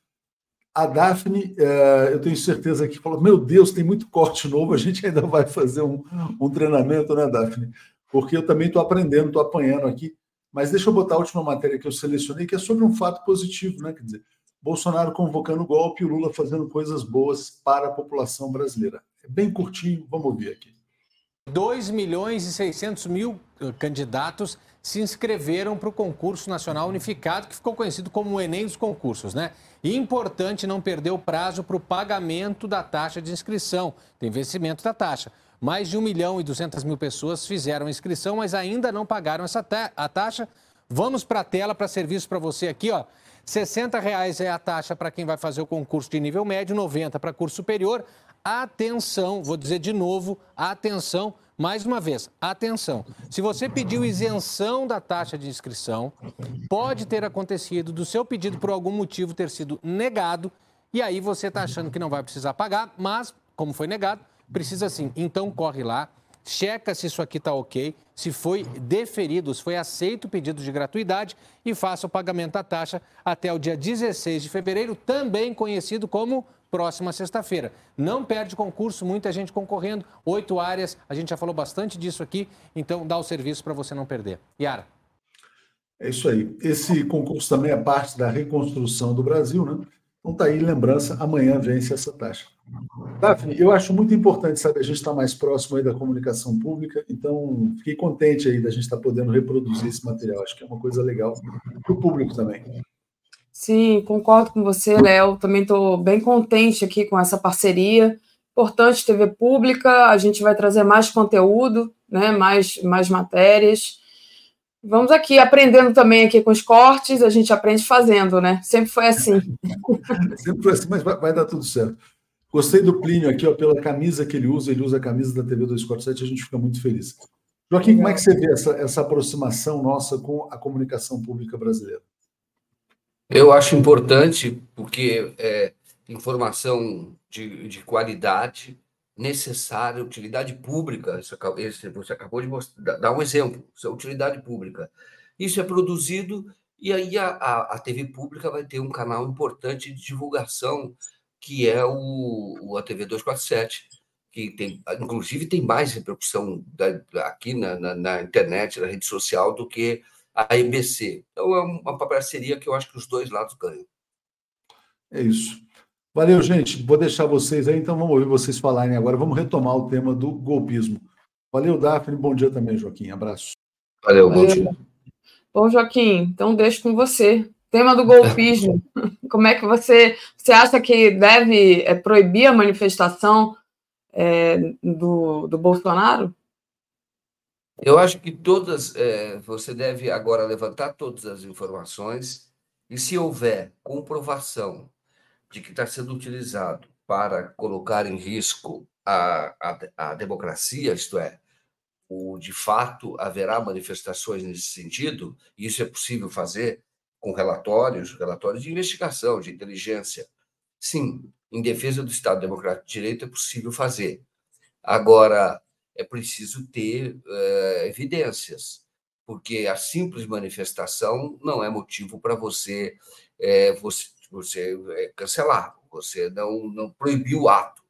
A Daphne, eh, eu tenho certeza que falou: Meu Deus, tem muito corte novo, a gente ainda vai fazer um, um treinamento, né, Daphne? porque eu também estou aprendendo, estou apanhando aqui. Mas deixa eu botar a última matéria que eu selecionei, que é sobre um fato positivo, né? Quer dizer, Bolsonaro convocando golpe e Lula fazendo coisas boas para a população brasileira. É bem curtinho, vamos ouvir aqui. 2 milhões e 600 mil eh, candidatos se inscreveram para o concurso nacional unificado, que ficou conhecido como o Enem dos concursos, né? Importante não perder o prazo para o pagamento da taxa de inscrição, tem vencimento da taxa. Mais de 1 milhão e 200 mil pessoas fizeram inscrição, mas ainda não pagaram essa ta a taxa. Vamos para a tela para serviço para você aqui, ó. 60 reais é a taxa para quem vai fazer o concurso de nível médio, 90 para curso superior. Atenção, vou dizer de novo, atenção, mais uma vez, atenção. Se você pediu isenção da taxa de inscrição, pode ter acontecido do seu pedido por algum motivo ter sido negado e aí você está achando que não vai precisar pagar, mas como foi negado, precisa sim. Então corre lá, checa se isso aqui está ok, se foi deferido, se foi aceito o pedido de gratuidade e faça o pagamento da taxa até o dia 16 de fevereiro, também conhecido como próxima sexta-feira. Não perde concurso, muita gente concorrendo, oito áreas, a gente já falou bastante disso aqui, então dá o serviço para você não perder. Yara. É isso aí. Esse concurso também é parte da reconstrução do Brasil, né? Então tá aí lembrança, amanhã vence essa taxa. Daphne, eu acho muito importante, sabe, a gente estar tá mais próximo aí da comunicação pública, então fiquei contente aí da gente estar tá podendo reproduzir esse material. Acho que é uma coisa legal para o público também. Sim, concordo com você, Léo. Também estou bem contente aqui com essa parceria. Importante TV pública, a gente vai trazer mais conteúdo, né? mais, mais matérias. Vamos aqui aprendendo também aqui com os cortes, a gente aprende fazendo, né? Sempre foi assim. Sempre foi assim, mas vai, vai, dar tudo certo. Gostei do Plínio aqui, ó, pela camisa que ele usa, ele usa a camisa da TV 247, a gente fica muito feliz. Joaquim, como é que você vê essa, essa aproximação nossa com a comunicação pública brasileira? Eu acho importante porque é, informação de, de qualidade necessária, utilidade pública. Isso, você acabou de mostrar, dar um exemplo, isso é utilidade pública. Isso é produzido e aí a, a, TV pública vai ter um canal importante de divulgação, que é o a TV 247, que tem, inclusive tem mais repercussão da, aqui na, na, na internet, na rede social, do que a EBC. Então, é uma parceria que eu acho que os dois lados ganham. É isso. Valeu, gente. Vou deixar vocês aí, então vamos ouvir vocês falarem agora. Vamos retomar o tema do golpismo. Valeu, Daphne. Bom dia também, Joaquim. Abraço. Valeu, bom dia. Bom, Joaquim, então deixo com você. Tema do golpismo. Como é que você, você acha que deve é, proibir a manifestação é, do, do Bolsonaro? Eu acho que todas, é, você deve agora levantar todas as informações e, se houver comprovação de que está sendo utilizado para colocar em risco a, a, a democracia, isto é, o, de fato haverá manifestações nesse sentido, e isso é possível fazer com relatórios, relatórios de investigação, de inteligência. Sim, em defesa do Estado Democrático de Direito é possível fazer. Agora, é preciso ter é, evidências, porque a simples manifestação não é motivo para você, é, você, você é, cancelar, você não, não proibir o ato,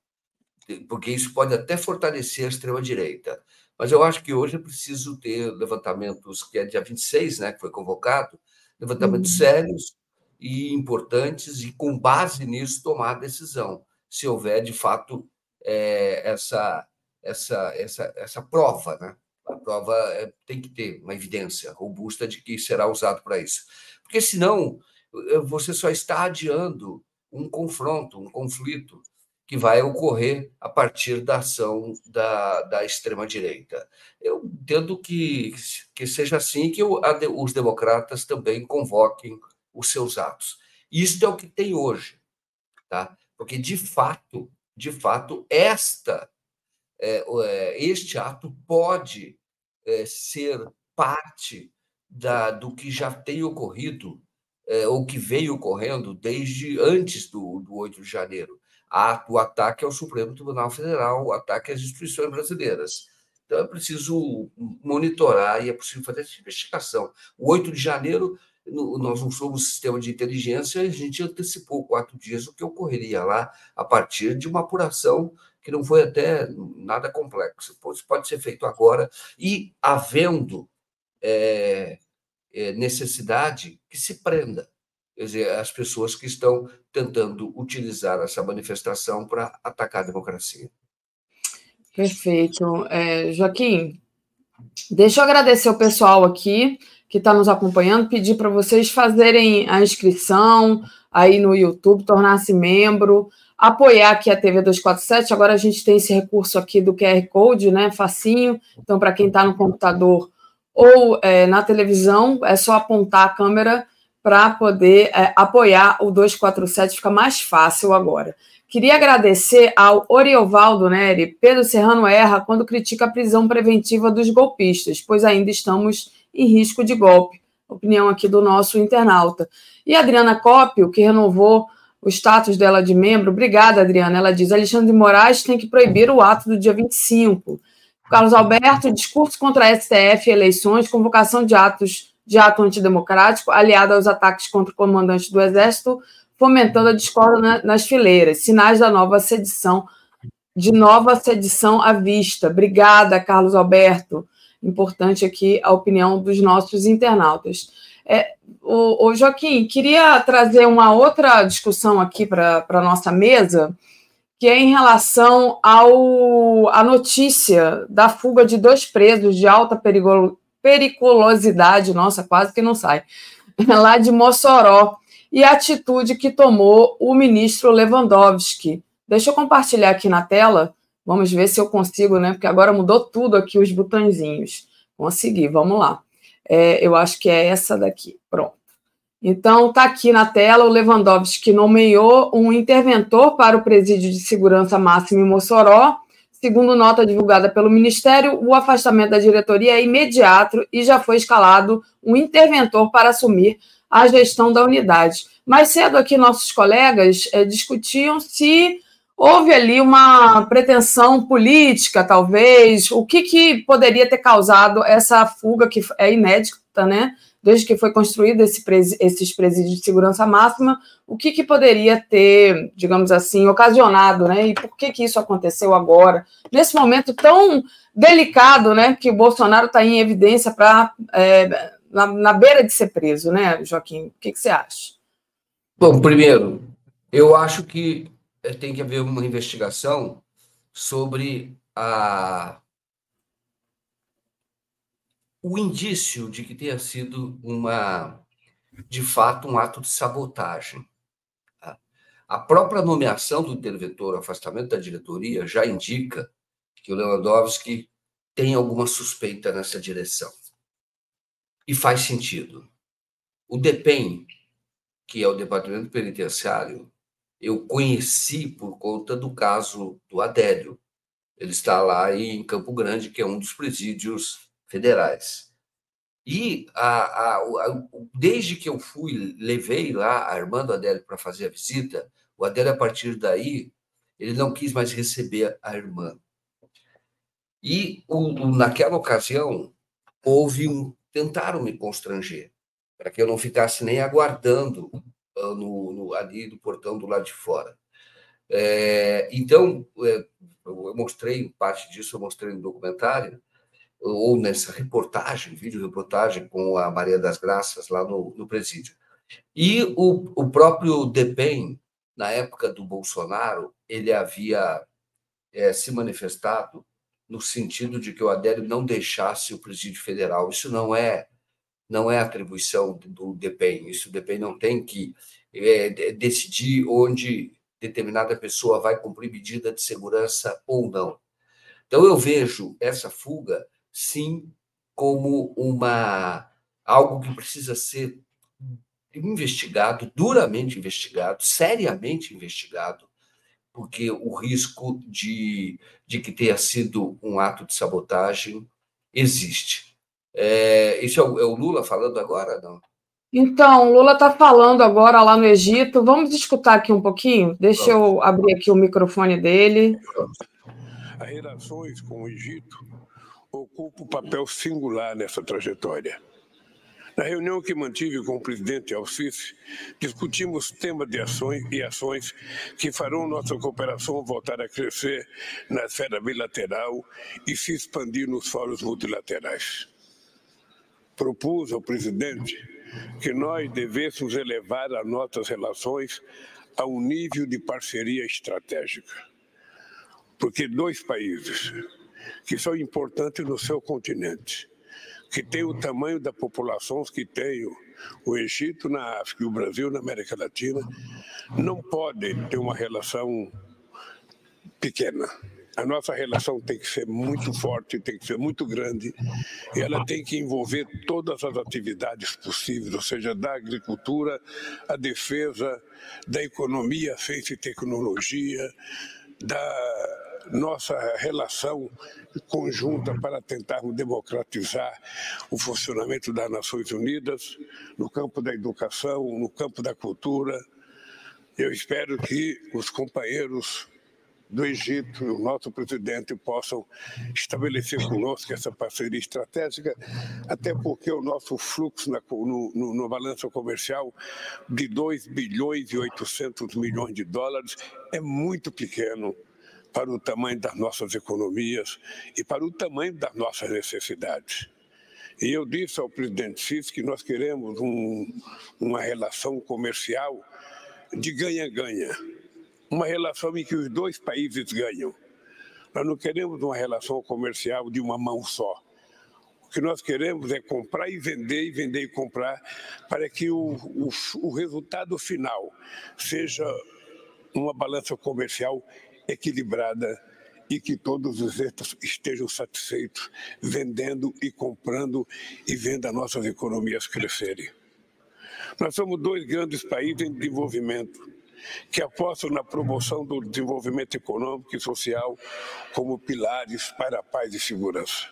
porque isso pode até fortalecer a extrema-direita. Mas eu acho que hoje é preciso ter levantamentos, que é dia 26, né, que foi convocado, levantamentos uhum. sérios e importantes, e com base nisso tomar a decisão, se houver de fato é, essa essa, essa, essa prova, né? A prova é, tem que ter uma evidência robusta de que será usado para isso. Porque senão eh, você só está adiando um confronto, um conflito que vai ocorrer a partir da ação da, da extrema-direita. Eu entendo que, que seja assim que o, a, os democratas também convoquem os seus atos. Isto é o que tem hoje, tá? Porque, de fato, de fato, esta este ato pode é, ser parte da, do que já tem ocorrido, ou que veio ocorrendo desde antes do, do 8 de janeiro. o ataque ao Supremo Tribunal Federal, o ataque às instituições brasileiras. Então é preciso monitorar e é possível fazer essa investigação. O 8 de janeiro nós não somos sistema de inteligência, a gente antecipou quatro dias o que ocorreria lá a partir de uma apuração que não foi até nada complexo. Isso pode ser feito agora e havendo é, é, necessidade que se prenda. Quer dizer, as pessoas que estão tentando utilizar essa manifestação para atacar a democracia. Perfeito. É, Joaquim, deixa eu agradecer o pessoal aqui que está nos acompanhando, pedir para vocês fazerem a inscrição aí no YouTube, tornar-se membro, apoiar aqui a TV 247. Agora a gente tem esse recurso aqui do QR Code, né? Facinho. Então, para quem está no computador ou é, na televisão, é só apontar a câmera para poder é, apoiar o 247, fica mais fácil agora. Queria agradecer ao Oriovaldo Neri. Pedro Serrano erra quando critica a prisão preventiva dos golpistas, pois ainda estamos em risco de golpe. Opinião aqui do nosso internauta. E Adriana Cópio, que renovou o status dela de membro. Obrigada, Adriana. Ela diz: Alexandre de Moraes tem que proibir o ato do dia 25. Carlos Alberto, discurso contra a STF e eleições, convocação de atos de ato antidemocrático, aliado aos ataques contra o comandante do Exército, fomentando a discórdia nas fileiras. Sinais da nova sedição, de nova sedição à vista. Obrigada, Carlos Alberto importante aqui a opinião dos nossos internautas. É, o, o, Joaquim, queria trazer uma outra discussão aqui para a nossa mesa, que é em relação ao, à notícia da fuga de dois presos de alta periculosidade, nossa, quase que não sai, lá de Mossoró, e a atitude que tomou o ministro Lewandowski. Deixa eu compartilhar aqui na tela Vamos ver se eu consigo, né? Porque agora mudou tudo aqui os botõezinhos. Consegui, vamos lá. É, eu acho que é essa daqui. Pronto. Então, está aqui na tela o Lewandowski nomeou um interventor para o presídio de segurança máxima em Mossoró. Segundo nota divulgada pelo Ministério, o afastamento da diretoria é imediato e já foi escalado um interventor para assumir a gestão da unidade. Mais cedo aqui, nossos colegas é, discutiam se houve ali uma pretensão política, talvez. O que, que poderia ter causado essa fuga, que é inédita, né? Desde que foi construído esse esses presídios de segurança máxima, o que, que poderia ter, digamos assim, ocasionado, né? E por que, que isso aconteceu agora, nesse momento tão delicado, né? Que o Bolsonaro está em evidência para é, na, na, beira de ser preso, né, Joaquim? O que, que você acha? Bom, primeiro, eu acho que tem que haver uma investigação sobre a o indício de que tenha sido uma de fato um ato de sabotagem. Tá? A própria nomeação do interventor, o afastamento da diretoria, já indica que o Lewandowski tem alguma suspeita nessa direção. E faz sentido. O DEPEN, que é o Departamento Penitenciário, eu conheci por conta do caso do Adélio. Ele está lá em Campo Grande, que é um dos presídios federais. E a, a, a, desde que eu fui, levei lá Armando Adélio para fazer a visita, o Adélio, a partir daí, ele não quis mais receber a irmã. E o, naquela ocasião, houve um. Tentaram me constranger, para que eu não ficasse nem aguardando no, no, ali do portão do lado de fora. É, então, é, eu mostrei parte disso, eu mostrei no documentário, ou nessa reportagem, vídeo reportagem com a Maria das Graças lá no, no presídio. E o, o próprio DEPEN, na época do Bolsonaro, ele havia é, se manifestado no sentido de que o Adélio não deixasse o presídio federal. Isso não é não é atribuição do DEPEN. Isso o DEPEN não tem que é, decidir onde determinada pessoa vai cumprir medida de segurança ou não. Então eu vejo essa fuga sim como uma algo que precisa ser investigado, duramente investigado, seriamente investigado, porque o risco de, de que tenha sido um ato de sabotagem existe. É, isso é o, é o Lula falando agora, não? Então, Lula está falando agora lá no Egito. Vamos escutar aqui um pouquinho? Deixa eu abrir aqui o microfone dele. As relações com o Egito ocupam um papel singular nessa trajetória. Na reunião que mantive com o presidente Alcice, discutimos temas de ações e ações que farão nossa cooperação voltar a crescer na esfera bilateral e se expandir nos fóruns multilaterais. Propus ao presidente que nós devêssemos elevar as nossas relações a um nível de parceria estratégica. Porque dois países que são importantes no seu continente, que tem o tamanho da população que tem o Egito na África e o Brasil na América Latina, não podem ter uma relação pequena. A nossa relação tem que ser muito forte, tem que ser muito grande, e ela tem que envolver todas as atividades possíveis, ou seja, da agricultura, a defesa, da economia, ciência e tecnologia, da nossa relação conjunta para tentarmos democratizar o funcionamento das Nações Unidas no campo da educação, no campo da cultura. Eu espero que os companheiros do Egito e o nosso presidente possam estabelecer conosco essa parceria estratégica, até porque o nosso fluxo na, no, no, no balanço comercial de 2 bilhões e 800 milhões de dólares é muito pequeno para o tamanho das nossas economias e para o tamanho das nossas necessidades. E eu disse ao presidente Cis que nós queremos um, uma relação comercial de ganha-ganha, uma relação em que os dois países ganham. Nós não queremos uma relação comercial de uma mão só. O que nós queremos é comprar e vender, e vender e comprar, para que o, o, o resultado final seja uma balança comercial equilibrada e que todos os estejam satisfeitos, vendendo e comprando e vendo as nossas economias crescerem. Nós somos dois grandes países em desenvolvimento que apostam na promoção do desenvolvimento econômico e social como pilares para a paz e segurança.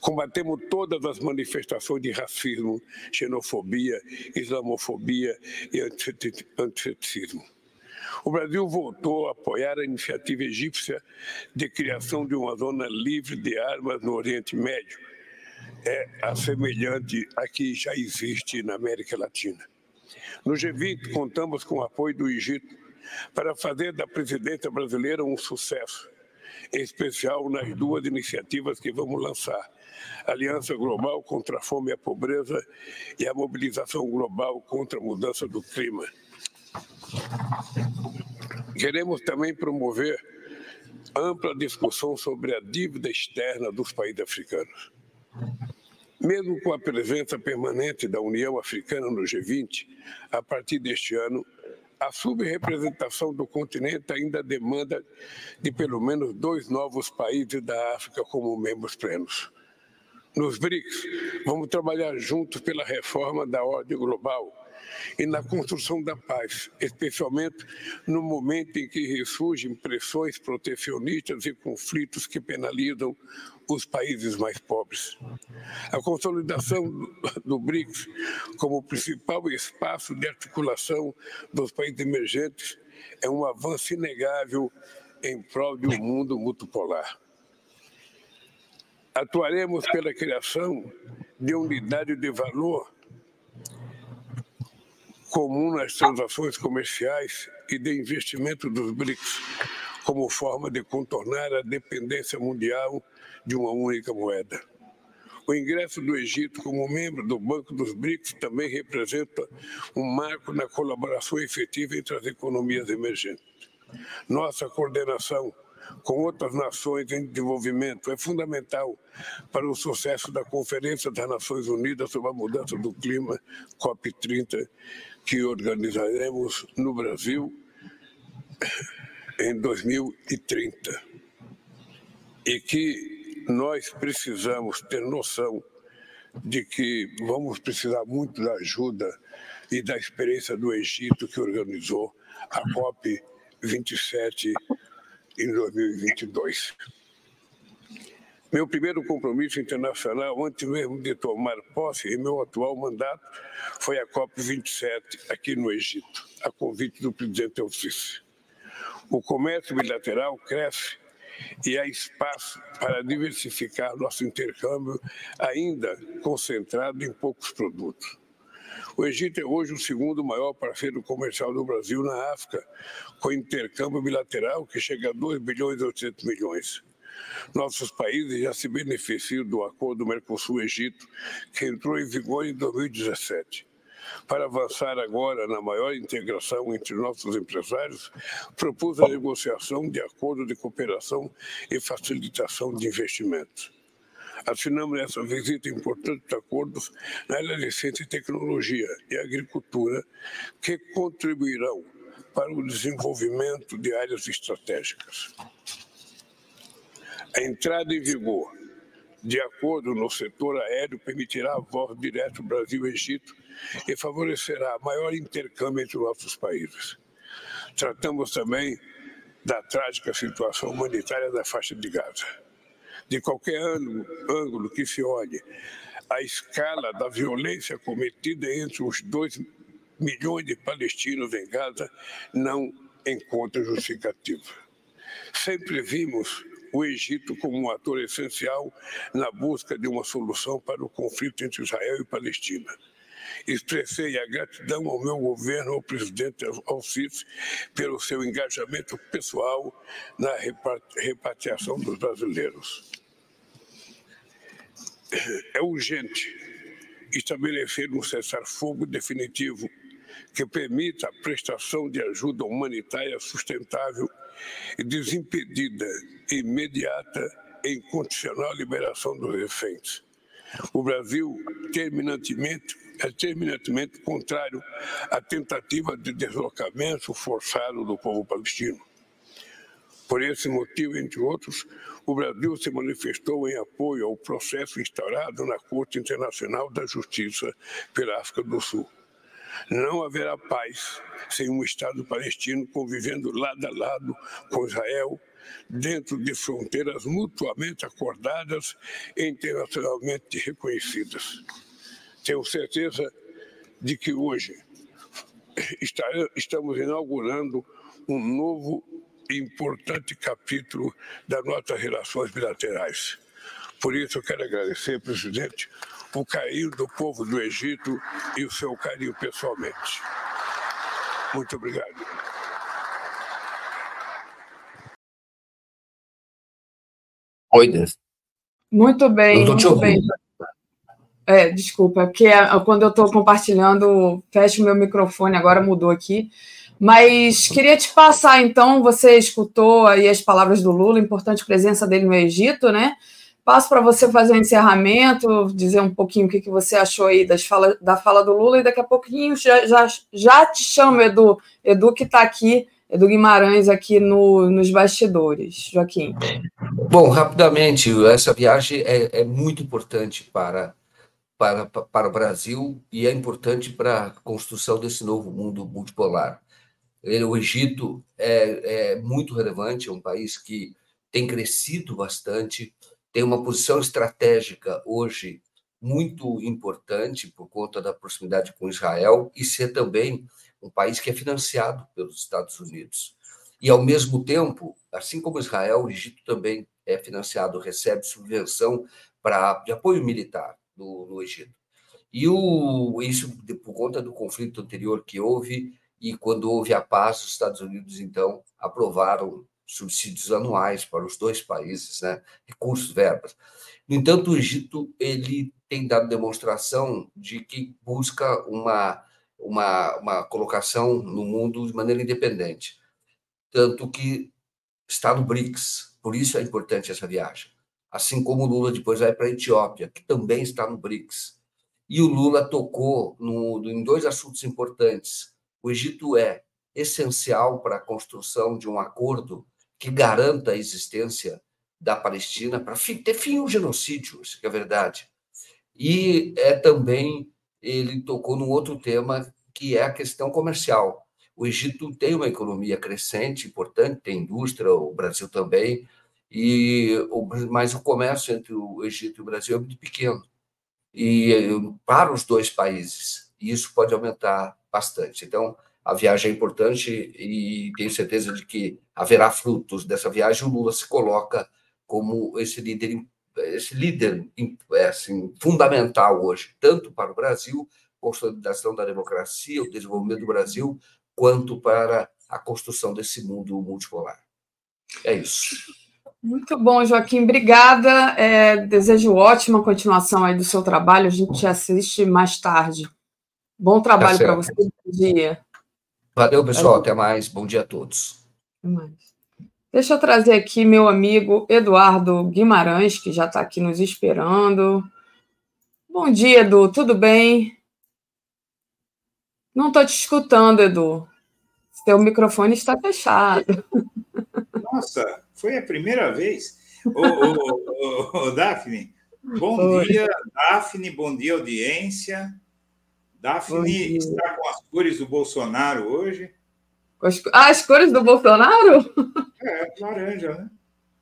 Combatemos todas as manifestações de racismo, xenofobia, islamofobia e antissemitismo o Brasil voltou a apoiar a iniciativa egípcia de criação de uma zona livre de armas no Oriente Médio. É a que já existe na América Latina. No G20, contamos com o apoio do Egito para fazer da presidência brasileira um sucesso, em especial nas duas iniciativas que vamos lançar. Aliança Global contra a Fome e a Pobreza e a Mobilização Global contra a Mudança do Clima. Queremos também promover ampla discussão sobre a dívida externa dos países africanos. Mesmo com a presença permanente da União Africana no G20, a partir deste ano, a subrepresentação do continente ainda demanda de pelo menos dois novos países da África como membros plenos. Nos BRICS, vamos trabalhar juntos pela reforma da ordem global e na construção da paz, especialmente no momento em que ressurgem pressões protecionistas e conflitos que penalizam os países mais pobres. A consolidação do BRICS como principal espaço de articulação dos países emergentes é um avanço inegável em prol de um mundo multipolar. Atuaremos pela criação de unidade de valor comum nas transações comerciais e de investimento dos BRICS, como forma de contornar a dependência mundial de uma única moeda. O ingresso do Egito como membro do Banco dos BRICS também representa um marco na colaboração efetiva entre as economias emergentes. Nossa coordenação com outras nações em desenvolvimento é fundamental para o sucesso da Conferência das Nações Unidas sobre a Mudança do Clima, COP30, que organizaremos no Brasil em 2030. E que nós precisamos ter noção de que vamos precisar muito da ajuda e da experiência do Egito, que organizou a COP 27 em 2022. Meu primeiro compromisso internacional, antes mesmo de tomar posse em meu atual mandato, foi a COP27, aqui no Egito, a convite do presidente El Sisi. O comércio bilateral cresce e há espaço para diversificar nosso intercâmbio, ainda concentrado em poucos produtos. O Egito é hoje o segundo maior parceiro comercial do Brasil na África, com intercâmbio bilateral que chega a 2 bilhões e 800 milhões. Nossos países já se beneficiam do acordo Mercosul-Egito, que entrou em vigor em 2017. Para avançar agora na maior integração entre nossos empresários, propus a negociação de acordo de cooperação e facilitação de investimentos. Assinamos nessa visita importantes acordos na área de ciência e tecnologia e agricultura, que contribuirão para o desenvolvimento de áreas estratégicas. A entrada em vigor de acordo no setor aéreo permitirá voz direto Brasil-Egito e favorecerá maior intercâmbio entre nossos países. Tratamos também da trágica situação humanitária da faixa de Gaza. De qualquer ângulo, ângulo que se olhe, a escala da violência cometida entre os dois milhões de palestinos em Gaza não encontra justificativa. Sempre vimos o Egito como um ator essencial na busca de uma solução para o conflito entre Israel e Palestina. Expressei a gratidão ao meu governo, ao presidente Al-Sisi, pelo seu engajamento pessoal na repatriação dos brasileiros. É urgente estabelecer um cessar-fogo definitivo que permita a prestação de ajuda humanitária sustentável desimpedida, imediata e incondicional liberação dos reféns. O Brasil terminantemente, é terminantemente contrário à tentativa de deslocamento forçado do povo palestino. Por esse motivo, entre outros, o Brasil se manifestou em apoio ao processo instaurado na Corte Internacional da Justiça pela África do Sul. Não haverá paz sem um Estado palestino convivendo lado a lado com Israel, dentro de fronteiras mutuamente acordadas e internacionalmente reconhecidas. Tenho certeza de que hoje estamos inaugurando um novo e importante capítulo das nossas relações bilaterais. Por isso, eu quero agradecer, presidente, o carinho do povo do Egito e o seu carinho pessoalmente. Muito obrigado. Oi, Deus. Muito bem, muito bem. É, desculpa, é porque é, quando eu estou compartilhando, fecho meu microfone, agora mudou aqui. Mas queria te passar, então, você escutou aí as palavras do Lula, importante presença dele no Egito, né? Passo para você fazer o um encerramento, dizer um pouquinho o que, que você achou aí das fala, da fala do Lula, e daqui a pouquinho já, já, já te chamo, Edu. Edu que está aqui, Edu Guimarães, aqui no, nos bastidores. Joaquim. Bom, rapidamente, essa viagem é, é muito importante para, para, para o Brasil e é importante para a construção desse novo mundo multipolar. O Egito é, é muito relevante, é um país que tem crescido bastante, tem uma posição estratégica hoje muito importante por conta da proximidade com Israel e ser também um país que é financiado pelos Estados Unidos. E, ao mesmo tempo, assim como Israel, o Egito também é financiado, recebe subvenção para, de apoio militar no, no Egito. E o, isso por conta do conflito anterior que houve, e quando houve a paz, os Estados Unidos, então, aprovaram subsídios anuais para os dois países, né? recursos, verbas. No entanto, o Egito ele tem dado demonstração de que busca uma, uma, uma colocação no mundo de maneira independente, tanto que está no BRICS, por isso é importante essa viagem. Assim como o Lula depois vai para a Etiópia, que também está no BRICS. E o Lula tocou no, em dois assuntos importantes. O Egito é essencial para a construção de um acordo que garanta a existência da Palestina para ter fim ao genocídio, isso que é verdade. E é também ele tocou num outro tema que é a questão comercial. O Egito tem uma economia crescente, importante, tem indústria, o Brasil também, e mas o comércio entre o Egito e o Brasil é muito pequeno. E para os dois países, isso pode aumentar bastante. Então, a viagem é importante e tenho certeza de que haverá frutos dessa viagem. O Lula se coloca como esse líder, esse líder é, assim, fundamental hoje, tanto para o Brasil, consolidação da democracia, o desenvolvimento do Brasil, quanto para a construção desse mundo multipolar. É isso. Muito bom, Joaquim, obrigada. É, desejo ótima continuação aí do seu trabalho. A gente te assiste mais tarde. Bom trabalho tá para você. Bom dia. Valeu, pessoal. Até mais. Bom dia a todos. Até mais. Deixa eu trazer aqui meu amigo Eduardo Guimarães, que já está aqui nos esperando. Bom dia, Edu. Tudo bem? Não estou te escutando, Edu. Seu microfone está fechado. Nossa, foi a primeira vez. Ô, ô, ô, ô Daphne, bom Oi. dia, Daphne, bom dia, audiência. Daphne está com as cores do Bolsonaro hoje. As, ah, as cores do Bolsonaro? É, laranja, né?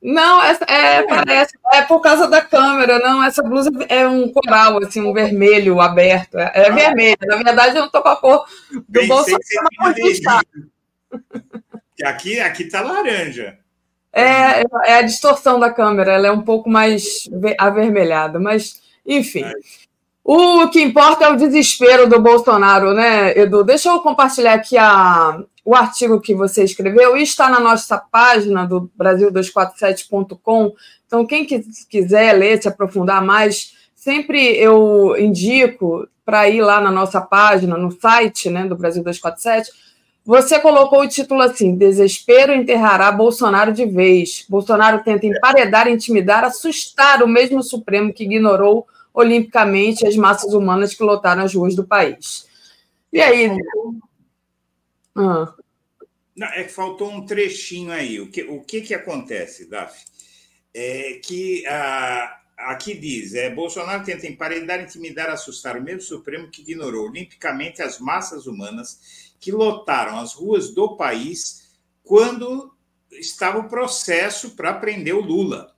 Não, essa, é, é, parece, é por causa da câmera, não. Essa blusa é um coral, assim, um vermelho aberto. É, é ah. vermelho. Na verdade, eu não estou com a cor do Pensei Bolsonaro. Que aqui, aqui tá laranja. É, é a distorção da câmera, ela é um pouco mais avermelhada, mas, enfim. É. O que importa é o desespero do Bolsonaro, né, Edu? Deixa eu compartilhar aqui a, o artigo que você escreveu e está na nossa página do Brasil247.com. Então, quem quiser ler, se aprofundar mais, sempre eu indico para ir lá na nossa página, no site né, do Brasil 247. Você colocou o título assim: Desespero enterrará Bolsonaro de vez. Bolsonaro tenta emparedar, intimidar, assustar o mesmo Supremo que ignorou olimpicamente as massas humanas que lotaram as ruas do país. E aí? Ah. Não, é que faltou um trechinho aí. O que, o que, que acontece, Daf? É que a, aqui diz: é, Bolsonaro tenta emparedar, intimidar, assustar o mesmo Supremo que ignorou olimpicamente as massas humanas que lotaram as ruas do país quando estava o processo para prender o Lula.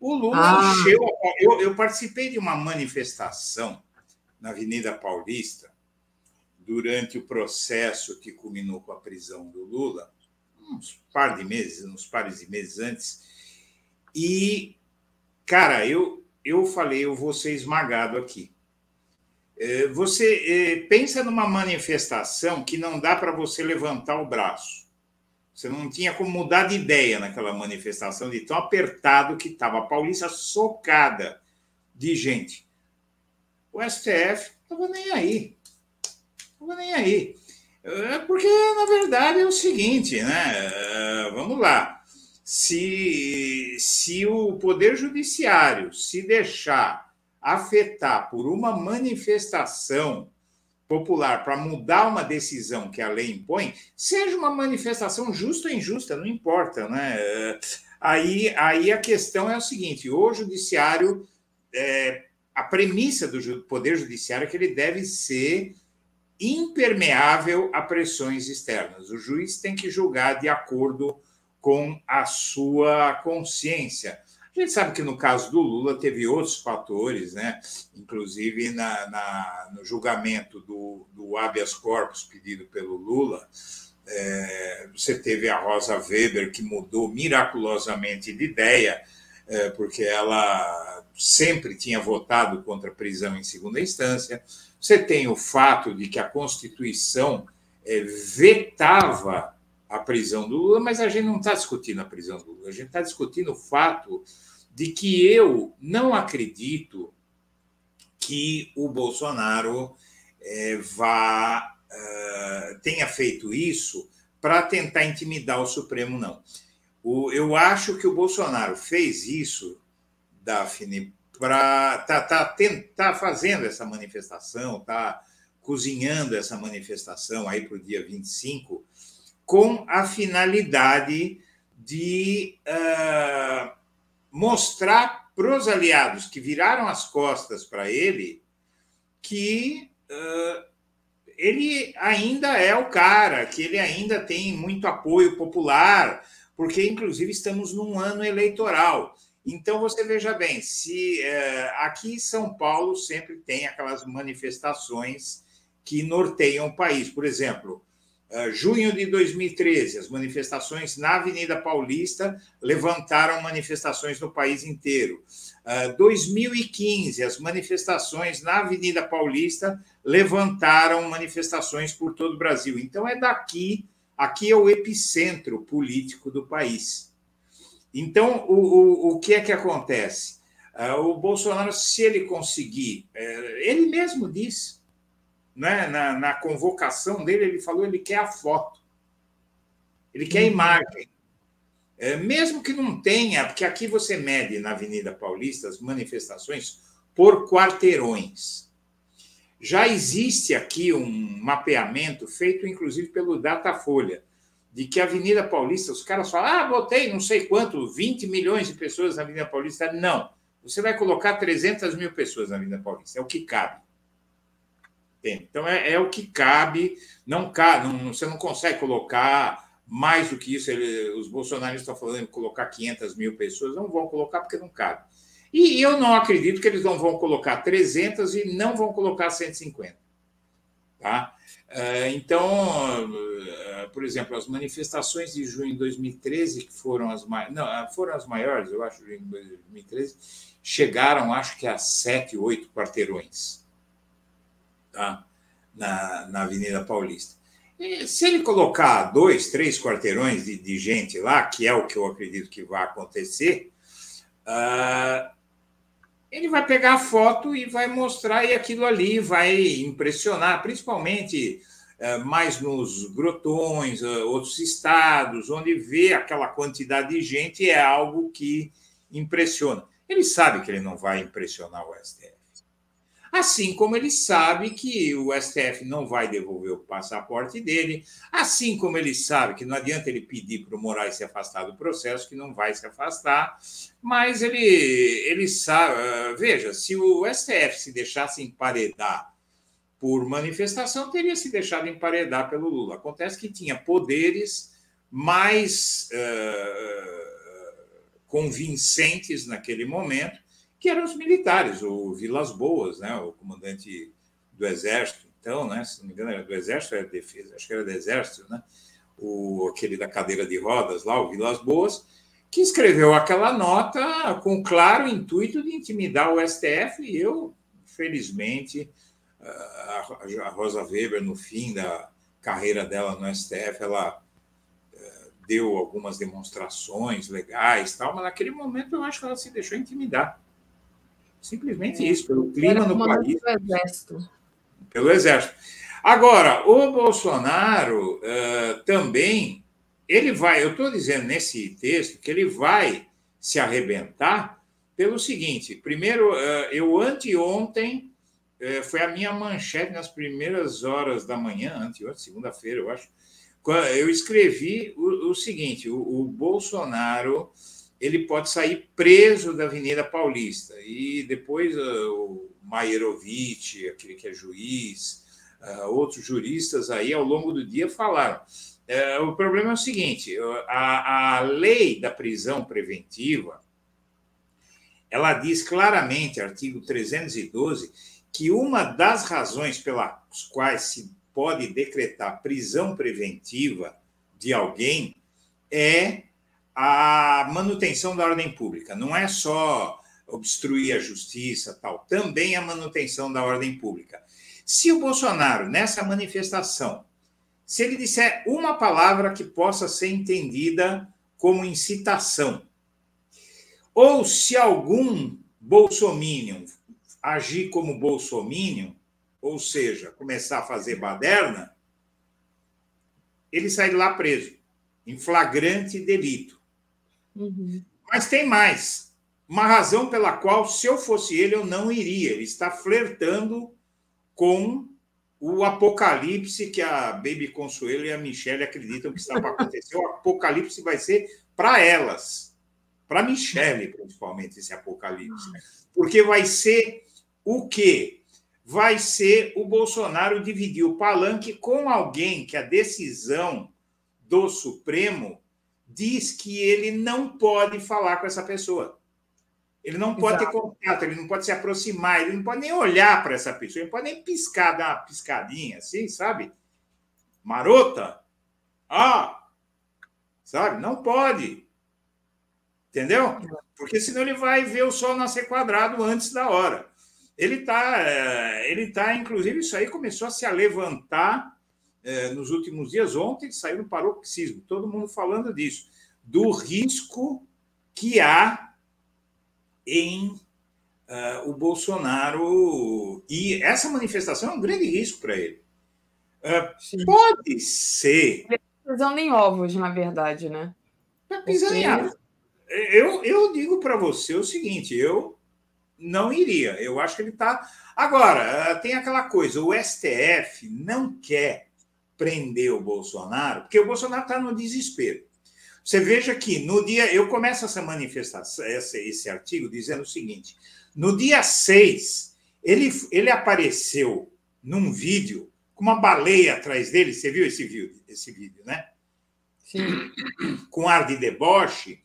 O Lula ah. encheu. Eu, eu participei de uma manifestação na Avenida Paulista durante o processo que culminou com a prisão do Lula, uns par de meses, uns pares de meses antes. E, cara, eu, eu falei, eu vou ser esmagado aqui. É, você é, pensa numa manifestação que não dá para você levantar o braço. Você não tinha como mudar de ideia naquela manifestação, de tão apertado que estava a Paulista socada de gente. O STF estava nem aí. Estava nem aí. É, porque, na verdade, é o seguinte, né? É, vamos lá. Se, se o Poder Judiciário se deixar afetar por uma manifestação popular para mudar uma decisão que a lei impõe, seja uma manifestação justa ou injusta, não importa, né? Aí, aí a questão é o seguinte: o judiciário, é, a premissa do poder judiciário é que ele deve ser impermeável a pressões externas. O juiz tem que julgar de acordo com a sua consciência. A gente sabe que no caso do Lula teve outros fatores, né? inclusive na, na no julgamento do, do habeas corpus pedido pelo Lula, é, você teve a Rosa Weber, que mudou miraculosamente de ideia, é, porque ela sempre tinha votado contra a prisão em segunda instância. Você tem o fato de que a Constituição é, vetava a prisão do Lula, mas a gente não está discutindo a prisão do Lula, a gente está discutindo o fato de que eu não acredito que o Bolsonaro é, vá uh, tenha feito isso para tentar intimidar o Supremo, não. O, eu acho que o Bolsonaro fez isso, Daphne, para tá, tá, tá fazendo essa manifestação, tá cozinhando essa manifestação aí para o dia 25, com a finalidade de uh, mostrar para os aliados que viraram as costas para ele que uh, ele ainda é o cara, que ele ainda tem muito apoio popular, porque, inclusive, estamos num ano eleitoral. Então, você veja bem, se uh, aqui em São Paulo sempre tem aquelas manifestações que norteiam o país. Por exemplo, junho de 2013, as manifestações na Avenida Paulista levantaram manifestações no país inteiro. Uh, 2015, as manifestações na Avenida Paulista levantaram manifestações por todo o Brasil. Então, é daqui, aqui é o epicentro político do país. Então, o, o, o que é que acontece? Uh, o Bolsonaro, se ele conseguir, uh, ele mesmo disse, né, na, na convocação dele, ele falou ele quer a foto, ele quer a uhum. imagem. É, mesmo que não tenha, porque aqui você mede na Avenida Paulista as manifestações por quarteirões. Já existe aqui um mapeamento feito, inclusive, pelo Datafolha, de que a Avenida Paulista, os caras falam, ah, botei não sei quanto, 20 milhões de pessoas na Avenida Paulista. Não, você vai colocar 300 mil pessoas na Avenida Paulista, é o que cabe. Então, é, é o que cabe, não não, você não consegue colocar mais do que isso. Ele, os bolsonaristas estão falando de colocar 500 mil pessoas, não vão colocar porque não cabe. E eu não acredito que eles não vão colocar 300 e não vão colocar 150. Tá? Eh, então, eh, por exemplo, as manifestações de junho de 2013, que foram as, não, foram as maiores, eu acho, em 2013, chegaram, acho que a sete, oito quarteirões tá? na, na Avenida Paulista. E se ele colocar dois, três quarteirões de, de, gente lá, que é o que eu acredito que vai acontecer, uh, ele vai pegar a foto e vai mostrar, e aquilo ali vai impressionar, principalmente uh, mais nos grotões, uh, outros estados, onde vê aquela quantidade de gente, é algo que impressiona. Ele sabe que ele não vai impressionar o STF. Assim como ele sabe que o STF não vai devolver o passaporte dele, assim como ele sabe que não adianta ele pedir para o Moraes se afastar do processo, que não vai se afastar, mas ele, ele sabe. Ah, veja, se o STF se deixasse emparedar por manifestação, teria se deixado emparedar pelo Lula. Acontece que tinha poderes mais uh, convincentes naquele momento que eram os militares, o Vilas Boas, né, o comandante do Exército, então, né, se não me engano, era do Exército era defesa? Acho que era do Exército, né? O, aquele da cadeira de rodas lá, o Vilas Boas, que escreveu aquela nota com claro intuito de intimidar o STF, e eu, felizmente, a Rosa Weber, no fim da carreira dela no STF, ela eh, deu algumas demonstrações legais, tal, mas naquele momento eu acho que ela se deixou intimidar. Simplesmente isso, pelo clima no país. Pelo exército. Pelo exército. Agora, o Bolsonaro uh, também, ele vai, eu estou dizendo nesse texto que ele vai se arrebentar pelo seguinte: primeiro, uh, eu anteontem, uh, foi a minha manchete nas primeiras horas da manhã, anteontem, segunda-feira, eu acho, eu escrevi o, o seguinte: o, o Bolsonaro ele pode sair preso da Avenida Paulista. E depois uh, o Maierovitch, aquele que é juiz, uh, outros juristas aí ao longo do dia falaram. Uh, o problema é o seguinte: a, a lei da prisão preventiva ela diz claramente, artigo 312, que uma das razões pelas quais se pode decretar prisão preventiva de alguém é a manutenção da ordem pública. Não é só obstruir a justiça, tal, também a manutenção da ordem pública. Se o Bolsonaro, nessa manifestação, se ele disser uma palavra que possa ser entendida como incitação, ou se algum bolsominion agir como bolsominion, ou seja, começar a fazer baderna, ele sai de lá preso, em flagrante delito. Uhum. Mas tem mais. Uma razão pela qual, se eu fosse ele, eu não iria. Ele está flertando com o apocalipse que a Baby Consuelo e a Michelle acreditam que está para acontecer. O apocalipse vai ser para elas, para Michelle, principalmente, esse apocalipse. Porque vai ser o quê? Vai ser o Bolsonaro dividir o palanque com alguém que a decisão do Supremo diz que ele não pode falar com essa pessoa. Ele não pode Exato. ter contato, ele não pode se aproximar, ele não pode nem olhar para essa pessoa, ele não pode nem piscar, dar uma piscadinha assim, sabe? Marota. Ah, sabe? Não pode. Entendeu? Porque senão ele vai ver o sol nascer quadrado antes da hora. Ele está, eh, ele tá, inclusive, isso aí começou a se levantar eh, nos últimos dias. Ontem saiu no paroxismo, todo mundo falando disso, do risco que há em uh, o Bolsonaro. E essa manifestação é um grande risco para ele. Uh, pode ser. Ele está pisando em ovos, na verdade, né? Está pisando em ovos. Eu, eu digo para você o seguinte: eu não iria. Eu acho que ele está. Agora, tem aquela coisa: o STF não quer prender o Bolsonaro, porque o Bolsonaro está no desespero. Você veja que no dia. Eu começo essa manifestação, esse, esse artigo, dizendo o seguinte: no dia 6, ele, ele apareceu num vídeo com uma baleia atrás dele. Você viu esse vídeo, esse vídeo né? Sim. Com ar de deboche.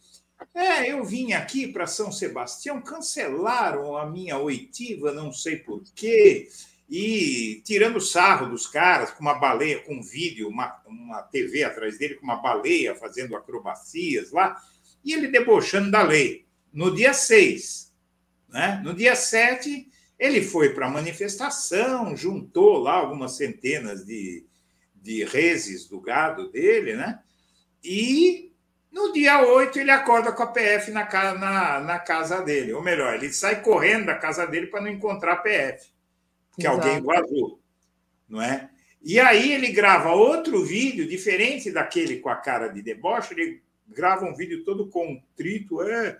É, eu vim aqui para São Sebastião, cancelaram a minha oitiva, não sei por quê, e tirando sarro dos caras com uma baleia, com um vídeo, uma, uma TV atrás dele, com uma baleia fazendo acrobacias lá, e ele debochando da lei. No dia 6, né? no dia 7, ele foi para a manifestação, juntou lá algumas centenas de, de reses do gado dele, né? e no dia 8, ele acorda com a PF na, na, na casa dele. Ou melhor, ele sai correndo da casa dele para não encontrar a PF, que Exato. alguém vazou. Não é? E aí ele grava outro vídeo, diferente daquele com a cara de deboche, ele grava um vídeo todo contrito. É,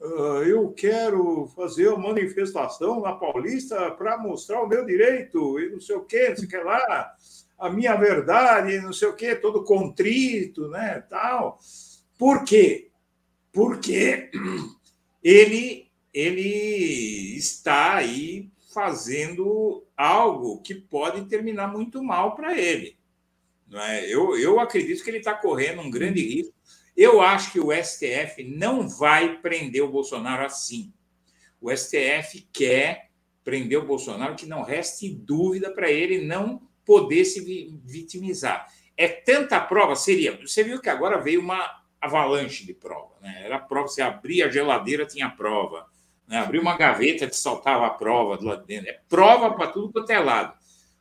uh, eu quero fazer uma manifestação na Paulista para mostrar o meu direito, e não sei o quê, não sei o que lá, a minha verdade, não sei o quê, todo contrito, né, tal. Por quê? Porque ele, ele está aí fazendo algo que pode terminar muito mal para ele. Não é? eu, eu acredito que ele está correndo um grande risco. Eu acho que o STF não vai prender o Bolsonaro assim. O STF quer prender o Bolsonaro que não reste dúvida para ele não poder se vitimizar. É tanta prova, seria. Você viu que agora veio uma avalanche de prova. Né? Era prova, você abria a geladeira, tinha prova. Né? Uma gaveta, te saltava a prova do lado de dentro. É prova para tudo quanto é lado.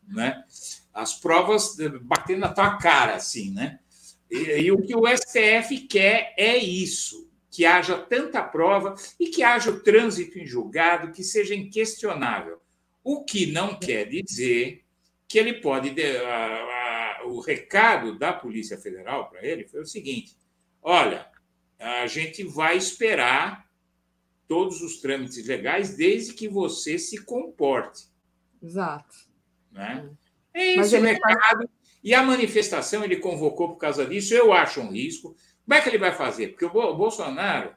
Né? As provas batendo na tua cara, assim, né? E, e, o que o STF quer é isso, que haja tanta prova e que haja o trânsito em julgado que seja inquestionável. O que não quer dizer que ele pode. A, a, o recado da Polícia Federal para ele foi o seguinte: Olha, a gente vai esperar todos os trâmites legais desde que você se comporte. Exato. Né? É esse o recado. E a manifestação ele convocou por causa disso, eu acho um risco. Como é que ele vai fazer? Porque o Bolsonaro.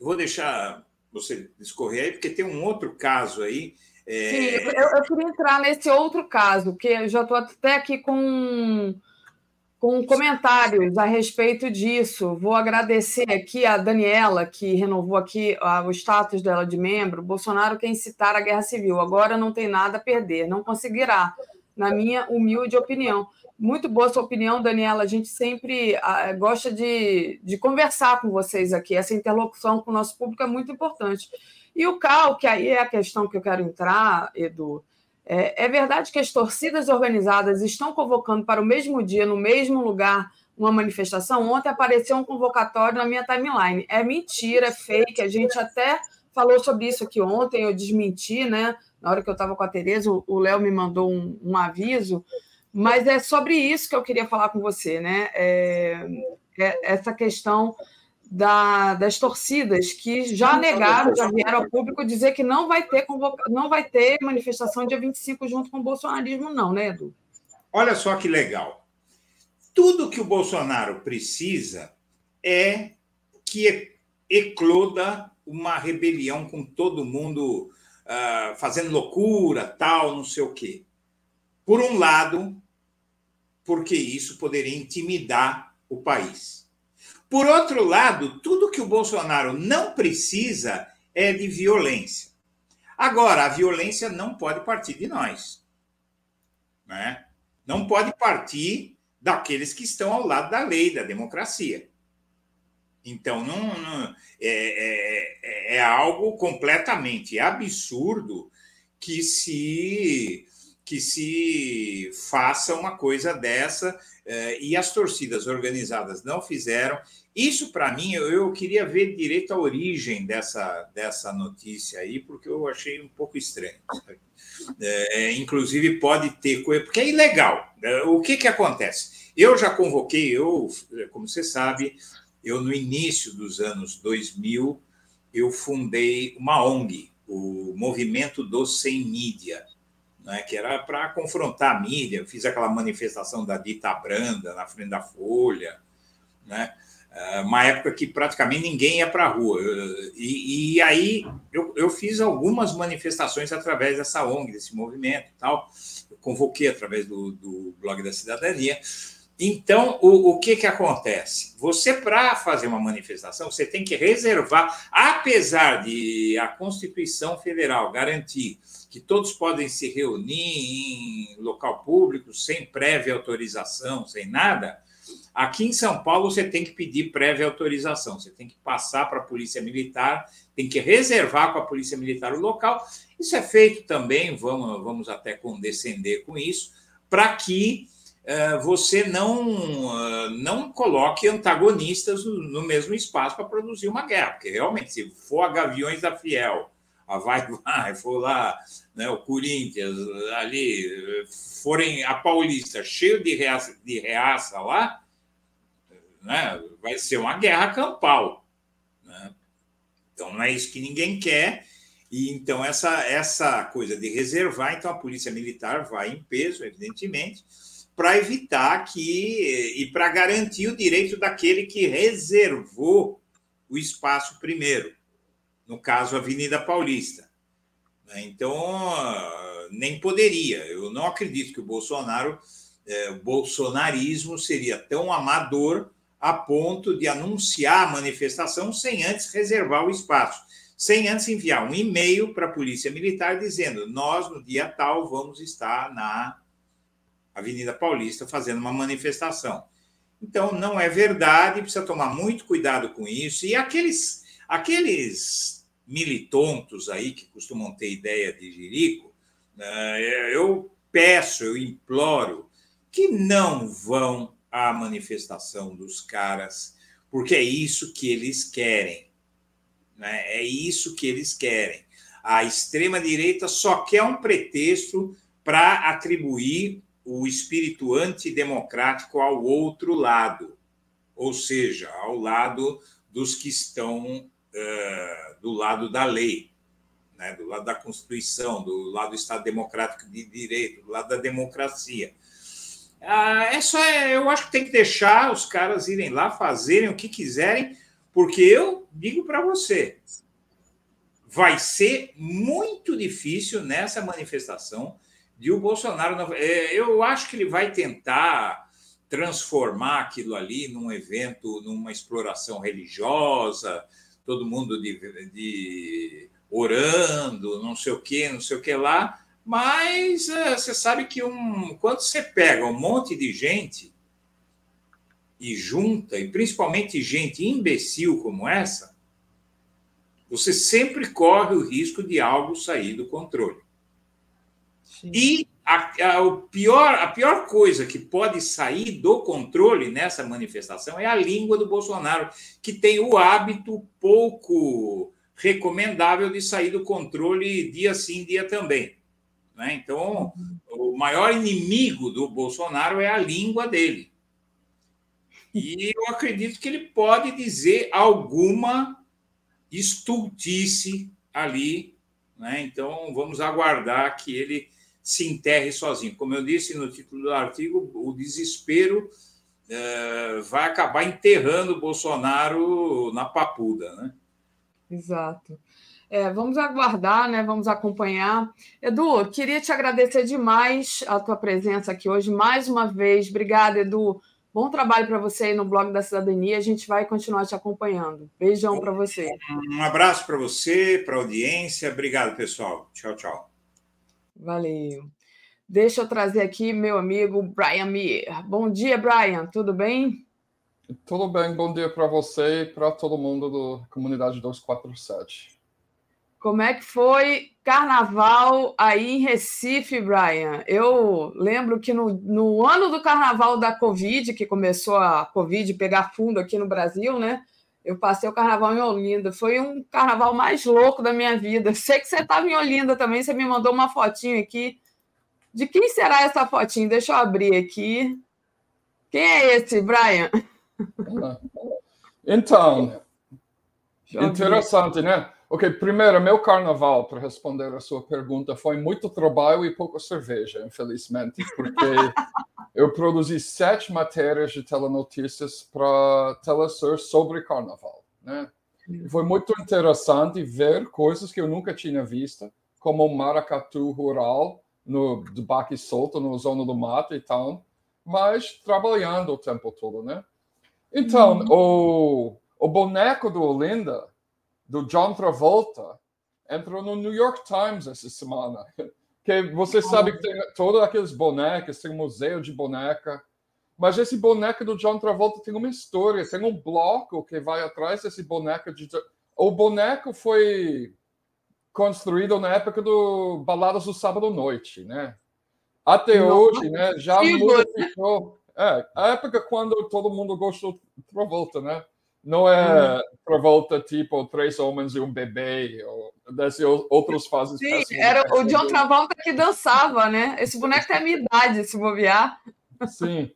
Eu vou deixar você discorrer aí, porque tem um outro caso aí. É... Sim, eu, eu, queria entrar nesse outro caso, porque eu já estou até aqui com com comentários a respeito disso. Vou agradecer aqui a Daniela, que renovou aqui o status dela de membro. Bolsonaro quer incitar a guerra civil. Agora não tem nada a perder. Não conseguirá, na minha humilde opinião. Muito boa sua opinião, Daniela. A gente sempre gosta de, de conversar com vocês aqui. Essa interlocução com o nosso público é muito importante. E o CAL, que aí é a questão que eu quero entrar, Edu, é, é verdade que as torcidas organizadas estão convocando para o mesmo dia, no mesmo lugar, uma manifestação? Ontem apareceu um convocatório na minha timeline. É mentira, é fake. A gente até falou sobre isso aqui ontem, eu desmenti, né? Na hora que eu estava com a Tereza, o Léo me mandou um, um, aviso. Mas é sobre isso que eu queria falar com você, né? É, é essa questão da, das torcidas que já negaram, já vieram ao público dizer que não vai ter convoca... não vai ter manifestação dia 25 junto com o bolsonarismo, não, né, Edu? Olha só que legal. Tudo que o Bolsonaro precisa é que ecloda uma rebelião com todo mundo uh, fazendo loucura, tal, não sei o quê. Por um lado, porque isso poderia intimidar o país. Por outro lado, tudo que o Bolsonaro não precisa é de violência. Agora, a violência não pode partir de nós. Né? Não pode partir daqueles que estão ao lado da lei, da democracia. Então, não, não é, é, é, algo completamente absurdo que se, que se faça uma coisa dessa e as torcidas organizadas não fizeram. Isso, para mim, eu, queria ver direito a origem dessa, dessa notícia aí, porque eu achei um pouco estranho. É, inclusive, pode ter coisa, porque é ilegal. É, o que, que acontece? Eu já convoquei, eu, como você sabe, eu no início dos anos 2000, eu fundei uma ONG, o Movimento do Sem Mídia, né, que era para confrontar a mídia. Eu fiz aquela manifestação da Dita Branda na frente da Folha, né? É, uma época que praticamente ninguém ia para a rua. E, e aí eu, eu, fiz algumas manifestações através dessa ONG, desse movimento e tal. Eu convoquei através do, do blog da cidadania. Então, o, o que, que acontece? Você, para fazer uma manifestação, você tem que reservar, apesar de a Constituição Federal garantir que todos podem se reunir em local público sem prévia autorização, sem nada, Aqui em São Paulo, você tem que pedir prévia autorização, você tem que passar para a Polícia Militar, tem que reservar com a Polícia Militar o local. Isso é feito também, vamos, vamos até condescender com isso, para que uh, você não, uh, não coloque antagonistas no, no mesmo espaço para produzir uma guerra, porque realmente, se for a Gaviões da Fiel, a Vai Vai, for lá, né, o Corinthians, ali, forem a Paulista cheio de reaça, de reaça lá, né? vai ser uma guerra campal. Né? Então, não é isso que ninguém quer. E então, essa, essa coisa de reservar, então a Polícia Militar vai em peso, evidentemente, para evitar que. e para garantir o direito daquele que reservou o espaço primeiro, no caso, Avenida Paulista. Né? Então, nem poderia. Eu não acredito que o Bolsonaro, é, o bolsonarismo seria tão amador a ponto de anunciar a manifestação sem antes reservar o espaço, sem antes enviar um e-mail para a Polícia Militar dizendo: nós, no dia tal, vamos estar na Avenida Paulista fazendo uma manifestação. Então, não é verdade, precisa tomar muito cuidado com isso. E aqueles, aqueles militontos aí que costumam ter ideia de jirico, né, eu peço, eu imploro que não vão a manifestação dos caras, porque é isso que eles querem. Né? É isso que eles querem. A extrema-direita só quer um pretexto para atribuir o espírito antidemocrático ao outro lado, ou seja, ao lado dos que estão do lado da lei, né? do lado da Constituição, do lado do Estado Democrático de Direito, do lado da democracia. Ah, é só, eu acho que tem que deixar os caras irem lá, fazerem o que quiserem, porque eu digo para você, vai ser muito difícil nessa manifestação de o Bolsonaro. É, eu acho que ele vai tentar transformar aquilo ali num evento, numa exploração religiosa, todo mundo de, de orando, não sei o que, não sei o que lá. Mas é, você sabe que um, quando você pega um monte de gente e junta, e principalmente gente imbecil como essa, você sempre corre o risco de algo sair do controle. Sim. E a, a, o pior, a pior coisa que pode sair do controle nessa manifestação é a língua do Bolsonaro, que tem o hábito pouco recomendável de sair do controle dia sim, dia também. Né? Então, o maior inimigo do Bolsonaro é a língua dele. E eu acredito que ele pode dizer alguma estultice ali. Né? Então, vamos aguardar que ele se enterre sozinho. Como eu disse no título do artigo, o desespero é, vai acabar enterrando o Bolsonaro na papuda. Né? Exato. É, vamos aguardar, né? Vamos acompanhar. Edu, queria te agradecer demais a tua presença aqui hoje, mais uma vez. Obrigada, Edu. Bom trabalho para você aí no blog da Cidadania. A gente vai continuar te acompanhando. Beijão para você. Um abraço para você, para a audiência. Obrigado, pessoal. Tchau, tchau. Valeu. Deixa eu trazer aqui meu amigo Brian Mir. Bom dia, Brian, tudo bem? Tudo bem, bom dia para você e para todo mundo da comunidade 247. Como é que foi carnaval aí em Recife, Brian? Eu lembro que no, no ano do carnaval da Covid, que começou a Covid pegar fundo aqui no Brasil, né? Eu passei o carnaval em Olinda. Foi um carnaval mais louco da minha vida. Sei que você estava em Olinda também, você me mandou uma fotinho aqui. De quem será essa fotinho? Deixa eu abrir aqui. Quem é esse, Brian? Então, interessante, né? Ok, primeiro, meu carnaval, para responder a sua pergunta, foi muito trabalho e pouca cerveja, infelizmente, porque eu produzi sete matérias de telenotícias para Telesur sobre carnaval, né? E foi muito interessante ver coisas que eu nunca tinha visto, como o maracatu rural no do Baque Solto, no Zona do Mato e tal, mas trabalhando o tempo todo, né? Então, uhum. o, o boneco do Olinda do John Travolta entrou no New York Times essa semana. Que você sabe que tem todos aqueles bonecos, tem um museu de boneca. Mas esse boneco do John Travolta tem uma história, tem um bloco que vai atrás desse boneco. De... O boneco foi construído na época do Baladas do Sábado à Noite, né? Até Não, hoje, né? Já modificou. É, a época quando todo mundo gostou do Travolta, né? Não é para volta tipo Três Homens e um Bebê, ou desse outros fases. Sim, era o John Travolta que dançava, né? Esse boneco tem a minha idade, se bobear. Sim.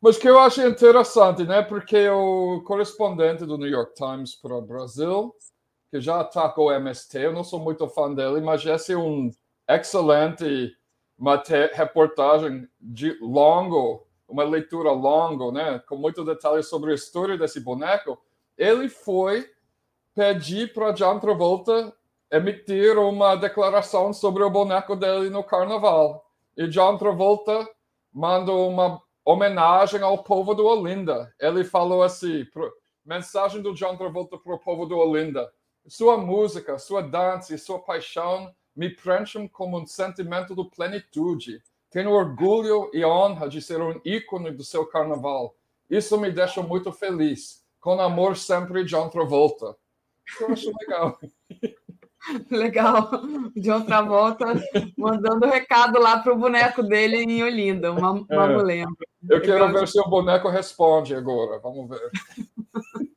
Mas que eu acho interessante, né? Porque o correspondente do New York Times para o Brasil, que já atacou o MST, eu não sou muito fã dele, mas esse é um excelente reportagem de longo uma leitura longa, né, com muito detalhe sobre a história desse boneco, ele foi pedir para John Travolta emitir uma declaração sobre o boneco dele no carnaval. E John Travolta mandou uma homenagem ao povo do Olinda. Ele falou assim: mensagem do John Travolta para o povo do Olinda. Sua música, sua dança e sua paixão me preenchem como um sentimento de plenitude. Tenho orgulho e honra de ser um ícone do seu carnaval. Isso me deixa muito feliz. Com amor sempre, John Travolta. Eu acho legal. Legal. John Travolta mandando recado lá para o boneco dele em Olinda, uma, uma é. mulher. Eu quero ver se o boneco responde agora. Vamos ver.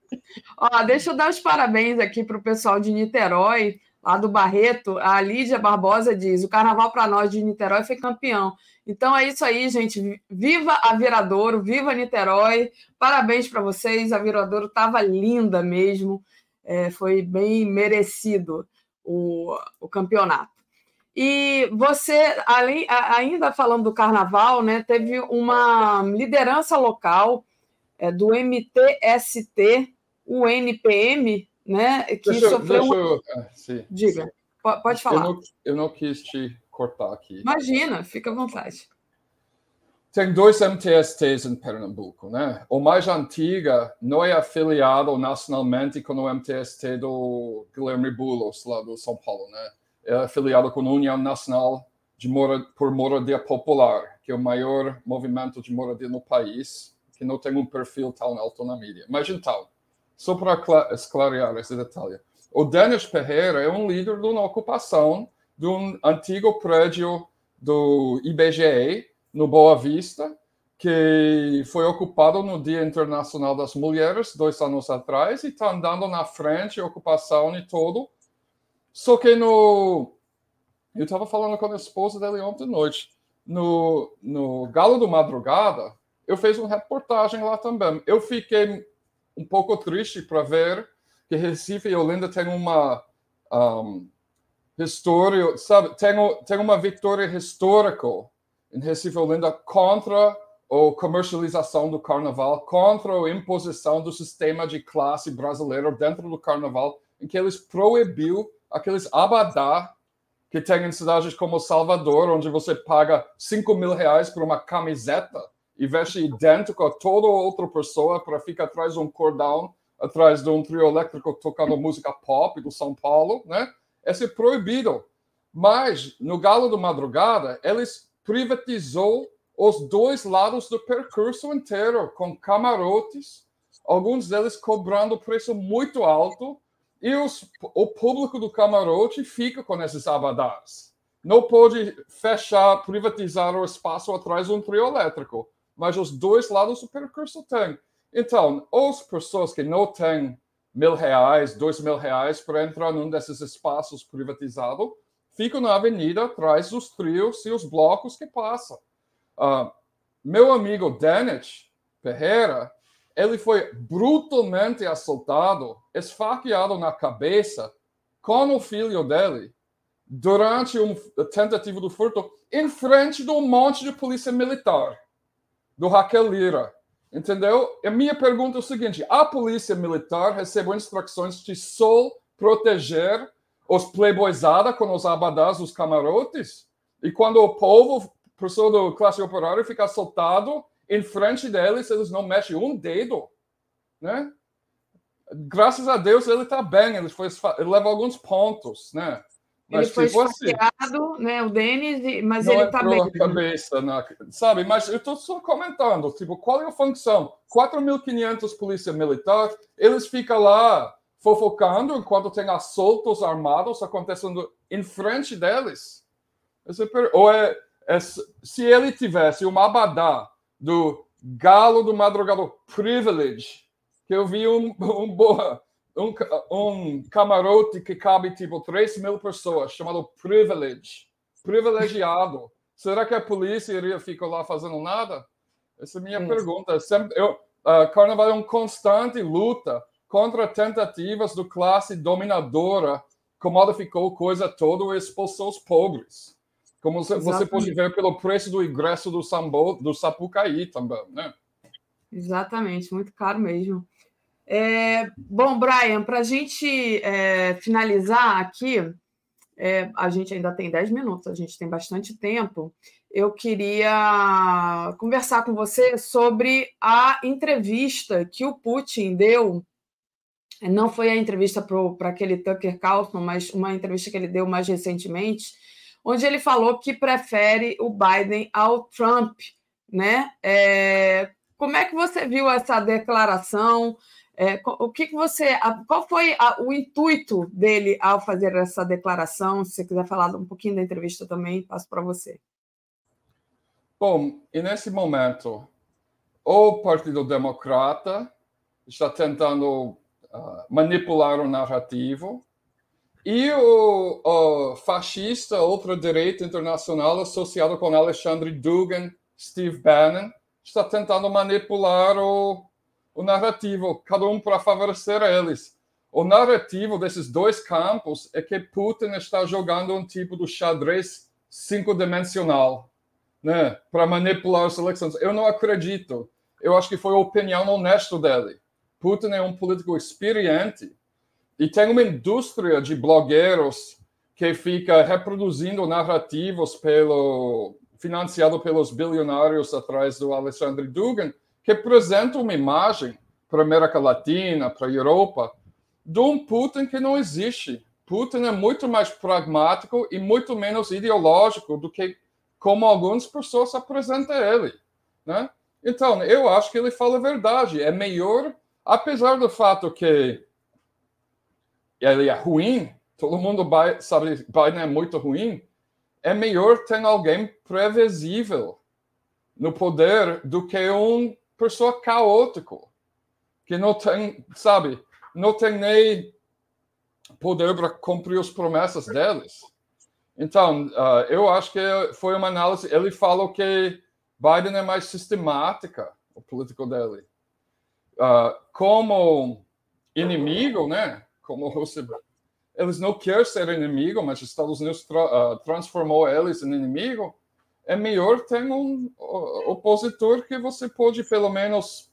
Ó, deixa eu dar os parabéns aqui para o pessoal de Niterói lá do Barreto, a Lídia Barbosa diz: o carnaval para nós de Niterói foi campeão. Então é isso aí, gente. Viva a Viradouro, viva Niterói. Parabéns para vocês. A Viradouro estava linda mesmo. É, foi bem merecido o, o campeonato. E você, além, ainda falando do carnaval, né, teve uma liderança local é, do MTST, o NPM, né? Que deixa, sofreu. Deixa eu, ah, sim, Diga, sim. pode falar. Eu não, eu não quis te cortar aqui. Imagina, fica à vontade. Tem dois MTSTs em Pernambuco, né? O mais antiga não é afiliado nacionalmente com o MTST do Guilherme Boulos, lá do São Paulo, né? É afiliado com a União Nacional de Mora, por Moradia Popular, que é o maior movimento de moradia no país, que não tem um perfil tão alto na mídia. Mas então, só para esclarecer esse detalhe. O Denis Ferreira é um líder de uma ocupação de um antigo prédio do IBGE, no Boa Vista, que foi ocupado no Dia Internacional das Mulheres, dois anos atrás, e está andando na frente, ocupação e tudo. Só que no. Eu estava falando com a esposa dele ontem à noite. No, no Galo do Madrugada, eu fiz uma reportagem lá também. Eu fiquei um pouco triste para ver que Recife e Olinda têm uma um, história, sabe, tem, tem uma vitória histórica em Recife e Olinda contra a comercialização do carnaval, contra a imposição do sistema de classe brasileiro dentro do carnaval, em que eles proibiu aqueles abadá que tem em cidades como Salvador, onde você paga 5 mil reais por uma camiseta e veste idêntico a toda outra pessoa para ficar atrás de um cordão, atrás de um trio elétrico tocando música pop do São Paulo, né? Esse é proibido. Mas no Galo do Madrugada, eles privatizou os dois lados do percurso inteiro, com camarotes, alguns deles cobrando preço muito alto, e os, o público do camarote fica com esses abadás. Não pode fechar, privatizar o espaço atrás de um trio elétrico, mas os dois lados do percurso têm. Então, as pessoas que não têm mil reais, dois mil reais para entrar num desses espaços privatizados, ficam na avenida atrás dos trios e os blocos que passam. Uh, meu amigo Dennis Ferreira, ele foi brutalmente assaltado, esfaqueado na cabeça com o filho dele durante uma tentativa do furto em frente de um monte de polícia militar do Raquel Lira. Entendeu? A minha pergunta é o seguinte: a polícia militar recebeu instruções de só proteger os playboyzada com os abadás, os camarotes? E quando o povo, pessoa da classe operária, fica soltado em frente deles, eles não mexem um dedo, né? Graças a Deus ele está bem, ele, foi, ele leva alguns pontos, né? Mas, ele foi tipo esfaqueado, assim, né, o Denis, mas ele está bem. cabeça, na, sabe? Mas eu estou só comentando, tipo, qual é a função? 4.500 polícia militar, eles ficam lá fofocando enquanto tem assaltos armados acontecendo em frente deles. Ou é, é, se ele tivesse uma abadá do galo do madrugado privilege, que eu vi um, um boa um, um camarote que cabe tipo 3 mil pessoas, chamado privilege, privilegiado. Será que a polícia iria ficar lá fazendo nada? Essa é a minha Sim. pergunta. Sempre, eu, uh, Carnaval é uma constante luta contra tentativas do classe dominadora comodificou coisa toda e expulsou os pobres. Como Exatamente. você pode ver pelo preço do ingresso do, Sambo, do Sapucaí também, né? Exatamente, muito caro mesmo. É, bom, Brian, para a gente é, finalizar aqui, é, a gente ainda tem 10 minutos, a gente tem bastante tempo. Eu queria conversar com você sobre a entrevista que o Putin deu. Não foi a entrevista para aquele Tucker Carlson, mas uma entrevista que ele deu mais recentemente, onde ele falou que prefere o Biden ao Trump. Né? É, como é que você viu essa declaração? É, o que, que você. Qual foi a, o intuito dele ao fazer essa declaração? Se você quiser falar um pouquinho da entrevista também, passo para você. Bom, e nesse momento, o Partido Democrata está tentando uh, manipular o narrativo e o, o fascista ultradireita internacional associado com Alexandre Dugin, Steve Bannon, está tentando manipular o, o narrativo, cada um para favorecer eles. O narrativo desses dois campos é que Putin está jogando um tipo de xadrez cinco-dimensional, né, para manipular as eleições. Eu não acredito. Eu acho que foi a opinião honesta dele. Putin é um político experiente e tem uma indústria de blogueiros que fica reproduzindo narrativos pelo financiado pelos bilionários atrás do Alexandre Dugin que apresenta uma imagem para a América Latina, para a Europa, de um Putin que não existe. Putin é muito mais pragmático e muito menos ideológico do que como algumas pessoas apresentam ele. Né? Então, eu acho que ele fala a verdade. É melhor, apesar do fato que ele é ruim, todo mundo sabe que Biden é muito ruim, é melhor ter alguém previsível no poder do que um pessoa caótico, que não tem, sabe, não tem nem poder para cumprir as promessas deles. Então, uh, eu acho que foi uma análise. Ele falou que Biden é mais sistemática, o político dele. Uh, como inimigo, né? Como você, eles não querem ser inimigo, mas os Estados Unidos tra uh, transformou eles em inimigo é melhor ter um opositor que você pode pelo menos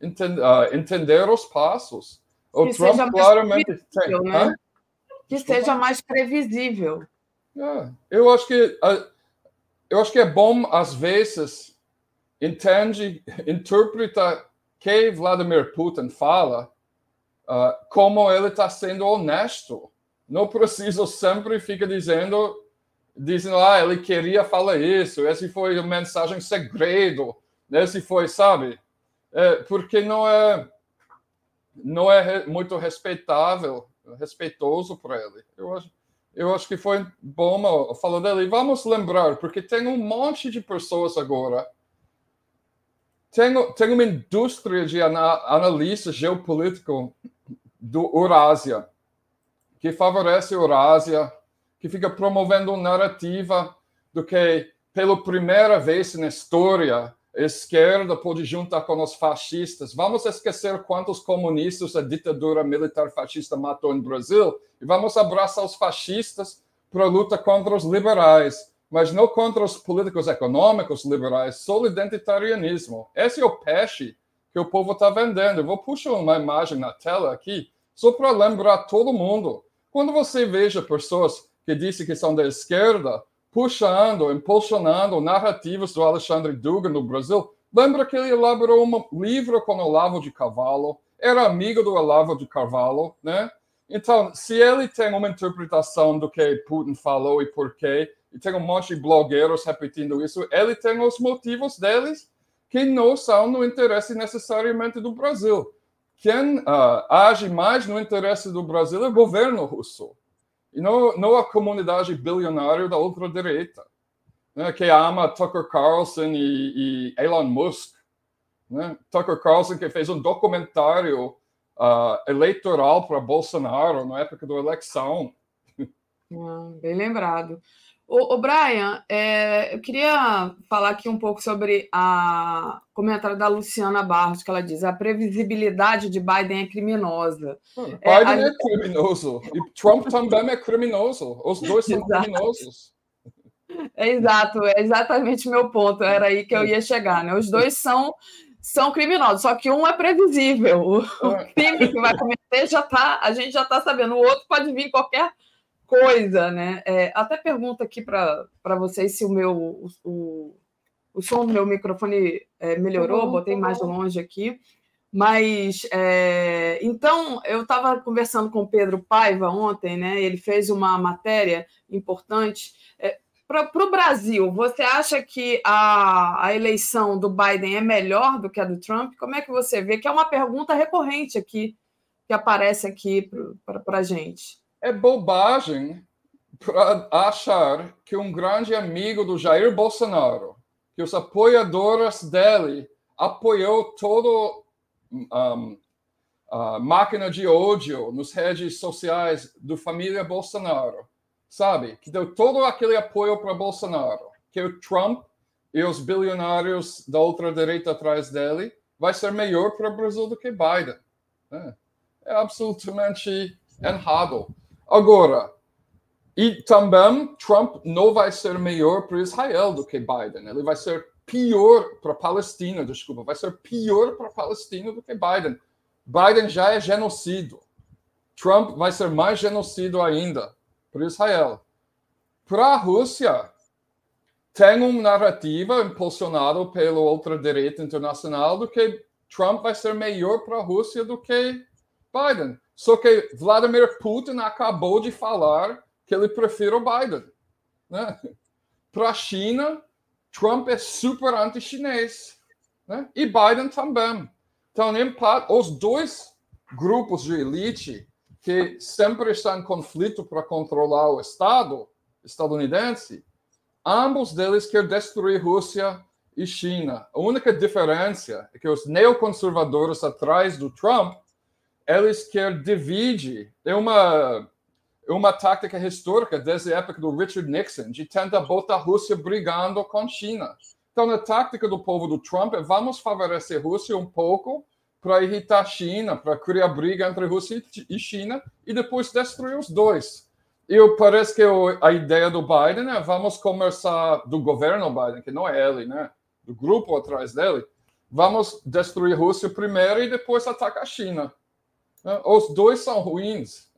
entender, uh, entender os passos. O que Trump claramente tem. Né? Que seja mais previsível. É, eu acho que uh, eu acho que é bom às vezes entende, interpreta que Vladimir Putin fala uh, como ele está sendo honesto. Não precisa sempre ficar dizendo dizendo, ah, ele queria falar isso, esse foi uma mensagem segredo, esse foi, sabe? É, porque não é não é muito respeitável, respeitoso para ele. Eu acho, eu acho que foi bom falar dele. Vamos lembrar, porque tem um monte de pessoas agora. Tem, tem uma indústria de analista geopolítico do Eurásia, que favorece a Eurásia, que fica promovendo uma narrativa do que, pela primeira vez na história, a esquerda pode juntar com os fascistas. Vamos esquecer quantos comunistas a ditadura militar fascista matou no Brasil e vamos abraçar os fascistas para a luta contra os liberais, mas não contra os políticos econômicos liberais, só o identitarianismo. Esse é o peixe que o povo está vendendo. Eu vou puxar uma imagem na tela aqui, só para lembrar todo mundo. Quando você veja pessoas que dizem que são da esquerda, puxando, impulsionando narrativas do Alexandre Dugan no Brasil. Lembra que ele elaborou um livro com Olavo de Carvalho, era amigo do Olavo de Carvalho, né? Então, se ele tem uma interpretação do que Putin falou e por quê, e tem um monte de blogueiros repetindo isso, ele tem os motivos deles que não são no interesse necessariamente do Brasil. Quem uh, age mais no interesse do Brasil é o governo russo e não, não a comunidade bilionária da ultradireita, né, que ama Tucker Carlson e, e Elon Musk. Né? Tucker Carlson que fez um documentário uh, eleitoral para Bolsonaro na época da eleição. Ah, bem lembrado. O, o Brian, é, eu queria falar aqui um pouco sobre a comentário da Luciana Barros, que ela diz: a previsibilidade de Biden é criminosa. Biden é, a... é criminoso e Trump também é criminoso. Os dois são Exato. criminosos. É exato, é exatamente o meu ponto. Era aí que eu ia chegar. Né? Os dois são são criminosos, só que um é previsível. O, o é. crime que vai cometer já tá, a gente já está sabendo. O outro pode vir qualquer coisa, né? É, até pergunta aqui para vocês se o meu o, o, o som do meu microfone é, melhorou, uhum, botei mais longe aqui. Mas é, então eu estava conversando com o Pedro Paiva ontem, né? Ele fez uma matéria importante. É, para o Brasil, você acha que a, a eleição do Biden é melhor do que a do Trump? Como é que você vê? Que é uma pergunta recorrente aqui, que aparece aqui para a gente é bobagem para achar que um grande amigo do Jair Bolsonaro, que os apoiadores dele apoiou todo um, a máquina de ódio nas redes sociais do família Bolsonaro, sabe? Que deu todo aquele apoio para Bolsonaro, que o Trump e os bilionários da ultradireita atrás dele vai ser melhor para o Brasil do que Biden. É, é absolutamente errado. Agora, e também Trump não vai ser melhor para Israel do que Biden. Ele vai ser pior para a Palestina, desculpa, vai ser pior para a Palestina do que Biden. Biden já é genocídio. Trump vai ser mais genocídio ainda para Israel. Para a Rússia, tem uma narrativa impulsionada pela ultradireita internacional do que Trump vai ser melhor para a Rússia do que Biden. Só que Vladimir Putin acabou de falar que ele prefere o Biden. Né? Para a China, Trump é super anti-chinês. Né? E Biden também. Então, os dois grupos de elite que sempre estão em conflito para controlar o Estado estadunidense, ambos deles querem destruir Rússia e China. A única diferença é que os neoconservadores atrás do Trump eles querem dividir. É uma, uma tática histórica desde a época do Richard Nixon, de tentar botar a Rússia brigando com a China. Então, a tática do povo do Trump é vamos favorecer a Rússia um pouco para irritar a China, para criar briga entre Rússia e China e depois destruir os dois. E parece que a ideia do Biden é vamos conversar do governo Biden, que não é ele, né? Do grupo atrás dele. Vamos destruir a Rússia primeiro e depois atacar a China. Né? Os dois são ruins.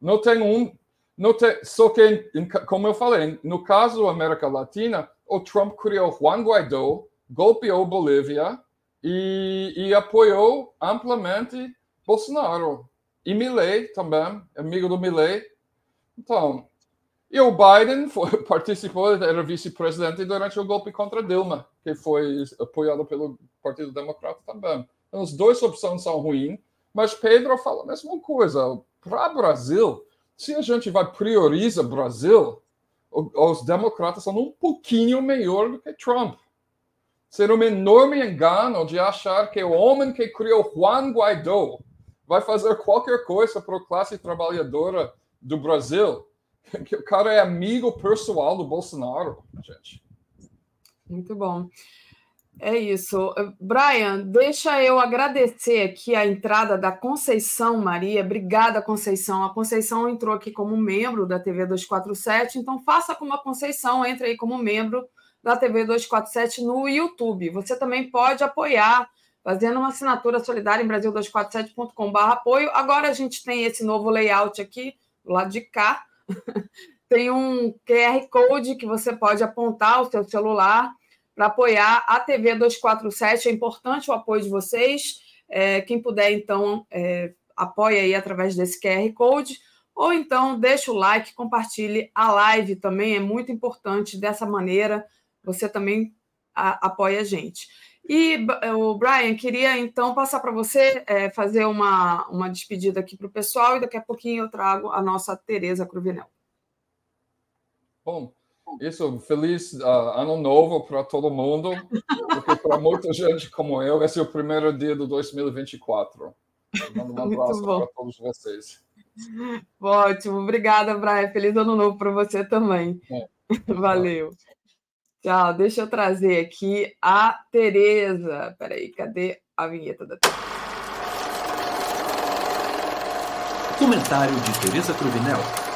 Não tem um. Não tem, só que, como eu falei, no caso da América Latina, o Trump criou Juan Guaidó, golpeou Bolívia e, e apoiou amplamente Bolsonaro. E Milley também, amigo do Milley. Então, E o Biden foi, participou, era vice-presidente durante o golpe contra Dilma, que foi apoiado pelo Partido Democrata também. Então, as duas opções são ruins, mas Pedro fala a mesma coisa. Para o Brasil, se a gente vai priorizar Brasil, os democratas são um pouquinho melhor do que Trump. Ser um enorme engano de achar que o homem que criou Juan Guaidó vai fazer qualquer coisa para a classe trabalhadora do Brasil que o cara é amigo pessoal do Bolsonaro, gente. Muito bom. É isso. Brian, deixa eu agradecer aqui a entrada da Conceição Maria. Obrigada, Conceição. A Conceição entrou aqui como membro da TV 247, então faça como a Conceição, entre aí como membro da TV 247 no YouTube. Você também pode apoiar fazendo uma assinatura solidária em brasil247.com.br apoio. Agora a gente tem esse novo layout aqui do lado de cá, tem um QR Code que você pode apontar o seu celular para apoiar a TV 247. É importante o apoio de vocês. É, quem puder, então, é, apoie aí através desse QR Code. Ou então, deixe o like, compartilhe a live também. É muito importante. Dessa maneira, você também a, apoia a gente. E o Brian, queria então passar para você é, fazer uma, uma despedida aqui para o pessoal e daqui a pouquinho eu trago a nossa Tereza Cruvinel. Bom, isso, feliz uh, ano novo para todo mundo, porque para muita gente como eu, esse é o primeiro dia do 2024. Mando um abraço para todos vocês. Ótimo, obrigada, Brian. Feliz ano novo para você também. É. Valeu. Tchau, deixa eu trazer aqui a Tereza. Peraí, cadê a vinheta da Tereza? Comentário de Tereza Cruvinel.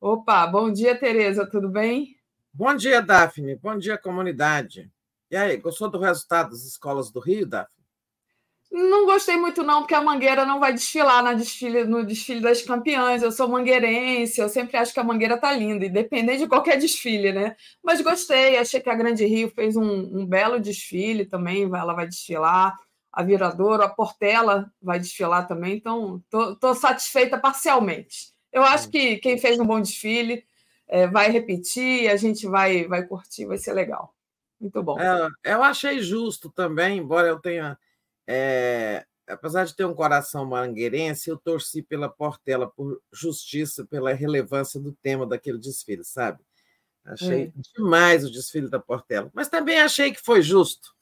Opa, bom dia, Tereza, tudo bem? Bom dia, Daphne. Bom dia, comunidade. E aí, gostou do resultado das escolas do Rio, Daphne? Não gostei muito, não, porque a Mangueira não vai desfilar na desfile, no desfile das campeãs. Eu sou mangueirense, eu sempre acho que a Mangueira tá linda, independente de qualquer desfile, né? Mas gostei, achei que a Grande Rio fez um, um belo desfile também, ela vai desfilar. A Viradouro, a Portela vai desfilar também, então tô satisfeita parcialmente. Eu acho que quem fez um bom desfile é, vai repetir, a gente vai, vai curtir, vai ser legal. Muito bom. É, eu achei justo também, embora eu tenha é, apesar de ter um coração mangueirense, eu torci pela Portela por justiça, pela relevância do tema daquele desfile, sabe? Achei é. demais o desfile da Portela, mas também achei que foi justo.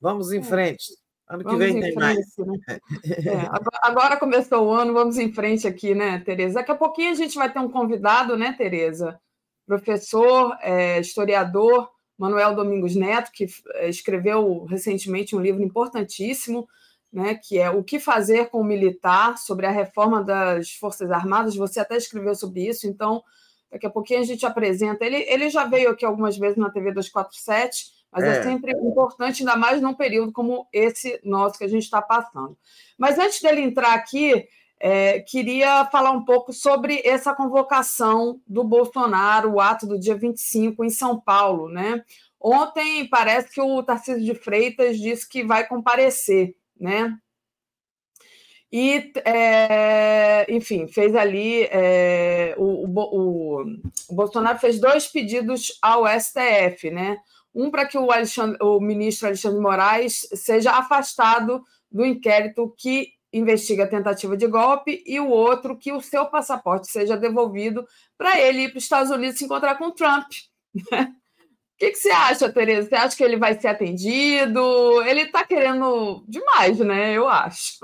Vamos em é. frente. Ano vamos que vem tem frente, mais. Né? É, agora começou o ano, vamos em frente aqui, né, Tereza? Daqui a pouquinho a gente vai ter um convidado, né, Tereza? Professor, é, historiador, Manuel Domingos Neto, que eh, escreveu recentemente um livro importantíssimo, né, que é O que fazer com o militar, sobre a reforma das Forças Armadas. Você até escreveu sobre isso, então daqui a pouquinho a gente apresenta. Ele, ele já veio aqui algumas vezes na TV 247, mas é. é sempre importante, ainda mais num período como esse nosso que a gente está passando. Mas antes dele entrar aqui, é, queria falar um pouco sobre essa convocação do Bolsonaro, o ato do dia 25 em São Paulo. Né? Ontem parece que o Tarcísio de Freitas disse que vai comparecer, né? E, é, enfim, fez ali. É, o, o, o, Bolsonaro fez dois pedidos ao STF, né? Um para que o, o ministro Alexandre Moraes seja afastado do inquérito que investiga a tentativa de golpe, e o outro que o seu passaporte seja devolvido para ele ir para os Estados Unidos se encontrar com o Trump. O que, que, você acha, Tereza? Você acha que ele vai ser atendido? Ele está querendo demais, né? Eu acho.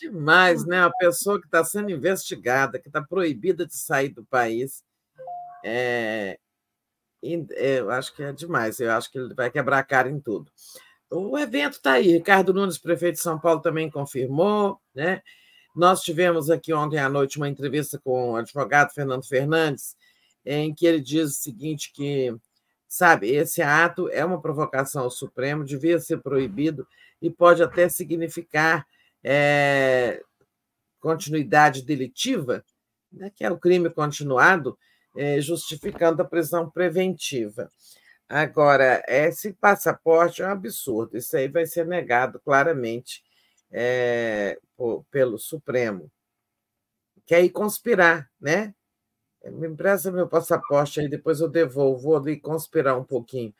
Demais, né? A pessoa que está sendo investigada, que está proibida de sair do país. É... é... Eu acho que é demais. Eu acho que ele vai quebrar a cara em tudo. O evento está aí. Ricardo Nunes, prefeito de São Paulo, também confirmou. Né? Nós tivemos aqui ontem à noite uma entrevista com o advogado Fernando Fernandes, em que ele diz o seguinte: que, sabe, esse ato é uma provocação ao Supremo, devia ser proibido e pode até significar é, continuidade delitiva, né, que é o crime continuado, é, justificando a prisão preventiva. Agora, esse passaporte é um absurdo, isso aí vai ser negado claramente é, por, pelo Supremo. Quer ir conspirar, né? Me empresta meu passaporte aí, depois eu devolvo, vou ali conspirar um pouquinho.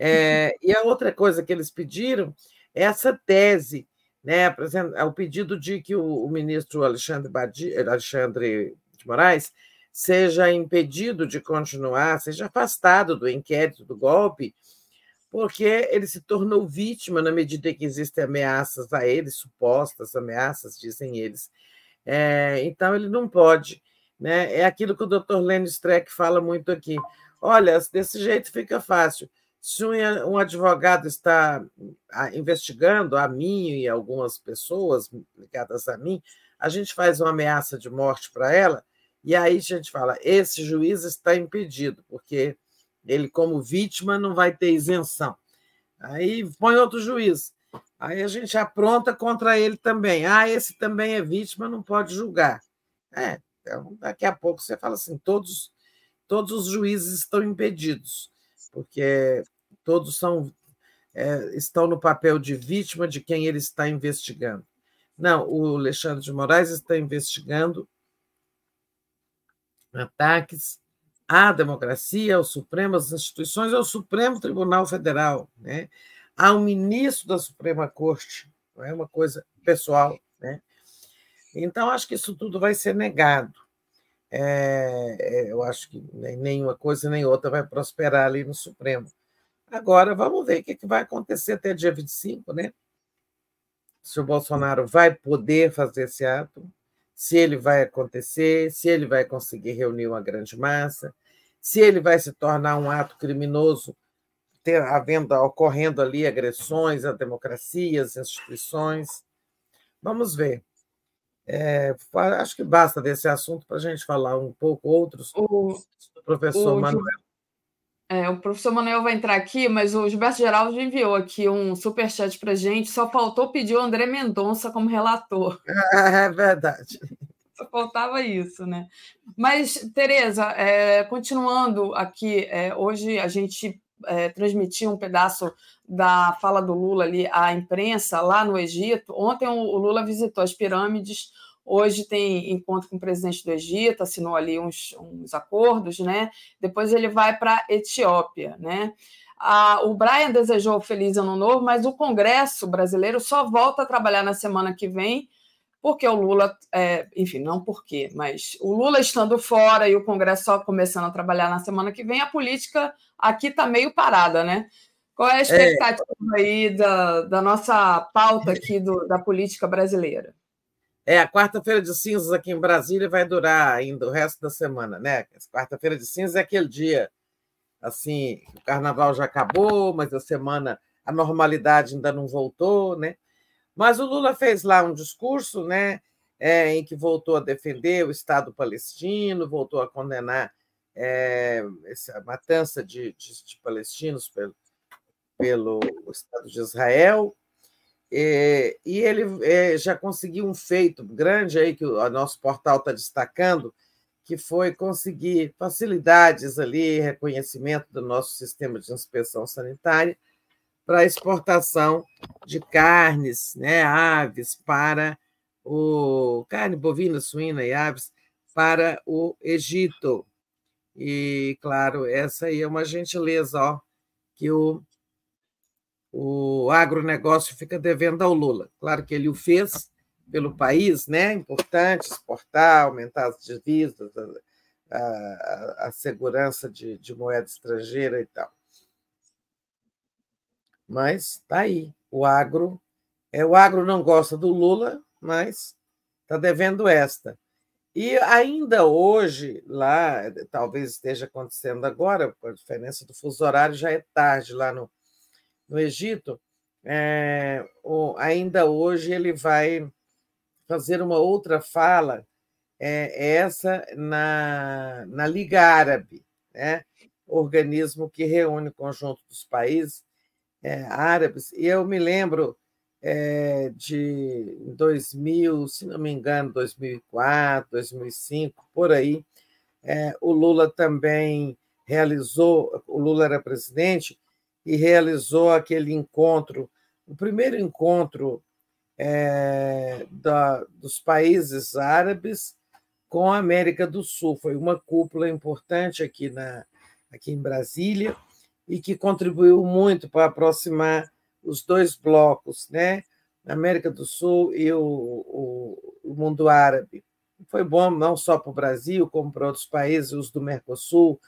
É, e a outra coisa que eles pediram é essa tese, né, o pedido de que o, o ministro Alexandre, Badi, Alexandre de Moraes seja impedido de continuar, seja afastado do inquérito do golpe, porque ele se tornou vítima na medida que existem ameaças a ele, supostas ameaças, dizem eles. É, então, ele não pode. Né? É aquilo que o Dr. Lenny Streck fala muito aqui. Olha, desse jeito fica fácil. Se um advogado está investigando a mim e algumas pessoas ligadas a mim, a gente faz uma ameaça de morte para ela, e aí a gente fala: esse juiz está impedido, porque ele, como vítima, não vai ter isenção. Aí põe outro juiz. Aí a gente apronta contra ele também. Ah, esse também é vítima, não pode julgar. É, então daqui a pouco você fala assim: todos, todos os juízes estão impedidos, porque todos são é, estão no papel de vítima de quem ele está investigando. Não, o Alexandre de Moraes está investigando ataques à democracia, ao Supremo, às instituições, ao Supremo Tribunal Federal, né? ao ministro da Suprema Corte, não é uma coisa pessoal. Né? Então, acho que isso tudo vai ser negado. É, é eu acho que nem uma coisa nem outra vai prosperar ali no Supremo. Agora, vamos ver o que, vai acontecer até dia 25, né? Se o Bolsonaro vai poder fazer esse ato, se ele vai acontecer, se ele vai conseguir reunir uma grande massa, se ele vai se tornar um ato criminoso, ter, havendo, ocorrendo ali agressões à democracia, às instituições. Vamos ver. É, acho que basta desse assunto para a gente falar um pouco outros. O, professor o, Manuel. É, o professor Manuel vai entrar aqui, mas o Gilberto Geraldo enviou aqui um superchat para gente. Só faltou pedir o André Mendonça como relator. É verdade. Só faltava isso, né? Mas, Tereza, é, continuando aqui, é, hoje a gente é, transmitiu um pedaço da fala do Lula ali à imprensa lá no Egito. Ontem o Lula visitou as pirâmides Hoje tem encontro com o presidente do Egito, assinou ali uns, uns acordos, né? Depois ele vai para a Etiópia, né? Ah, o Brian desejou feliz ano novo, mas o Congresso brasileiro só volta a trabalhar na semana que vem, porque o Lula, é, enfim, não porque, mas o Lula estando fora e o Congresso só começando a trabalhar na semana que vem, a política aqui está meio parada, né? Qual é a é. expectativa é. aí da, da nossa pauta aqui do, da política brasileira? É, a quarta-feira de cinzas aqui em Brasília vai durar ainda o resto da semana, né? Quarta-feira de cinzas é aquele dia, assim, o carnaval já acabou, mas a semana, a normalidade ainda não voltou, né? Mas o Lula fez lá um discurso, né? É, em que voltou a defender o Estado palestino, voltou a condenar é, essa matança de, de, de palestinos pelo, pelo Estado de Israel, é, e ele é, já conseguiu um feito grande aí que o nosso portal está destacando, que foi conseguir facilidades ali, reconhecimento do nosso sistema de inspeção sanitária para exportação de carnes, né, aves para o carne bovina, suína e aves para o Egito. E claro, essa aí é uma gentileza, ó, que o o agronegócio fica devendo ao Lula. Claro que ele o fez pelo país, né? Importante exportar, aumentar as divisas, a, a, a segurança de, de, moeda estrangeira e tal. Mas está aí. O agro, é, o agro não gosta do Lula, mas está devendo esta. E ainda hoje, lá, talvez esteja acontecendo agora, a diferença do fuso horário já é tarde lá no, no Egito, é, o, ainda hoje ele vai fazer uma outra fala, é, essa na, na Liga Árabe, né? organismo que reúne o conjunto dos países é, árabes. E eu me lembro é, de 2000, se não me engano, 2004, 2005, por aí, é, o Lula também realizou, o Lula era presidente, e realizou aquele encontro, o primeiro encontro é, da, dos países árabes com a América do Sul. Foi uma cúpula importante aqui, na, aqui em Brasília e que contribuiu muito para aproximar os dois blocos, né? a América do Sul e o, o, o mundo árabe. Foi bom não só para o Brasil, como para outros países, os do Mercosul,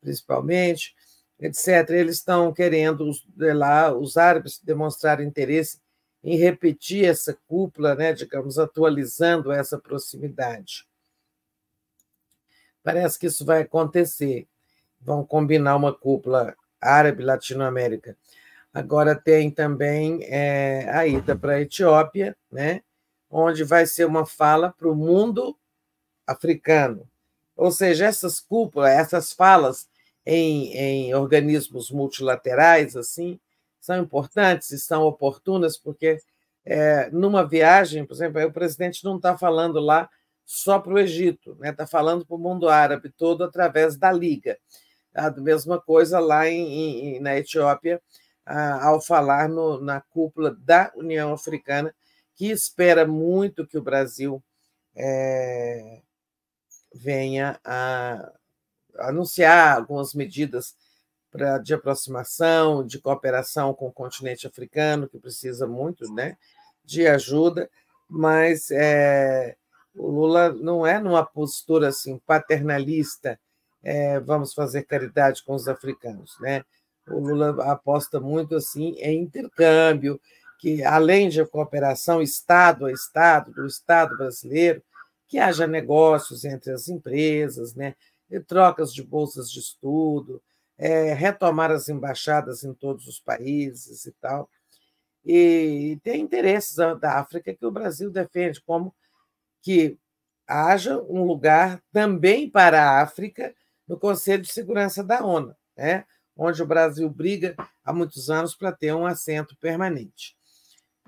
principalmente, etc. Eles estão querendo lá os árabes demonstrar interesse em repetir essa cúpula, né, digamos, atualizando essa proximidade. Parece que isso vai acontecer. Vão combinar uma cúpula árabe-latino-américa. Agora tem também é, a ida para a Etiópia, né, onde vai ser uma fala para o mundo africano. Ou seja, essas cúpulas, essas falas em, em organismos multilaterais, assim, são importantes e são oportunas, porque é, numa viagem, por exemplo, o presidente não está falando lá só para o Egito, está né? Falando para o mundo árabe todo através da Liga. A mesma coisa lá em, em na Etiópia, ao falar no, na cúpula da União Africana, que espera muito que o Brasil é, venha a anunciar algumas medidas pra, de aproximação, de cooperação com o continente africano, que precisa muito né, de ajuda, mas é, o Lula não é numa postura assim paternalista, é, vamos fazer caridade com os africanos, né? O Lula aposta muito assim em intercâmbio, que além de cooperação Estado a Estado, do Estado brasileiro, que haja negócios entre as empresas, né? Trocas de bolsas de estudo, é, retomar as embaixadas em todos os países e tal. E tem interesses da África que o Brasil defende, como que haja um lugar também para a África no Conselho de Segurança da ONU, né? onde o Brasil briga há muitos anos para ter um assento permanente.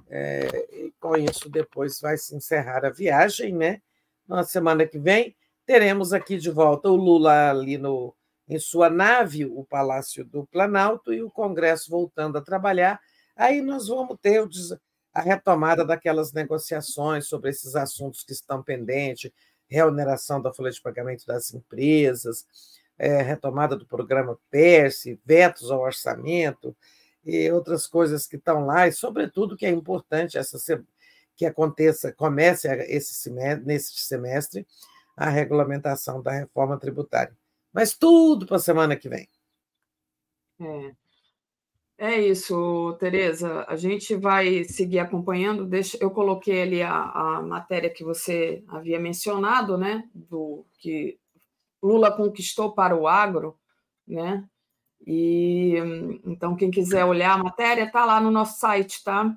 É, e com isso, depois vai se encerrar a viagem, né? Na semana que vem, teremos aqui de volta o Lula ali no, em sua nave, o Palácio do Planalto, e o Congresso voltando a trabalhar. Aí nós vamos ter a retomada daquelas negociações sobre esses assuntos que estão pendentes, reoneração da folha de pagamento das empresas, é, retomada do programa PERSE, vetos ao orçamento e outras coisas que estão lá, e sobretudo que é importante essa que aconteça, comece esse semestre, semestre a regulamentação da reforma tributária. Mas tudo para a semana que vem. É. É isso, Tereza. A gente vai seguir acompanhando. Deixa, eu coloquei ali a, a matéria que você havia mencionado, né? Do que Lula conquistou para o agro, né? E então, quem quiser olhar a matéria, está lá no nosso site, tá?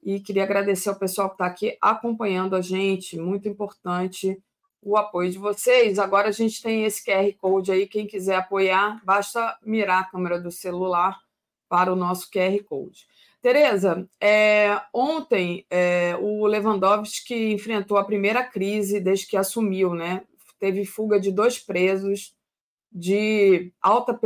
E queria agradecer ao pessoal que está aqui acompanhando a gente, muito importante o apoio de vocês. Agora a gente tem esse QR Code aí, quem quiser apoiar, basta mirar a câmera do celular para o nosso QR Code. Tereza, é, ontem é, o Lewandowski enfrentou a primeira crise desde que assumiu, né? Teve fuga de dois presos de alta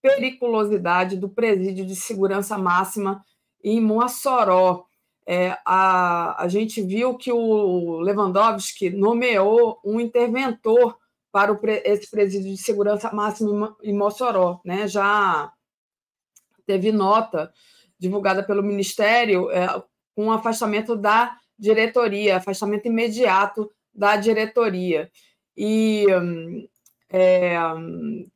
periculosidade do presídio de segurança máxima em Mossoró. É, a, a gente viu que o Lewandowski nomeou um interventor para o, esse presídio de segurança máxima em Mossoró, né? Já teve nota divulgada pelo Ministério é, com afastamento da diretoria, afastamento imediato da diretoria. E é,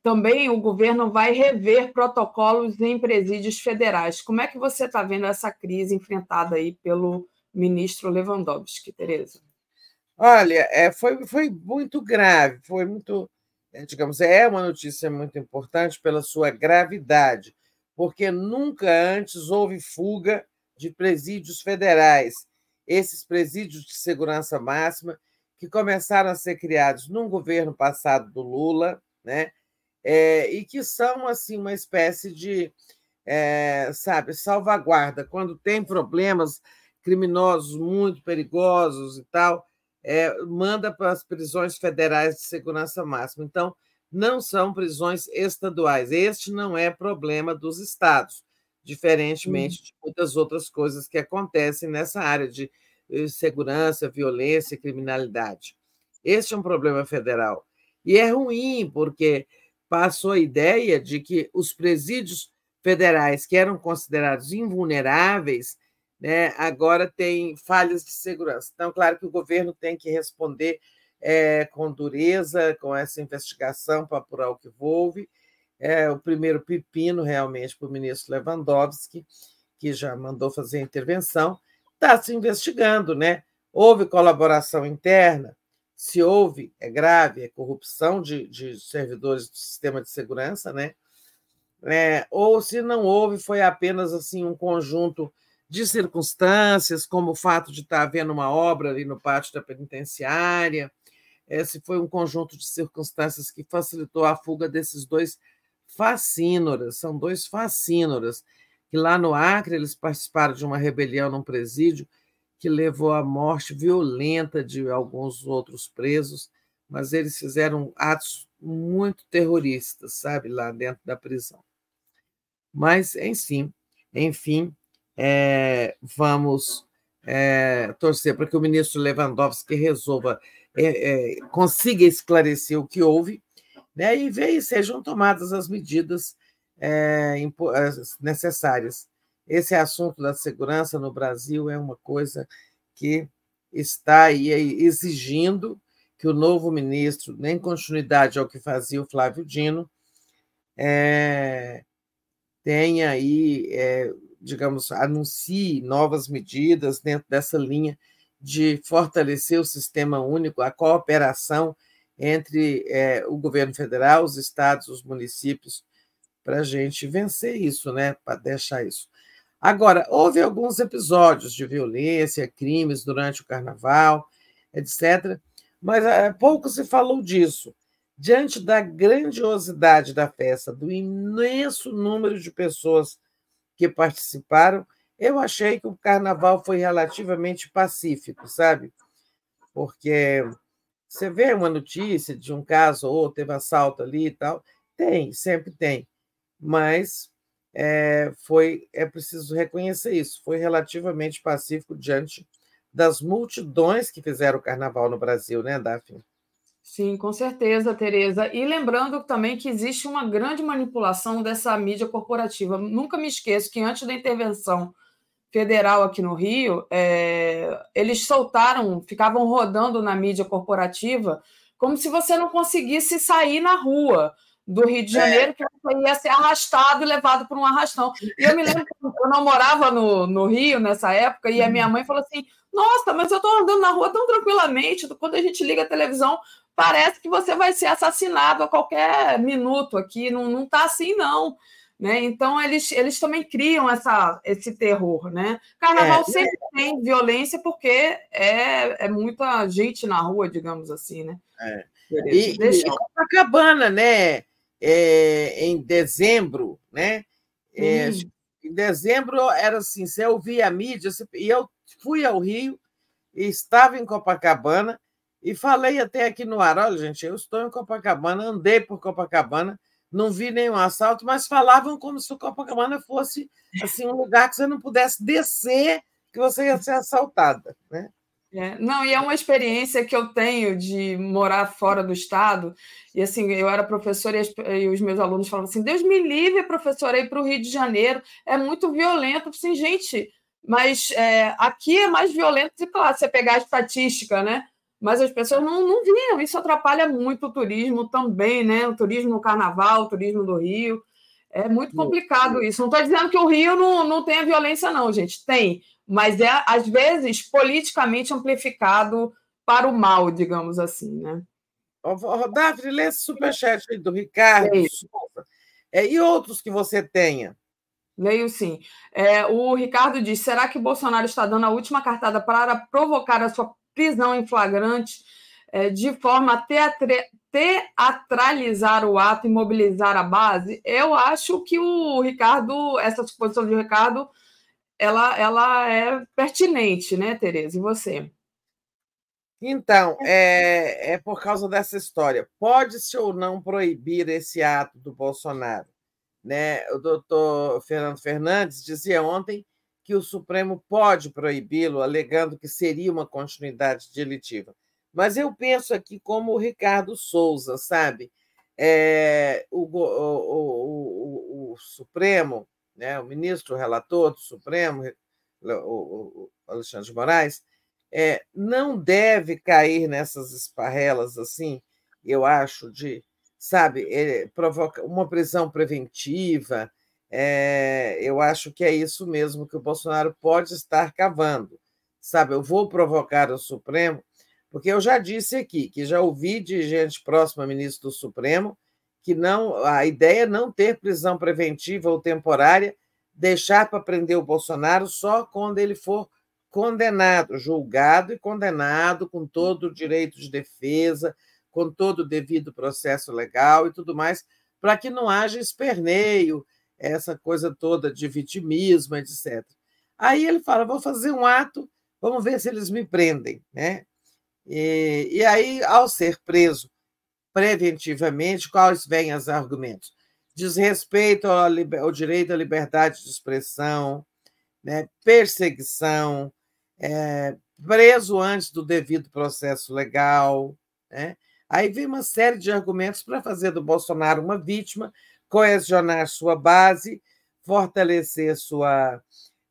também o governo vai rever protocolos em presídios federais. Como é que você está vendo essa crise enfrentada aí pelo ministro Lewandowski, Tereza? Olha, é, foi, foi muito grave, foi muito, é, digamos, é uma notícia muito importante pela sua gravidade porque nunca antes houve fuga de presídios federais. Esses presídios de segurança máxima que começaram a ser criados num governo passado do Lula, né? É, e que são assim uma espécie de, é, sabe, salvaguarda quando tem problemas criminosos muito perigosos e tal, é, manda para as prisões federais de segurança máxima. Então, não são prisões estaduais. Este não é problema dos estados, diferentemente de muitas outras coisas que acontecem nessa área de eh, segurança, violência e criminalidade. Este é um problema federal. E é ruim, porque passou a ideia de que os presídios federais, que eram considerados invulneráveis, né, agora têm falhas de segurança. Então, claro que o governo tem que responder é, com dureza, com essa investigação para apurar o que houve. É o primeiro pepino, realmente, para o ministro Lewandowski, que já mandou fazer a intervenção, está se investigando, né? Houve colaboração interna? Se houve, é grave, é corrupção de, de servidores do sistema de segurança, né? É, ou se não houve, foi apenas assim um conjunto de circunstâncias, como o fato de estar havendo uma obra ali no pátio da penitenciária, esse foi um conjunto de circunstâncias que facilitou a fuga desses dois facínoras, são dois facínoras, que lá no Acre eles participaram de uma rebelião num presídio que levou à morte violenta de alguns outros presos, mas eles fizeram atos muito terroristas, sabe, lá dentro da prisão. Mas, enfim, enfim, é, vamos é, torcer para que o ministro Lewandowski resolva, é, é consiga esclarecer o que houve, né, e ver sejam tomadas as medidas é, necessárias. Esse assunto da segurança no Brasil é uma coisa que está aí exigindo que o novo ministro, nem continuidade ao que fazia o Flávio Dino, é, tenha aí, é, digamos, anuncie novas medidas dentro dessa linha de fortalecer o sistema único, a cooperação entre é, o governo federal, os estados, os municípios, para a gente vencer isso, né? Para deixar isso. Agora, houve alguns episódios de violência, crimes durante o carnaval, etc., mas é, pouco se falou disso. Diante da grandiosidade da festa, do imenso número de pessoas que participaram, eu achei que o carnaval foi relativamente pacífico, sabe? Porque você vê uma notícia de um caso ou teve assalto ali e tal, tem, sempre tem mas é, foi é preciso reconhecer isso, foi relativamente pacífico diante das multidões que fizeram o carnaval no Brasil, né, Daphne? Sim, com certeza, Tereza. E lembrando também que existe uma grande manipulação dessa mídia corporativa. Nunca me esqueço que antes da intervenção federal aqui no Rio, é, eles soltaram, ficavam rodando na mídia corporativa como se você não conseguisse sair na rua do Rio de Janeiro, é. que você ia ser arrastado e levado por um arrastão. E eu me lembro que eu não morava no, no Rio nessa época, e a minha mãe falou assim: Nossa, mas eu estou andando na rua tão tranquilamente, quando a gente liga a televisão, parece que você vai ser assassinado a qualquer minuto aqui, não está assim, não. Né? Então, eles, eles também criam essa, esse terror. Né? Carnaval é, sempre é. tem violência porque é, é muita gente na rua, digamos assim. Né? É. E, Deixa... e Copacabana, né? É, em dezembro, né? É, em dezembro era assim, você ouvia a mídia, e eu fui ao Rio e estava em Copacabana e falei até aqui no ar, olha, gente, eu estou em Copacabana, andei por Copacabana, não vi nenhum assalto, mas falavam como se o Copacabana fosse assim um lugar que você não pudesse descer, que você ia ser assaltada, né? É, não, e é uma experiência que eu tenho de morar fora do estado. E assim, eu era professora e, as, e os meus alunos falavam assim: Deus me livre, professora, ir para o Rio de Janeiro. É muito violento. Assim, gente, mas é, aqui é mais violento de, claro, você pegar a estatística, né? Mas as pessoas não, não viam. Isso atrapalha muito o turismo também, né? O turismo no carnaval, o turismo do Rio. É muito complicado isso. Não estou dizendo que o Rio não, não tem a violência, não, gente. Tem mas é, às vezes, politicamente amplificado para o mal, digamos assim, né? Davi, lê esse superchat aí do Ricardo é, e outros que você tenha. Leio sim. É, o Ricardo diz: será que Bolsonaro está dando a última cartada para provocar a sua prisão em flagrante é, de forma a teatralizar o ato e mobilizar a base? Eu acho que o Ricardo, essa suposição de Ricardo, ela, ela é pertinente, né, Tereza? E você? Então, é, é por causa dessa história. Pode-se ou não proibir esse ato do Bolsonaro? Né? O doutor Fernando Fernandes dizia ontem que o Supremo pode proibi-lo, alegando que seria uma continuidade delitiva. Mas eu penso aqui como o Ricardo Souza, sabe? É, o, o, o, o, Supremo, né, o ministro relator do Supremo, o, Alexandre de Moraes, é, não deve cair nessas esparrelas assim, eu acho, de, sabe, é, provoca uma prisão preventiva. É, eu acho que é isso mesmo que o Bolsonaro pode estar cavando. Sabe, eu vou provocar o Supremo, porque eu já disse aqui que já ouvi de gente próxima ministro do Supremo que não a ideia é não ter prisão preventiva ou temporária, deixar para prender o Bolsonaro só quando ele for condenado, julgado e condenado com todo o direito de defesa, com todo o devido processo legal e tudo mais, para que não haja esperneio, essa coisa toda de vitimismo, etc. Aí ele fala: vou fazer um ato, vamos ver se eles me prendem. Né? E, e aí, ao ser preso preventivamente, quais vêm os argumentos? Desrespeito ao, ao direito à liberdade de expressão, né? perseguição, é, preso antes do devido processo legal. Né? Aí vem uma série de argumentos para fazer do Bolsonaro uma vítima, coesionar sua base, fortalecer sua,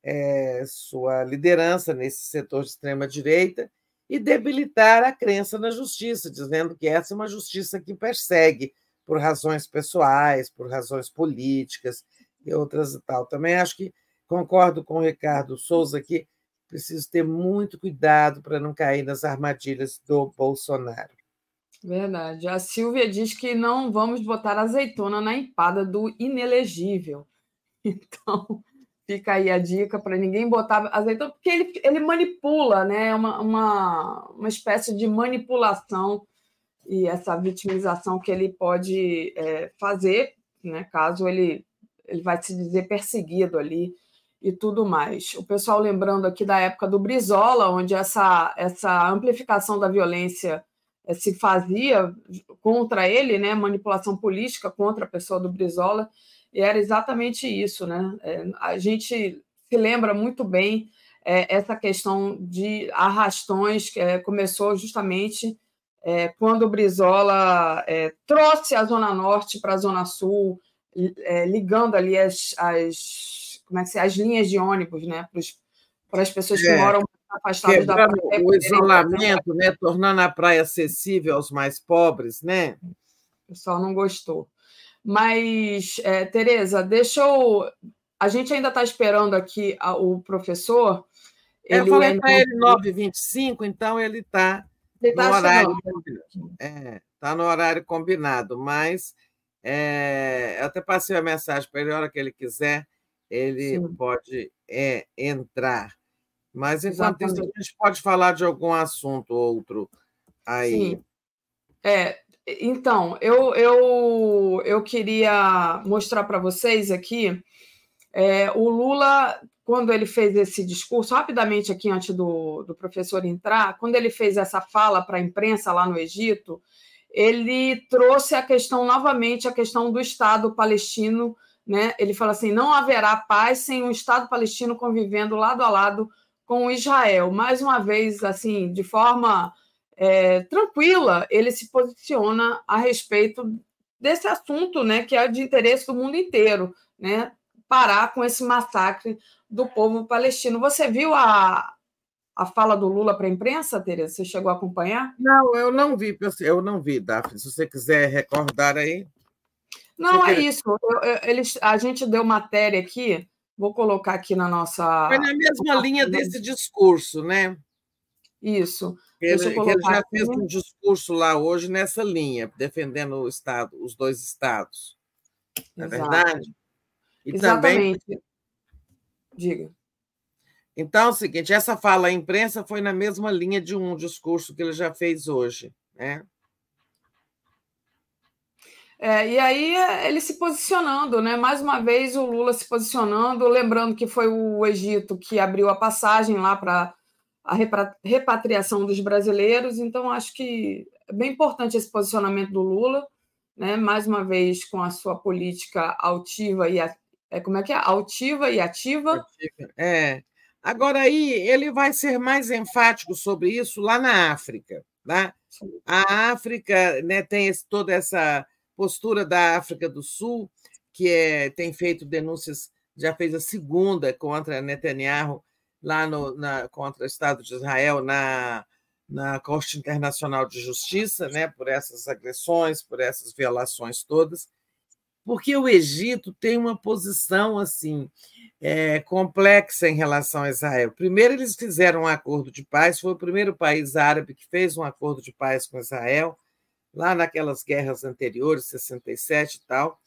é, sua liderança nesse setor de extrema-direita e debilitar a crença na justiça, dizendo que essa é uma justiça que persegue por razões pessoais, por razões políticas e outras e tal. Também acho que concordo com o Ricardo Souza que preciso ter muito cuidado para não cair nas armadilhas do Bolsonaro. Verdade. A Silvia diz que não vamos botar azeitona na empada do inelegível. Então, fica aí a dica para ninguém botar azeitona, porque ele, ele manipula, né? É uma, uma, uma espécie de manipulação e essa vitimização que ele pode é, fazer, né? Caso ele, ele vai se dizer perseguido ali e tudo mais. O pessoal lembrando aqui da época do Brizola, onde essa, essa amplificação da violência eh, se fazia contra ele, né, manipulação política contra a pessoa do Brizola, e era exatamente isso, né? É, a gente se lembra muito bem é, essa questão de arrastões que é, começou justamente é, quando o Brizola é, trouxe a Zona Norte para a Zona Sul, é, ligando ali as, as como é que se, as linhas de ônibus, né, para as pessoas que moram afastadas da praia. O isolamento, né, tornando a praia acessível aos mais pobres, né? O pessoal não gostou. Mas, é, Tereza, deixa eu. A gente ainda está esperando aqui a, o professor. Eu ele falei para ele 9h25, então ele está no tá horário. É, tá no horário combinado, mas é, eu até passei a mensagem para ele a hora que ele quiser ele Sim. pode é, entrar. Mas, enquanto Exatamente. isso, a gente pode falar de algum assunto outro aí. Sim. É, então, eu, eu, eu queria mostrar para vocês aqui é, o Lula, quando ele fez esse discurso, rapidamente aqui antes do, do professor entrar, quando ele fez essa fala para a imprensa lá no Egito, ele trouxe a questão novamente, a questão do Estado palestino né? Ele fala assim: não haverá paz sem um Estado palestino convivendo lado a lado com Israel. Mais uma vez, assim, de forma é, tranquila, ele se posiciona a respeito desse assunto, né, que é de interesse do mundo inteiro, né? Parar com esse massacre do povo palestino. Você viu a, a fala do Lula para a imprensa, Tereza? Você chegou a acompanhar? Não, eu não vi, eu não vi, Daphne. Se você quiser recordar aí. Não, é isso. Eu, eu, eles, a gente deu matéria aqui, vou colocar aqui na nossa. Foi na mesma linha desse discurso, né? Isso. Ele, ele já aqui. fez um discurso lá hoje nessa linha, defendendo o Estado, os dois estados. Não é verdade? E Exatamente. Também... Diga. Então, é o seguinte, essa fala à imprensa foi na mesma linha de um discurso que ele já fez hoje, né? É, e aí ele se posicionando, né? Mais uma vez o Lula se posicionando, lembrando que foi o Egito que abriu a passagem lá para a repatriação dos brasileiros. Então acho que é bem importante esse posicionamento do Lula, né? Mais uma vez com a sua política altiva e é como é que é altiva e ativa. É. Agora aí ele vai ser mais enfático sobre isso lá na África Tá? A África né, tem esse, toda essa postura da África do Sul, que é, tem feito denúncias, já fez a segunda contra Netanyahu, lá no, na, contra o Estado de Israel, na, na Corte Internacional de Justiça, né, por essas agressões, por essas violações todas, porque o Egito tem uma posição assim é, complexa em relação a Israel. Primeiro, eles fizeram um acordo de paz, foi o primeiro país árabe que fez um acordo de paz com Israel, lá naquelas guerras anteriores, 67 e tal.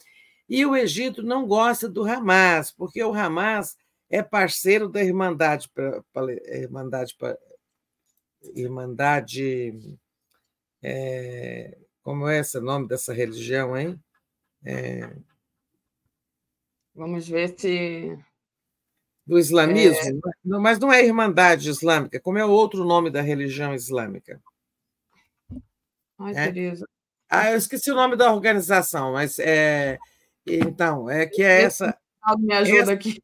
E o Egito não gosta do Hamas, porque o Hamas é parceiro da Irmandade, Irmandade, Irmandade é, como é esse nome dessa religião, hein? É, Vamos ver se do islamismo, é... mas não é Irmandade Islâmica, como é o outro nome da religião islâmica? Ai, é? Tereza. Ah, eu esqueci o nome da organização, mas é. Então, é que é essa. Me ajuda essa, aqui.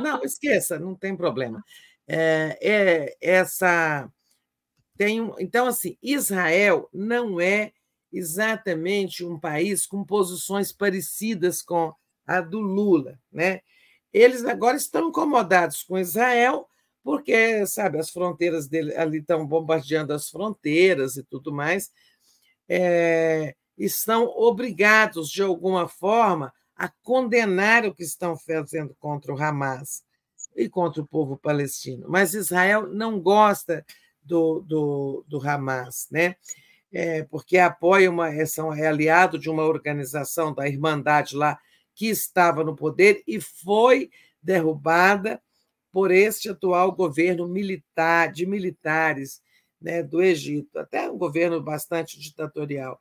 Não, esqueça, não tem problema. É, é essa. Tem um, então, assim, Israel não é exatamente um país com posições parecidas com a do Lula, né? Eles agora estão incomodados com Israel, porque, sabe, as fronteiras dele ali estão bombardeando as fronteiras e tudo mais. É, estão obrigados, de alguma forma, a condenar o que estão fazendo contra o Hamas e contra o povo palestino. Mas Israel não gosta do, do, do Hamas, né? É, porque apoia uma, é, são, é aliado de uma organização da Irmandade lá que estava no poder e foi derrubada por este atual governo militar, de militares né, do Egito, até um governo bastante ditatorial.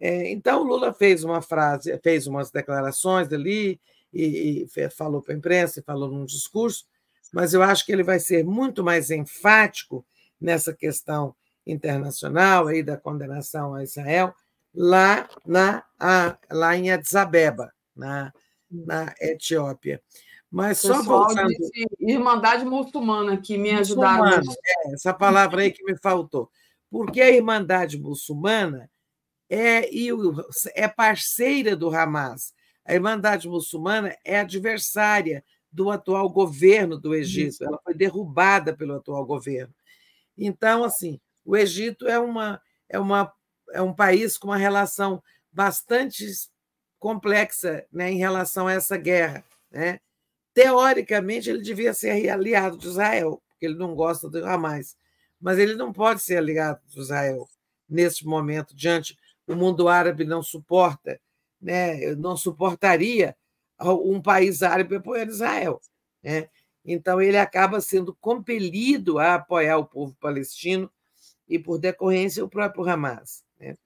É, então, Lula fez uma frase, fez umas declarações ali, e, e falou para a imprensa, e falou num discurso, mas eu acho que ele vai ser muito mais enfático nessa questão internacional aí da condenação a Israel lá na a, lá em Addis Abeba, na, na Etiópia. Mas só voltando. Irmandade muçulmana que me ajudaram. É, essa palavra aí que me faltou. Porque a Irmandade muçulmana é, é parceira do Hamas. A Irmandade muçulmana é adversária do atual governo do Egito. Ela foi derrubada pelo atual governo. Então, assim, o Egito é, uma, é, uma, é um país com uma relação bastante complexa né, em relação a essa guerra. Né? Teoricamente, ele devia ser aliado de Israel, porque ele não gosta do Hamas, mas ele não pode ser aliado de Israel neste momento, diante o mundo árabe não suporta, né? não suportaria um país árabe apoiando Israel. Né? Então, ele acaba sendo compelido a apoiar o povo palestino e, por decorrência, o próprio Hamas. Né?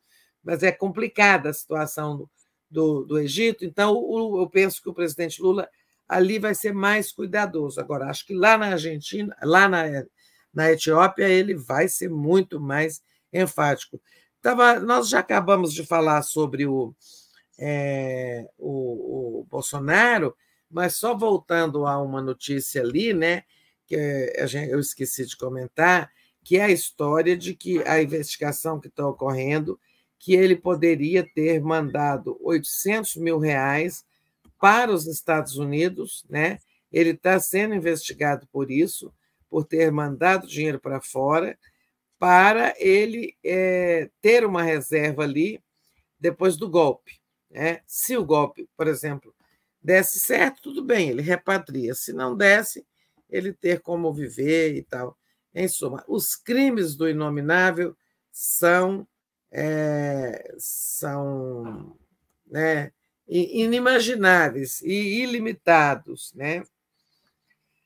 Mas é complicada a situação do, do, do Egito, então o, eu penso que o presidente Lula ali vai ser mais cuidadoso. Agora, acho que lá na Argentina, lá na, na Etiópia, ele vai ser muito mais enfático. Tava, nós já acabamos de falar sobre o, é, o, o, Bolsonaro, mas só voltando a uma notícia ali, né, que eu esqueci de comentar, que é a história de que a investigação que está ocorrendo, que ele poderia ter mandado 800 mil reais para os Estados Unidos, né? Ele está sendo investigado por isso, por ter mandado dinheiro para fora, para ele é, ter uma reserva ali depois do golpe. Né? Se o golpe, por exemplo, desse certo, tudo bem, ele repatria. Se não desse, ele ter como viver e tal. Em suma, os crimes do inominável são, é, são né, inimagináveis e ilimitados. Né?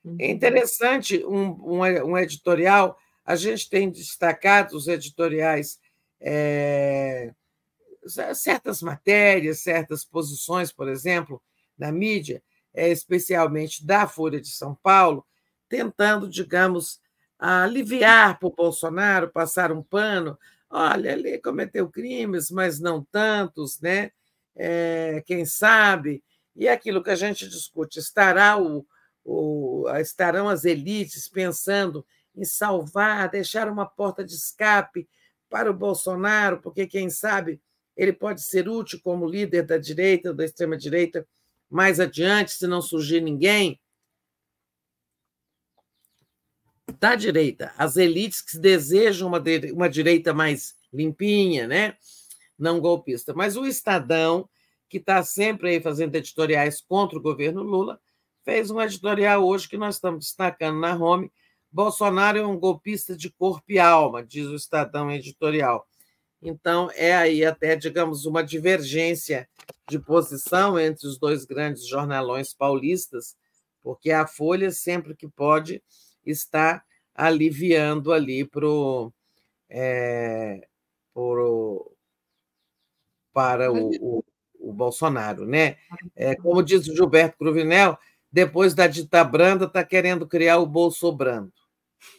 É uhum. interessante um, um, um, editorial, a gente tem destacado os editoriais, é, certas matérias, certas posições, por exemplo, na mídia, é, especialmente da Folha de São Paulo, tentando, digamos, aliviar para o Bolsonaro, passar um pano. Olha, ele cometeu crimes, mas não tantos, né? é, quem sabe, e aquilo que a gente discute, estará o, o, estarão as elites pensando em salvar, deixar uma porta de escape para o Bolsonaro, porque, quem sabe, ele pode ser útil como líder da direita, da extrema-direita, mais adiante, se não surgir ninguém da direita, as elites que desejam uma, uma direita mais limpinha, né? não golpista. Mas o Estadão, que está sempre aí fazendo editoriais contra o governo Lula, fez um editorial hoje que nós estamos destacando na home. Bolsonaro é um golpista de corpo e alma, diz o Estadão editorial. Então, é aí até, digamos, uma divergência de posição entre os dois grandes jornalões paulistas, porque a Folha, sempre que pode, está aliviando ali pro, é, pro, para o, o, o, Bolsonaro. Né? É, como diz o Gilberto Cruvinel, depois da dita branda, está querendo criar o Bolso Brando.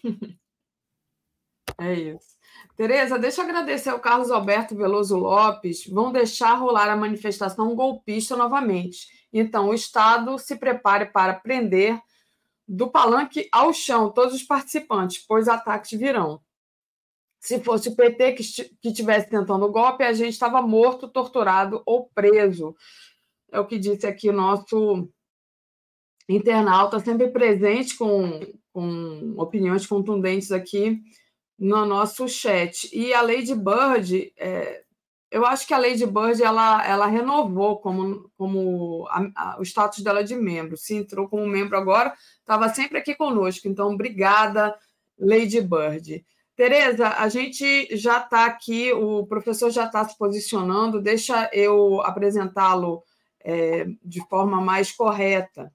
É isso. Tereza, deixa eu agradecer ao Carlos Alberto Veloso Lopes. Vão deixar rolar a manifestação golpista novamente. Então, o Estado se prepare para prender do palanque ao chão todos os participantes, pois ataques virão. Se fosse o PT que estivesse tentando o golpe, a gente estava morto, torturado ou preso. É o que disse aqui o nosso internauta, sempre presente com, com opiniões contundentes aqui no nosso chat. E a Lady Bird, é, eu acho que a Lady Bird ela, ela renovou como, como a, a, o status dela de membro. Se entrou como membro agora, estava sempre aqui conosco. Então, obrigada, Lady Bird. Tereza, a gente já está aqui, o professor já está se posicionando, deixa eu apresentá-lo é, de forma mais correta.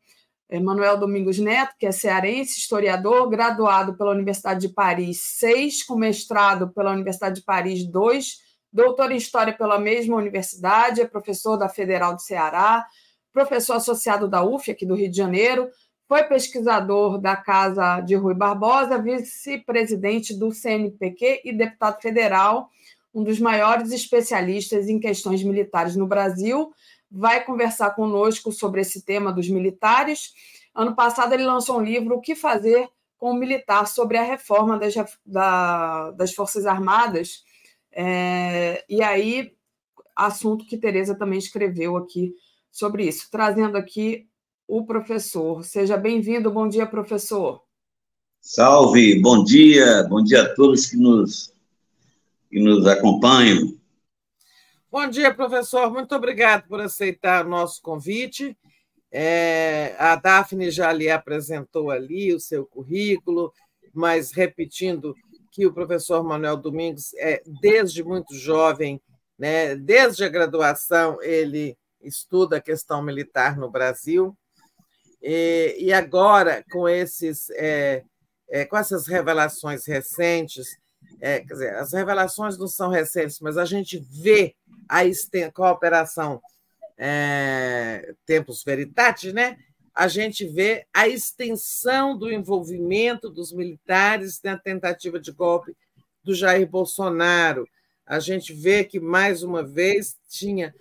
Manuel Domingos Neto, que é cearense, historiador, graduado pela Universidade de Paris 6, com mestrado pela Universidade de Paris 2, doutor em História pela mesma universidade, é professor da Federal do Ceará, professor associado da UF, aqui do Rio de Janeiro, foi pesquisador da Casa de Rui Barbosa, vice-presidente do CNPq e deputado federal, um dos maiores especialistas em questões militares no Brasil, vai conversar conosco sobre esse tema dos militares. Ano passado, ele lançou um livro, O que Fazer com o Militar, sobre a reforma das, da, das Forças Armadas. É, e aí, assunto que Tereza também escreveu aqui sobre isso, trazendo aqui o professor. Seja bem-vindo, bom dia, professor. Salve, bom dia, bom dia a todos que nos, que nos acompanham. Bom dia, professor. Muito obrigado por aceitar o nosso convite. É, a Daphne já lhe apresentou ali o seu currículo, mas repetindo que o professor Manuel Domingos é desde muito jovem, né, desde a graduação, ele estuda a questão militar no Brasil. E, e agora, com, esses, é, é, com essas revelações recentes, é, quer dizer, as revelações não são recentes, mas a gente vê a cooperação é, Tempos Veritatis, né? a gente vê a extensão do envolvimento dos militares na tentativa de golpe do Jair Bolsonaro. A gente vê que, mais uma vez, tinha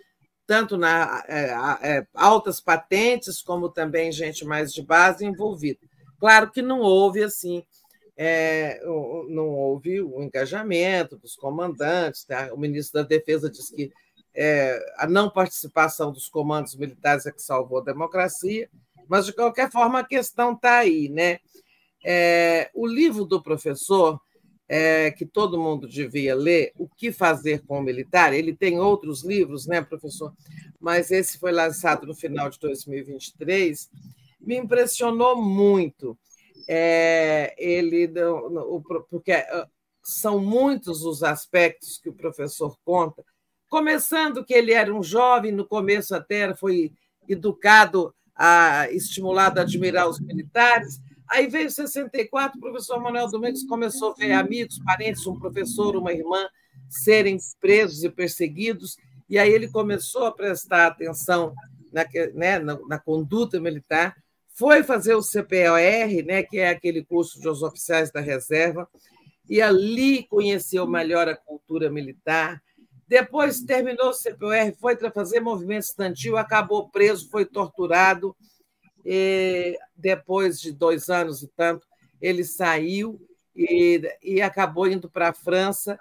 tanto na é, é, altas patentes como também gente mais de base envolvida. Claro que não houve assim é, não houve o engajamento dos comandantes. Tá? O ministro da Defesa disse que é, a não participação dos comandos militares é que salvou a democracia, mas, de qualquer forma, a questão está aí. Né? É, o livro do professor, é, que todo mundo devia ler, O que Fazer com o Militar, ele tem outros livros, né, professor? Mas esse foi lançado no final de 2023, me impressionou muito é, ele porque ah, são muitos os aspectos que o professor conta, começando que ele era um jovem, no começo até foi educado, a, estimulado a admirar os militares. Aí veio 64, o professor Manuel Domingos começou a ver amigos, parentes, um professor, uma irmã serem presos e perseguidos, e aí ele começou a prestar atenção na, né, na, na conduta militar, foi fazer o CPOR, né, que é aquele curso dos oficiais da reserva, e ali conheceu melhor a cultura militar. Depois terminou o CPOR, foi para fazer movimento estudantil, acabou preso, foi torturado. E depois de dois anos e tanto, ele saiu e, e acabou indo para a França,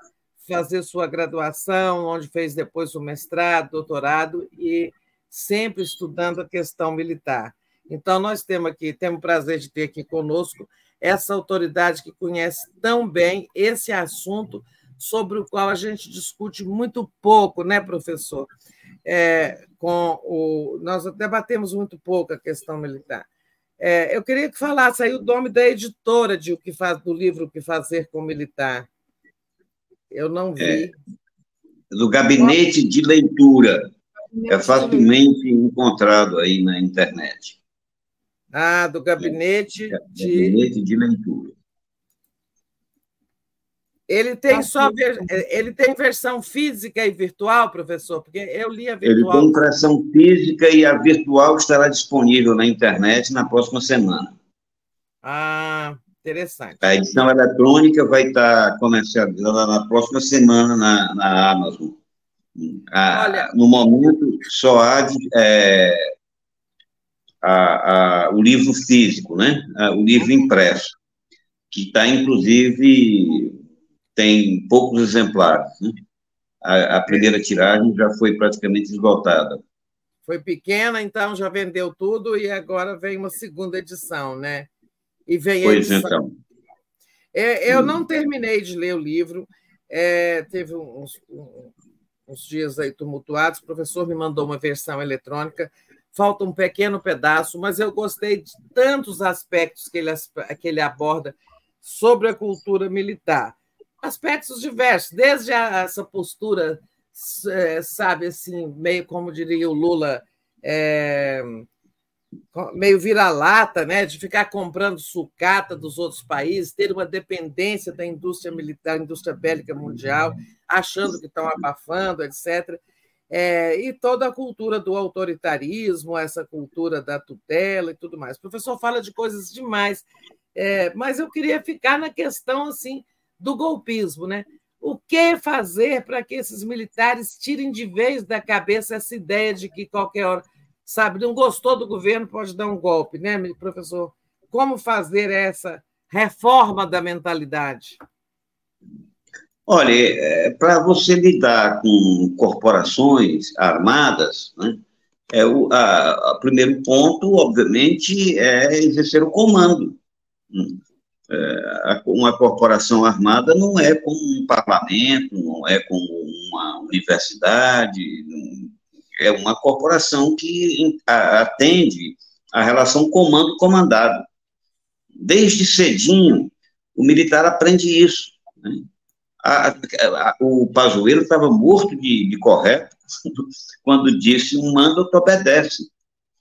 fazer sua graduação, onde fez depois o mestrado, doutorado e sempre estudando a questão militar. Então, nós temos aqui, temos o prazer de ter aqui conosco essa autoridade que conhece tão bem esse assunto sobre o qual a gente discute muito pouco, né, professor? É, com o, nós debatemos muito pouco a questão militar. É, eu queria que falasse aí o nome da editora de o que faz do livro O que fazer com militar. Eu não vi. É, do gabinete de leitura. É facilmente encontrado aí na internet. Ah, do gabinete é, de. Gabinete de leitura. Ele tem tá só ele tem versão física e virtual, professor, porque eu li a virtual. Ele tem versão física e a virtual estará disponível na internet na próxima semana. Ah, interessante. A edição eletrônica vai estar comercializada na próxima semana na, na Amazon. A, Olha, no momento, só há é, a, a, o livro físico, né? o livro uhum. impresso, que está, inclusive, tem poucos exemplares. Né? A, a, primeira tiragem já foi praticamente esgotada. Foi pequena, então já vendeu tudo e agora vem uma segunda edição, né? E vem pois edição. então. É, eu não terminei de ler o livro, é, teve uns, uns dias aí tumultuados, o professor me mandou uma versão eletrônica, falta um pequeno pedaço, mas eu gostei de tantos aspectos que ele, que ele aborda sobre a cultura militar aspectos diversos, desde a, essa postura, é, sabe, assim, meio como diria o Lula, é, meio vira-lata, né, de ficar comprando sucata dos outros países, ter uma dependência da indústria militar, indústria bélica mundial, achando que estão abafando, etc. É, e toda a cultura do autoritarismo, essa cultura da tutela e tudo mais. O professor fala de coisas demais, é, mas eu queria ficar na questão assim do golpismo, né? O que fazer para que esses militares tirem de vez da cabeça essa ideia de que qualquer hora, sabe, não gostou do governo, pode dar um golpe, né, professor? Como fazer essa reforma da mentalidade? Olha, é, para você lidar com corporações armadas, né, é o a, a primeiro ponto, obviamente, é exercer o comando. É, uma corporação armada não é como um parlamento, não é como uma universidade, é uma corporação que atende a relação comando-comandado. Desde cedinho, o militar aprende isso. Né? A, a, o Pazuello estava morto de, de correto quando disse um mando tu obedece.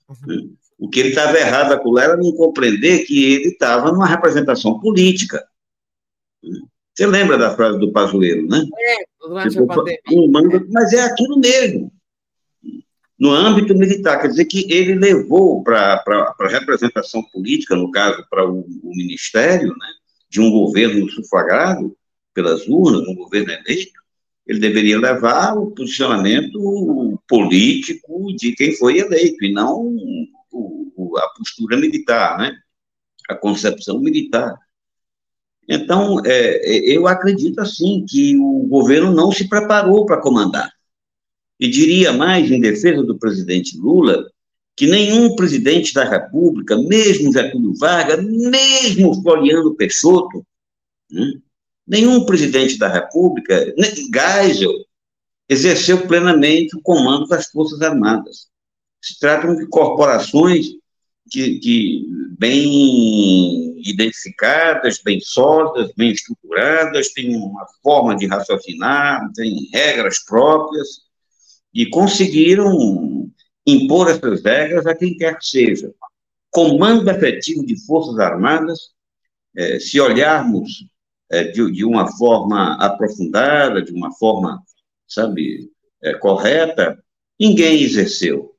Uhum. O que ele estava errado acolá era não compreender que ele estava numa representação política. Você lembra da frase do Pazuello, né? É, durante tipo, a pandemia. mas é aquilo mesmo. No âmbito militar, quer dizer que ele levou para a representação política, no caso, para o, o, ministério, né, de um governo sufragado pelas urnas, um governo eleito, ele deveria levar o posicionamento político de quem foi eleito, e não o, a postura militar, né? a concepção militar. Então, é, é, eu acredito, assim, que o governo não se preparou para comandar. E diria mais, em defesa do presidente Lula, que nenhum presidente da República, mesmo Getúlio Vargas, mesmo Floriano Peixoto, né, nenhum presidente da República, Geisel, exerceu plenamente o comando das Forças Armadas. Se tratam de corporações que, que bem identificadas, bem sólidas, bem estruturadas, têm uma forma de raciocinar, têm regras próprias, e conseguiram impor essas regras a quem quer que seja. Comando efetivo de Forças Armadas, é, se olharmos é, de, de, uma forma aprofundada, de uma forma, sabe, é, correta, ninguém exerceu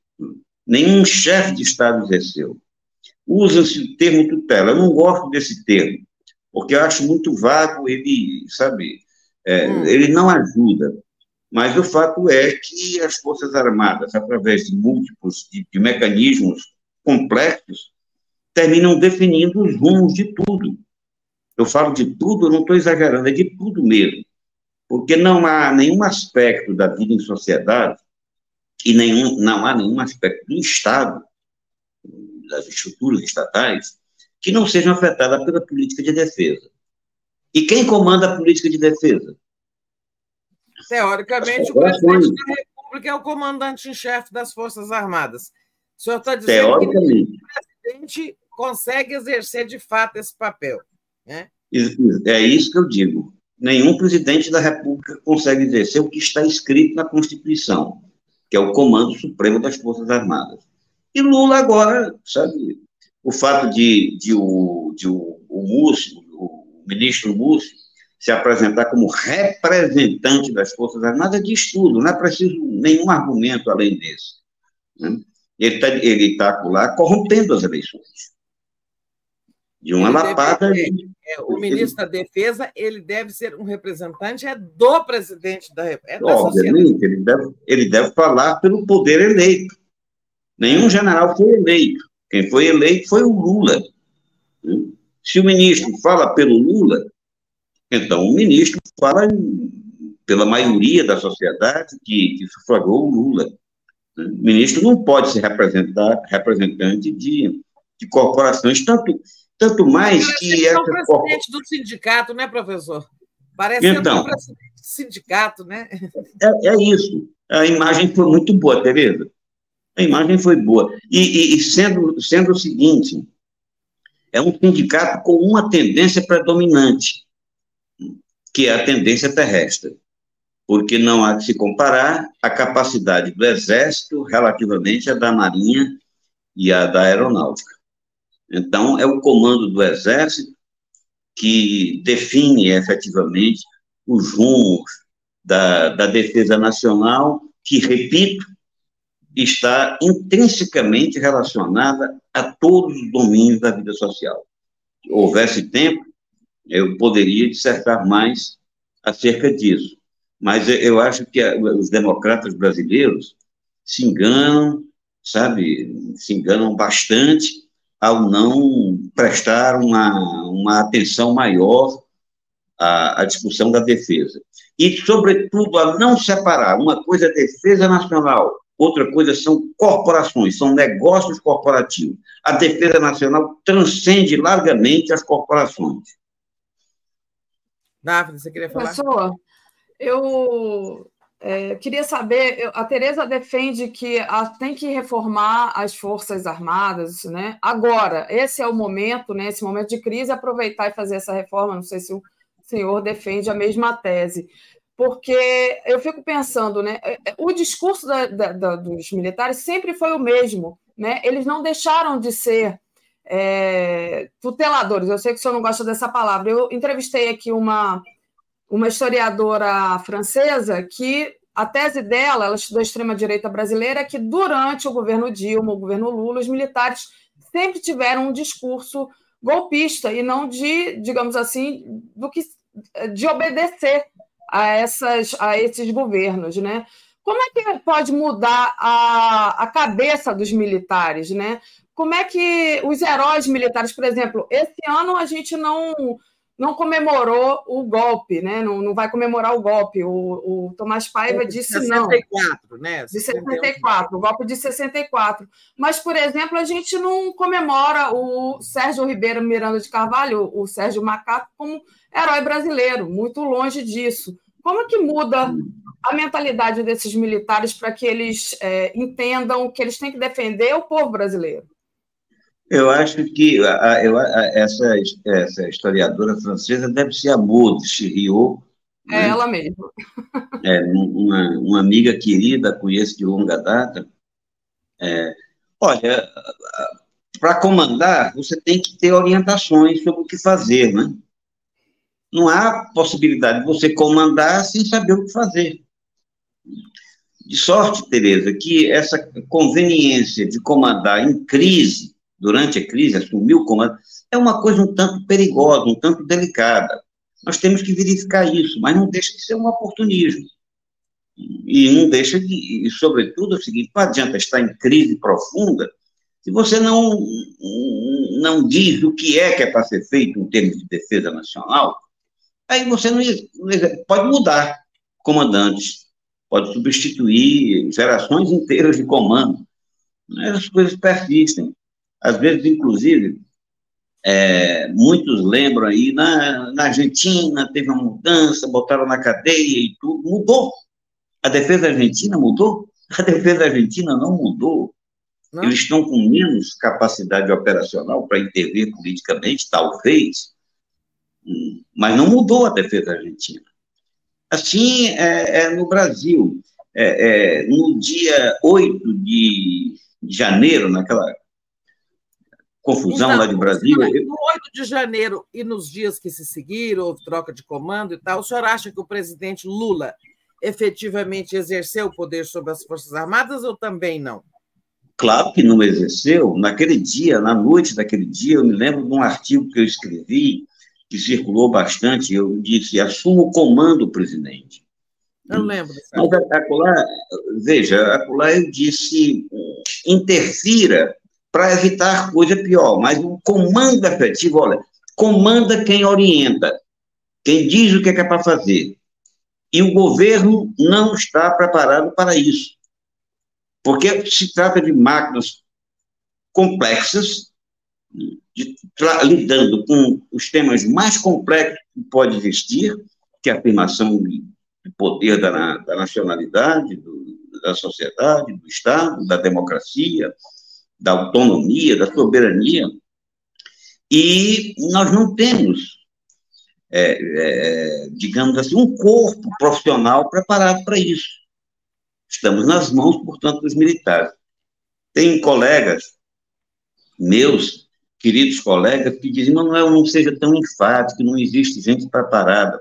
nenhum chefe de Estado exerceu. Usa-se o termo tutela. Eu não gosto desse termo, porque eu acho muito vago, ele, sabe, é, hum. ele não ajuda. Mas o fato é que as Forças Armadas, através de múltiplos de, de mecanismos complexos, terminam definindo os rumos de tudo. Eu falo de tudo, eu não estou exagerando, é de tudo mesmo. porque não há nenhum aspecto da vida em sociedade e nenhum, não há nenhum aspecto do Estado, das estruturas estatais, que não sejam afetadas pela política de defesa. E quem comanda a política de defesa? Teoricamente, o presidente da República é o comandante em chefe das Forças Armadas. O senhor está dizendo que o presidente consegue exercer de fato esse papel. Né? É isso que eu digo. Nenhum presidente da República consegue exercer o que está escrito na Constituição, que é o Comando Supremo das Forças Armadas. E Lula agora, sabe, o fato de, de, o, de o, o Múcio, o ministro Múcio, se apresentar como representante das Forças Armadas diz tudo, não é preciso nenhum argumento além desse. Né? Ele está ele tá lá corrompendo as eleições. De uma Ele lapada. deve- é, o ministro da Defesa ele deve ser um representante é do presidente da República. É. Obviamente, ele deve, ele deve falar pelo poder eleito. Nenhum general foi eleito. Quem foi eleito foi o Lula. né? Se o ministro fala pelo Lula, então o ministro fala pela maioria da sociedade que, que sufragou o Lula. né? O ministro não pode ser representante de, de corporações, tanto, tanto mais que é o presidente do sindicato, né, professor? Parece Então. o presidente do sindicato, né? É, é isso. A imagem foi muito boa, Tereza. A imagem foi boa. E, e- e sendo, sendo o seguinte, é um sindicato com uma tendência predominante, que é a tendência terrestre. Porque não há que se comparar a capacidade do Exército relativamente à da Marinha e à da Aeronáutica. Então, é o comando do Exército que define efetivamente os rumos da, da defesa nacional, que, repito, está intrinsecamente relacionada a todos os domínios da vida social. Se houvesse tempo, eu poderia dissertar mais acerca disso. Mas eu- acho que os democratas brasileiros se enganam, sabe, se enganam bastante ao não prestar uma, uma atenção maior à, à discussão da defesa. E, sobretudo, a não separar uma coisa é defesa nacional, outra coisa são corporações, são negócios corporativos. A defesa nacional transcende largamente as corporações. Daphne, você queria falar? Professor, eu é, queria saber, a Tereza defende que a- tem que reformar as Forças Armadas, né? Agora, esse é o momento, né? Esse momento de crise, aproveitar e fazer essa reforma. Não sei se o senhor defende a mesma tese, porque eu fico pensando, né? é, é, O discurso da- da- da- dos militares sempre foi o mesmo, né? Eles não deixaram de ser é, tuteladores. Eu sei que o senhor não gosta dessa palavra. Eu entrevistei aqui uma uma historiadora francesa que a tese dela, ela estudou extrema-direita brasileira, é que durante o governo Dilma, o governo Lula, os militares sempre tiveram um discurso golpista e não de, digamos assim, do que de obedecer a, essas, a esses governos, né? Como é que pode mudar a, a cabeça dos militares, né? Como é que os heróis militares, por exemplo, esse ano a gente não não comemorou o golpe, né? Não, não vai comemorar o golpe. O, o Tomás Paiva disse não. 64, né? De 64, o golpe de 64. Mas, por exemplo, a gente não comemora o Sérgio Ribeiro Miranda de Carvalho, o Sérgio Macaco, como herói brasileiro, muito longe disso. Como é que muda a mentalidade desses militares para que eles é, entendam que eles têm que defender o povo brasileiro? Eu acho que a, a- a- essa, essa historiadora francesa deve ser a Maud Chiriot, É ela mesma. é, uma, uma amiga querida, conheço de longa data. É, olha, para comandar, você tem que ter orientações sobre o que fazer, né? Não há possibilidade de você comandar sem saber o que fazer. De sorte, Tereza, que essa conveniência de comandar em crise, durante a crise, assumir o comando, é uma coisa um tanto perigosa, um tanto delicada. Nós temos que verificar isso, mas não deixa de ser um oportunismo. E não deixa de, e sobretudo, é o seguinte, não adianta estar em crise profunda se você não, não diz o que é que é para ser feito em termos de defesa nacional, Aí você não, pode mudar comandantes, pode substituir gerações inteiras de comando. As coisas persistem. Às vezes, inclusive, é, muitos lembram aí, na, na Argentina teve uma mudança, botaram na cadeia e tudo, mudou. A defesa argentina mudou? A defesa argentina não mudou. Não. Eles estão com menos capacidade operacional para intervir politicamente, talvez, mas não mudou a defesa argentina. Assim é, é no Brasil. É, é no dia 8 de janeiro, naquela confusão então, lá de Brasília. No 8 de janeiro e nos dias que se seguiram, houve troca de comando e tal, o senhor acha que o presidente Lula efetivamente exerceu o poder sobre as Forças Armadas ou também não? Claro que não exerceu. Naquele dia, na noite daquele dia, eu me lembro de um artigo que eu escrevi, que circulou bastante, eu disse, assuma o comando, presidente. Eu lembro. Mas acolá, veja, acolá eu disse, interfira para evitar coisa pior, mas o comando efetivo, olha, comanda quem orienta, quem diz o que é, que é para fazer. E o governo não está preparado para isso. Porque se trata de máquinas complexas, de, lidando com os temas mais complexos que pode existir, que é a afirmação de poder da, da nacionalidade, do, da sociedade, do Estado, da democracia, da autonomia, da soberania, e nós não temos, é, é, digamos assim, um corpo profissional preparado para isso. Estamos nas mãos, portanto, dos militares. Tem colegas meus, queridos colegas, que dizem, Manuel, não seja tão enfático, não existe gente preparada.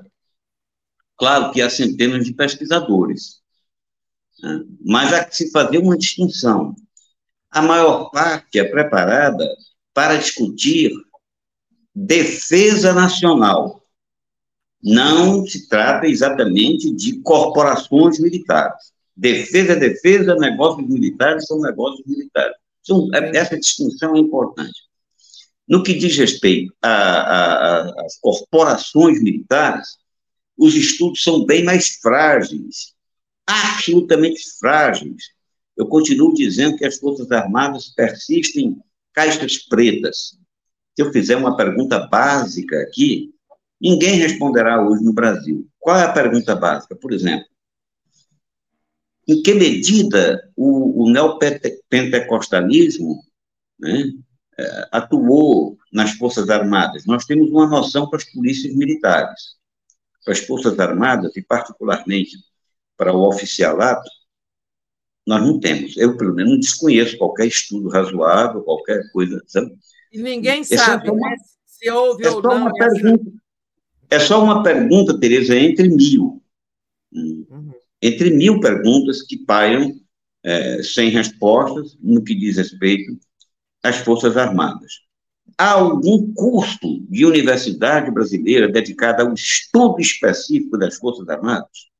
Claro que há centenas de pesquisadores, né? mas há que se fazer uma distinção a maior parte é preparada para discutir defesa nacional. Não se trata exatamente de corporações militares. Defesa é defesa, negócios militares são negócios militares. Então, essa distinção é importante. No que diz respeito às corporações militares, os estudos são bem mais frágeis, absolutamente frágeis eu continuo dizendo que as Forças Armadas persistem caixas pretas. Se eu fizer uma pergunta básica aqui, ninguém responderá hoje no Brasil. Qual é a pergunta básica? Por exemplo, em que medida o, o neopentecostalismo né, é, atuou nas Forças Armadas? Nós temos uma noção para as polícias militares. Para as Forças Armadas, e particularmente para o oficialato, nós não temos. Eu, pelo menos, não desconheço qualquer estudo razoável, qualquer coisa. Sabe? E ninguém é sabe uma, né, se houve é ou não. Uma pergunta, é só uma pergunta, Tereza, entre mil. Uhum. Entre mil perguntas que pairam é, sem respostas no que diz respeito às Forças Armadas. Há algum custo de universidade brasileira dedicada ao estudo específico das Forças Armadas?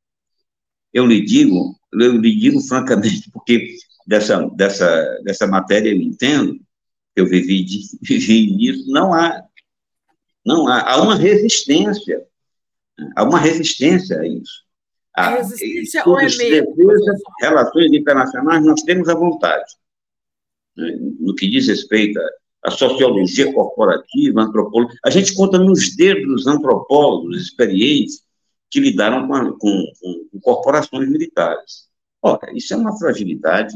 Eu lhe digo, eu lhe digo francamente, porque dessa, dessa, dessa matéria eu entendo, eu vivi, de, vivi nisso, não há. Não há. Há uma resistência. Há uma resistência a isso. A resistência ou é medo? Relações internacionais, nós temos a vontade. Né? No que diz respeito à sociologia corporativa, antropologia, a gente conta nos dedos dos antropólogos experientes que lidaram com, com, com corporações militares. Ora, isso é uma fragilidade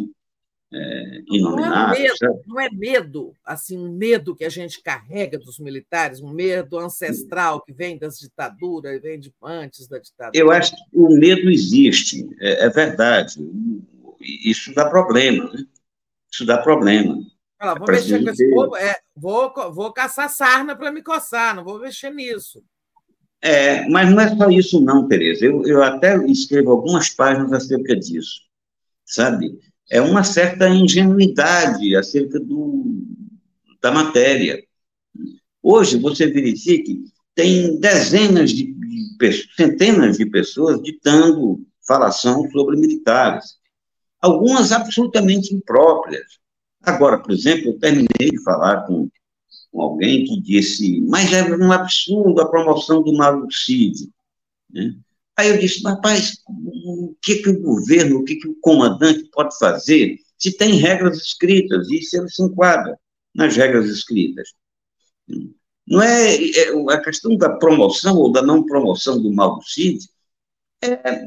é, inominável. Não é, medo, não é medo, assim, um medo que a gente carrega dos militares, um medo ancestral que vem das ditaduras, vem de antes da ditadura. Eu acho que o medo existe, é, é verdade. Isso dá problema, né? Isso dá problema. Olha, vou mexer com esse povo, é, vou, vou caçar sarna para me coçar, não vou mexer nisso. É, mas não é só isso, não, Tereza. Eu, eu até escrevo algumas páginas acerca disso, sabe? É uma certa ingenuidade acerca do, da matéria. Hoje, você verifica tem dezenas de, de centenas de pessoas ditando falação sobre militares, algumas absolutamente impróprias. Agora, por exemplo, eu terminei de falar com com alguém que disse, mas é um absurdo a promoção do Cid. Né? Aí eu disse, rapaz, o que, que o governo, o que, que o comandante pode fazer se tem regras escritas e se ele se enquadra nas regras escritas? Não é, é a questão da promoção ou da não promoção do Mauro Cid é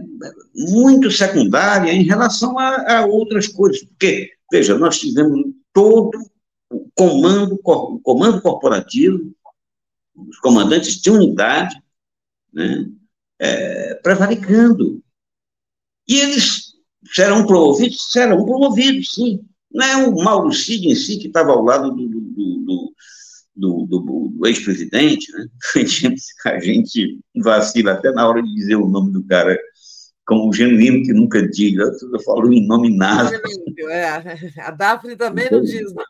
muito secundária em relação a, a outras coisas, porque, veja, nós tivemos todo o comando, o comando corporativo, os comandantes de unidade, né, é, prevaricando. E eles serão promovidos? Serão promovidos, sim. Não é o Mauro Cid em si que estava ao lado do, do, do, do, do, do ex-presidente, né? A gente vacila até na hora de dizer o nome do cara como o genuíno que nunca diga, eu falo em nome nada. É, a Daphne também não diz, não.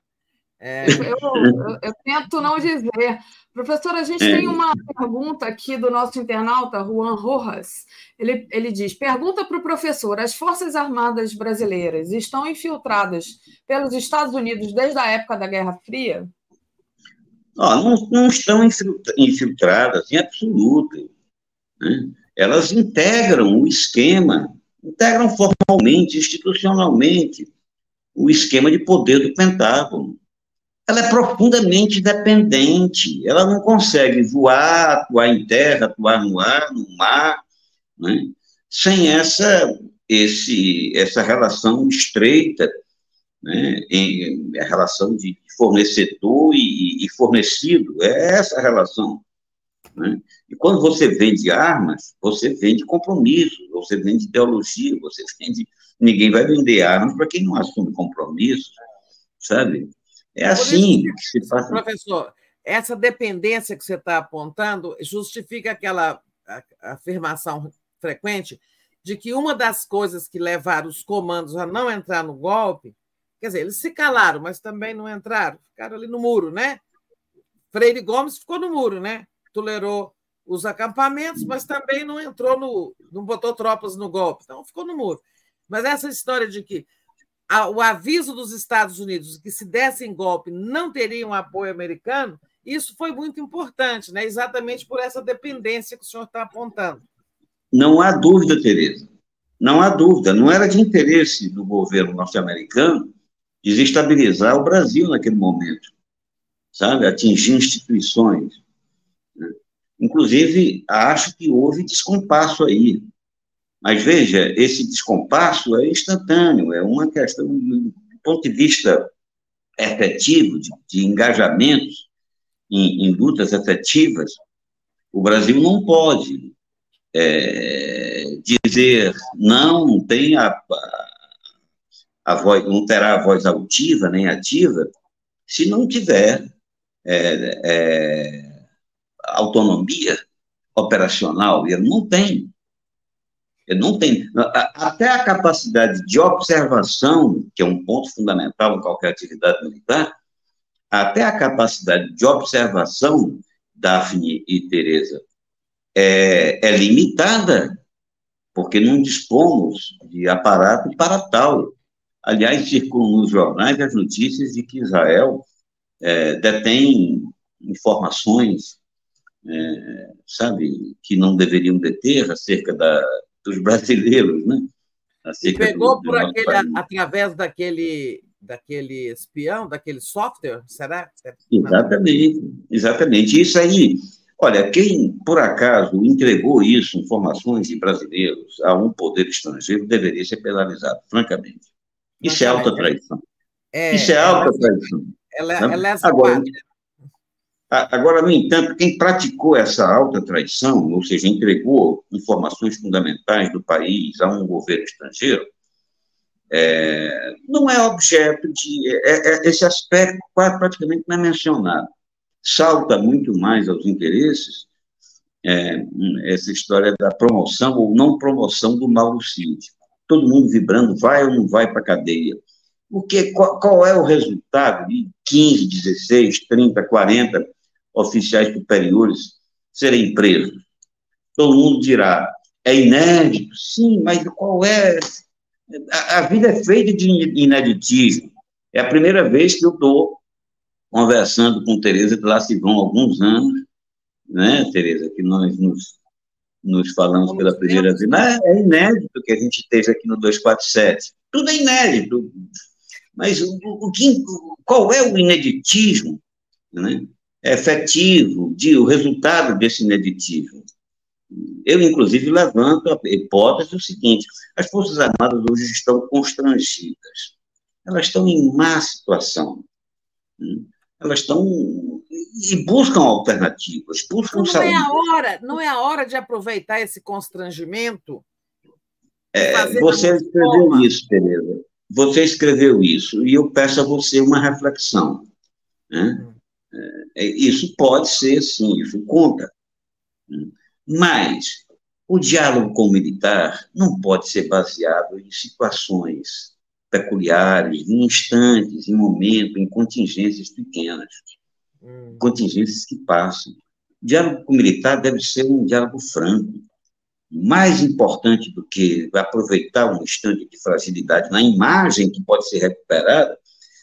É. Eu, eu, eu, tento não dizer. Professor, a gente é. tem uma pergunta aqui do nosso internauta, Juan Rojas. Ele, ele diz: pergunta para o professor: as Forças Armadas brasileiras estão infiltradas pelos Estados Unidos desde a época da Guerra Fria? não, não estão infiltradas em absoluto. Né? Elas integram o esquema, integram formalmente, institucionalmente, o esquema de poder do Pentágono. Ela é profundamente dependente, ela não consegue voar, atuar em terra, atuar no ar, no mar, né? sem essa, esse, essa relação estreita né, em, a relação de fornecedor e, e, fornecido, é essa relação. Né? E quando você vende armas, você vende compromisso, você vende ideologia, você vende. Ninguém vai vender armas para quem não assume compromisso, sabe? É assim que, que se faz. Professor, essa dependência que você está apontando justifica aquela afirmação frequente de que uma das coisas que levaram os comandos a não entrar no golpe Quer dizer, eles se calaram, mas também não entraram, ficaram ali no muro, né? Freire Gomes ficou no muro, né? Tolerou os acampamentos, mas também não entrou no. não botou tropas no golpe, então ficou no muro. Mas essa história de que o aviso dos Estados Unidos que se dessem golpe não teriam apoio americano, isso foi muito importante, né? exatamente por essa dependência que o senhor está apontando. Não há dúvida, Tereza. Não há dúvida. Não era de interesse do governo norte-americano desestabilizar o Brasil naquele momento, sabe? Atingir instituições. Né? Inclusive, acho que houve descompasso aí. Mas veja, esse descompasso é instantâneo, é uma questão, do ponto de vista efetivo, de, de em, em, lutas efetivas, o Brasil não pode é, dizer não, não tem a, a a voz, não terá a voz altiva nem ativa se não tiver é, é, autonomia operacional. E ele não tem. Não tem. Até a capacidade de observação, que é um ponto fundamental em qualquer atividade militar, até a capacidade de observação, Daphne e Tereza, é, é limitada, porque não dispomos de aparato para tal. Aliás, circulam nos jornais as notícias de que Israel é, detém informações, é, sabe, que não deveriam deter acerca da, dos brasileiros, né? Pegou do, por aquele, através daquele, daquele espião, daquele software, será? Exatamente, exatamente. Isso aí, olha, quem por acaso entregou isso, informações de brasileiros, a um poder estrangeiro, deveria ser penalizado, francamente. Isso é alta traição. É, Isso é alta traição. Ela, ela, ela é agora, agora, no entanto, quem praticou essa alta traição, ou seja, entregou informações fundamentais do país a um governo estrangeiro, é, não é objeto de. É, é, esse aspecto praticamente não é mencionado. Salta muito mais aos interesses é, essa história da promoção ou não promoção do Mauro Cid todo mundo vibrando, vai ou não vai para a cadeia. Porque qual, qual, é o resultado de 15, 16, 30, 40 oficiais superiores serem presos? Todo mundo dirá, é inédito? Sim, mas qual é? A, a vida é feita de ineditismo. É a primeira vez que eu dou conversando com Tereza, que lá se vão alguns anos, né, Tereza, que nós nos, nos falamos pela primeira vez. Mas é inédito que a gente esteja aqui no 247. Tudo é inédito. Mas o, o que, qual é o ineditismo né, efetivo, de, o resultado desse ineditismo? Eu, inclusive, levanto a hipótese do seguinte: as Forças Armadas hoje estão constrangidas, elas estão em má situação, né? elas estão e buscam alternativas, buscam não saúde. É a hora, não é a hora de aproveitar esse constrangimento? É, você escreveu forma. isso, Tereza. Você escreveu isso, e eu peço a você uma reflexão. Né? É, isso pode ser, sim, isso conta. Mas o diálogo com o militar não pode ser baseado em situações peculiares, em instantes, em momentos, em contingências pequenas, hum. contingências que passam. O diálogo com o militar deve ser um diálogo franco. Mais importante do que aproveitar um instante de fragilidade na imagem que pode ser recuperada,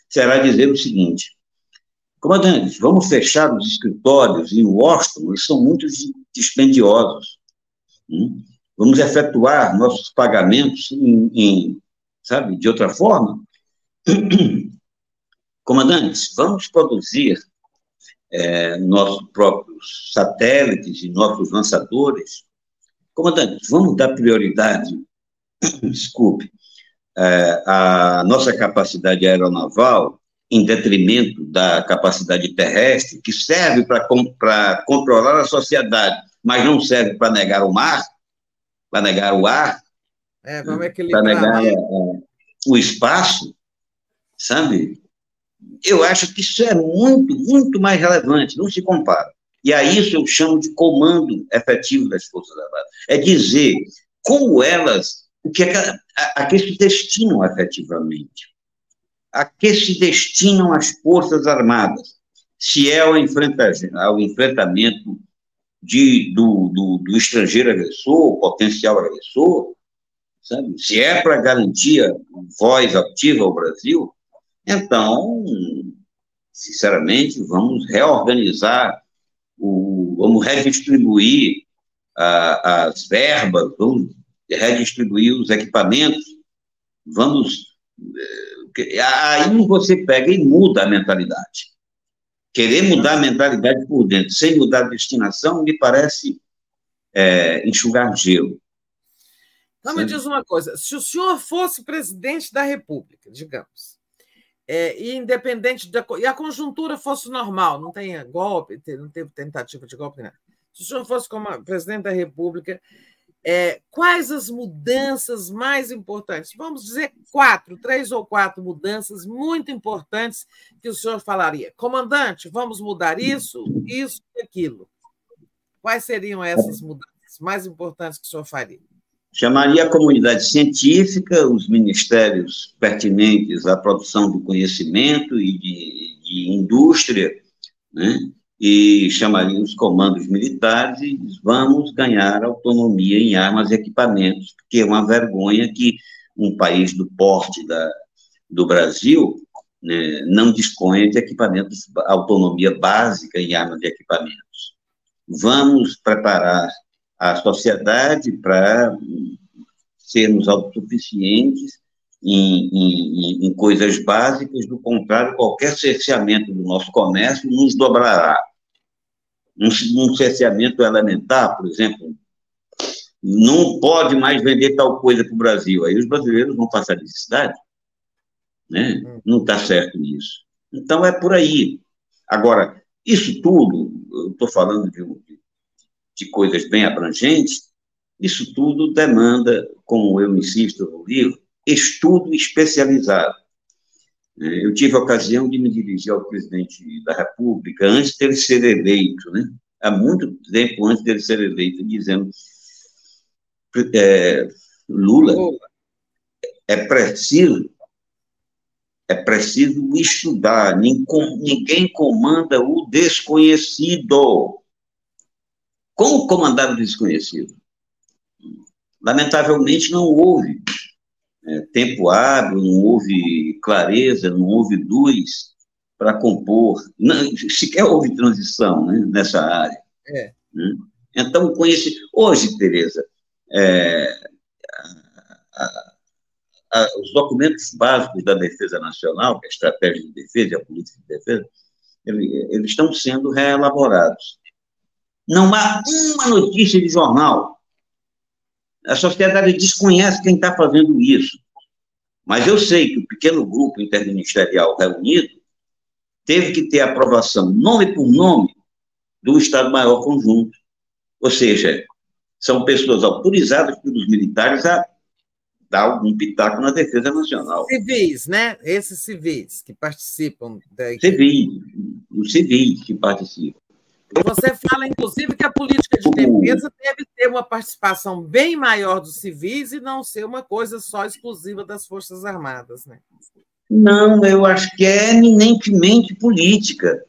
será dizer o seguinte: Comandante, vamos fechar os escritórios em Washington, eles são muito dispendiosos. Hum? Vamos efetuar nossos pagamentos em, em, sabe, de outra forma. Comandantes, vamos produzir é, nossos próprios satélites e nossos lançadores. Comandantes, vamos dar prioridade, desculpe, é, à nossa capacidade aeronaval em detrimento da capacidade terrestre, que serve para controlar a sociedade, mas não serve para negar o mar, para negar o ar, é, para negar é, o espaço, sabe? Eu acho que isso é muito, muito mais relevante, não se compara. E a isso eu chamo de comando efetivo das Forças Armadas. É dizer como elas, o que é que, a, a que se destinam efetivamente a que se destinam as Forças Armadas, se é ao, enfrenta, ao enfrentamento de, do, do, do, estrangeiro agressor, potencial agressor, sabe? se é para garantir voz ativa ao Brasil, então, sinceramente, vamos reorganizar, o, vamos redistribuir a, as verbas, vamos redistribuir os equipamentos, vamos eh, Aí você pega e muda a mentalidade. Querer mudar a mentalidade por dentro, sem mudar a destinação, me parece é, enxugar gelo. Então, me diz uma coisa: se o senhor fosse presidente da República, digamos, é, e independente da. e a conjuntura fosse normal, não tem golpe, não teve tentativa de golpe, nada. Se o senhor fosse como presidente da República, é, quais as mudanças mais importantes? Vamos dizer quatro, três ou quatro mudanças muito importantes que o senhor falaria. Comandante, vamos mudar isso, isso e aquilo. Quais seriam essas mudanças mais importantes que o senhor faria? Chamaria a comunidade científica, os ministérios pertinentes à produção do conhecimento e de, de indústria, né? E chamaria os comandos militares e diz, vamos ganhar autonomia em armas e equipamentos, porque é uma vergonha que um país do porte da, do Brasil né, não disponha de equipamentos, autonomia básica em armas e equipamentos. Vamos preparar a sociedade para sermos autossuficientes em, em, em, coisas básicas, do contrário, qualquer cerceamento do nosso comércio nos dobrará. Um, um cerceamento elementar, por exemplo, não pode mais vender tal coisa para o Brasil, aí os brasileiros vão passar necessidade. Né? Não está certo nisso. Então é por aí. Agora, isso tudo, eu estou falando de, de coisas bem abrangentes, isso tudo demanda, como eu insisto no livro, estudo especializado. É, eu tive a ocasião de me dirigir ao presidente da República antes dele ser eleito, né? há muito tempo antes dele ser eleito, dizendo: é, Lula, é preciso, é preciso estudar, ninguém comanda o desconhecido. Como comandar o desconhecido? Lamentavelmente não houve é, tempo hábil, não houve clareza, não houve luz para compor. Não, sequer houve transição né, nessa área. É. Né? Então, conheci. Hoje, Tereza, é, a, a, os documentos básicos da defesa nacional, é a estratégia de defesa e a política de defesa, ele, eles estão sendo reelaborados. Não há uma notícia de jornal. A sociedade desconhece quem está fazendo isso. Mas eu sei que o pequeno grupo interministerial reunido teve que ter aprovação, nome por nome, do Estado-Maior Conjunto. Ou seja, são pessoas autorizadas pelos militares a dar algum pitaco na defesa nacional. Civis, né? Esses civis que participam da. Civis, os civis que participam. Você fala, inclusive, que a política de defesa deve ter uma participação bem maior dos civis e não ser uma coisa só exclusiva das Forças Armadas, né? Não, eu acho que é eminentemente política.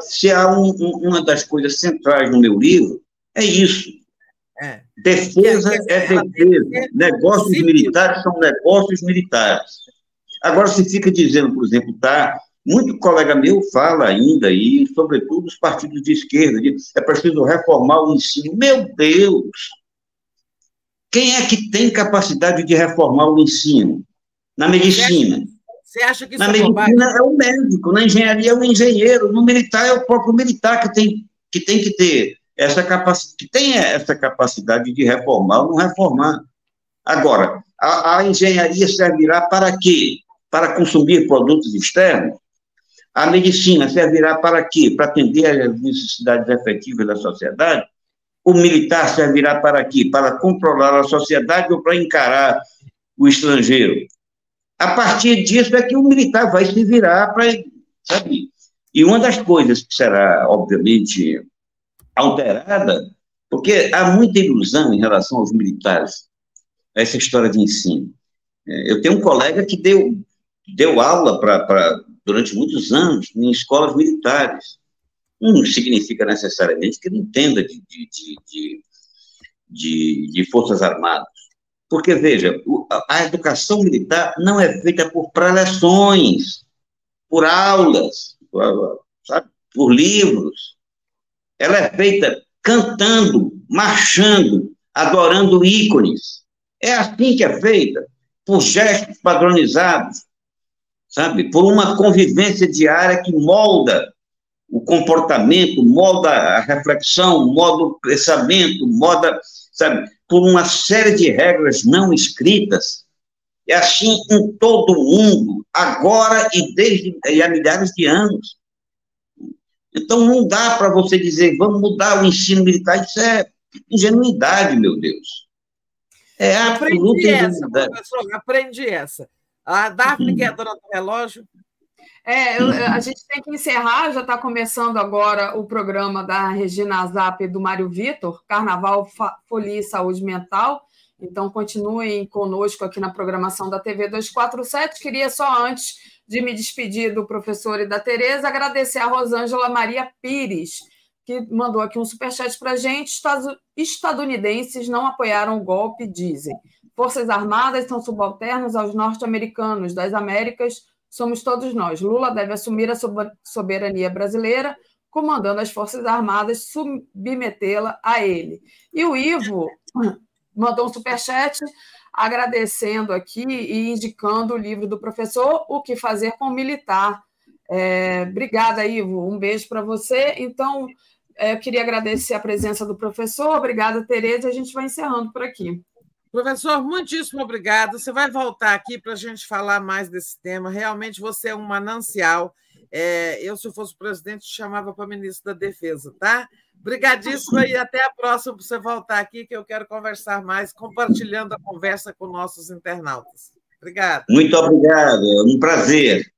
Se há um, uma das coisas centrais no meu livro, é isso. É. Defesa é defesa. Negócios militares são negócios militares. Agora, se fica dizendo, por exemplo, tá, muito colega meu fala ainda, e sobretudo os partidos de esquerda, de, é preciso reformar o ensino. Meu Deus! Quem é que tem capacidade de reformar o ensino? Na medicina. Você acha que Na é medicina é o médico, na engenharia é o engenheiro, no militar é o próprio militar que tem que, tem que ter essa capacidade, que tem essa capacidade de reformar ou não reformar. Agora, a, a engenharia servirá para quê? Para consumir produtos externos? A medicina servirá para quê? Para atender às necessidades efetivas da sociedade? O militar servirá para quê? Para controlar a sociedade ou para encarar o estrangeiro? A partir disso é que o militar vai se virar para, sabe? E uma das coisas que será, obviamente, alterada, porque há muita ilusão em relação aos militares, essa história de ensino. É, eu tenho um colega que deu, deu aula pra, durante muitos anos em escolas militares. Não significa necessariamente que ele entenda de, de, de, de, de Forças Armadas. Porque, veja, a educação militar não é feita por preleções, por aulas, sabe, por livros. Ela é feita cantando, marchando, adorando ícones. É assim que é feita, por gestos padronizados, sabe? Por uma convivência diária que molda o comportamento, molda a reflexão, molda o pensamento, molda, sabe? Por uma série de regras não escritas. É assim em todo o mundo, agora e desde e há milhares de anos. Então, não dá para você dizer, vamos mudar o ensino militar, isso é ingenuidade, meu Deus. É absoluta ingenuidade. Professor, aprendi essa. A Daphne, que é a dona do relógio. É, eu, a gente tem que encerrar, já está começando agora o programa da Regina Zap e do Mário Vitor, Carnaval, Folia e Saúde Mental. Então, continuem conosco aqui na programação da TV 247. Queria só antes de me despedir do professor e da Tereza, agradecer a Rosângela Maria Pires, que mandou aqui um superchat para a gente. Estadunidenses não apoiaram o golpe, dizem. Forças Armadas são subalternos aos norte-americanos das Américas, somos todos nós. Lula deve assumir a soberania brasileira, comandando as Forças Armadas, submetê-la a ele. E o Ivo mandou um superchat agradecendo aqui e indicando o livro do professor O que Fazer com o Militar. É, obrigada, Ivo. Um beijo para você. Então, é, eu queria agradecer a presença do professor. Obrigada, Tereza. A gente vai encerrando por aqui. Professor, muitíssimo obrigado. Você vai voltar aqui para a gente falar mais desse tema. Realmente você é um manancial. É, eu, se eu fosse presidente, chamava para ministro da Defesa, tá? Obrigadíssima e até a próxima para você voltar aqui, que eu quero conversar mais, compartilhando a conversa com nossos internautas. Obrigada. Muito obrigado, é um prazer.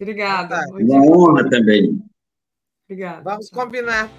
Obrigada. Uma honra também. Obrigada. Vamos combinar.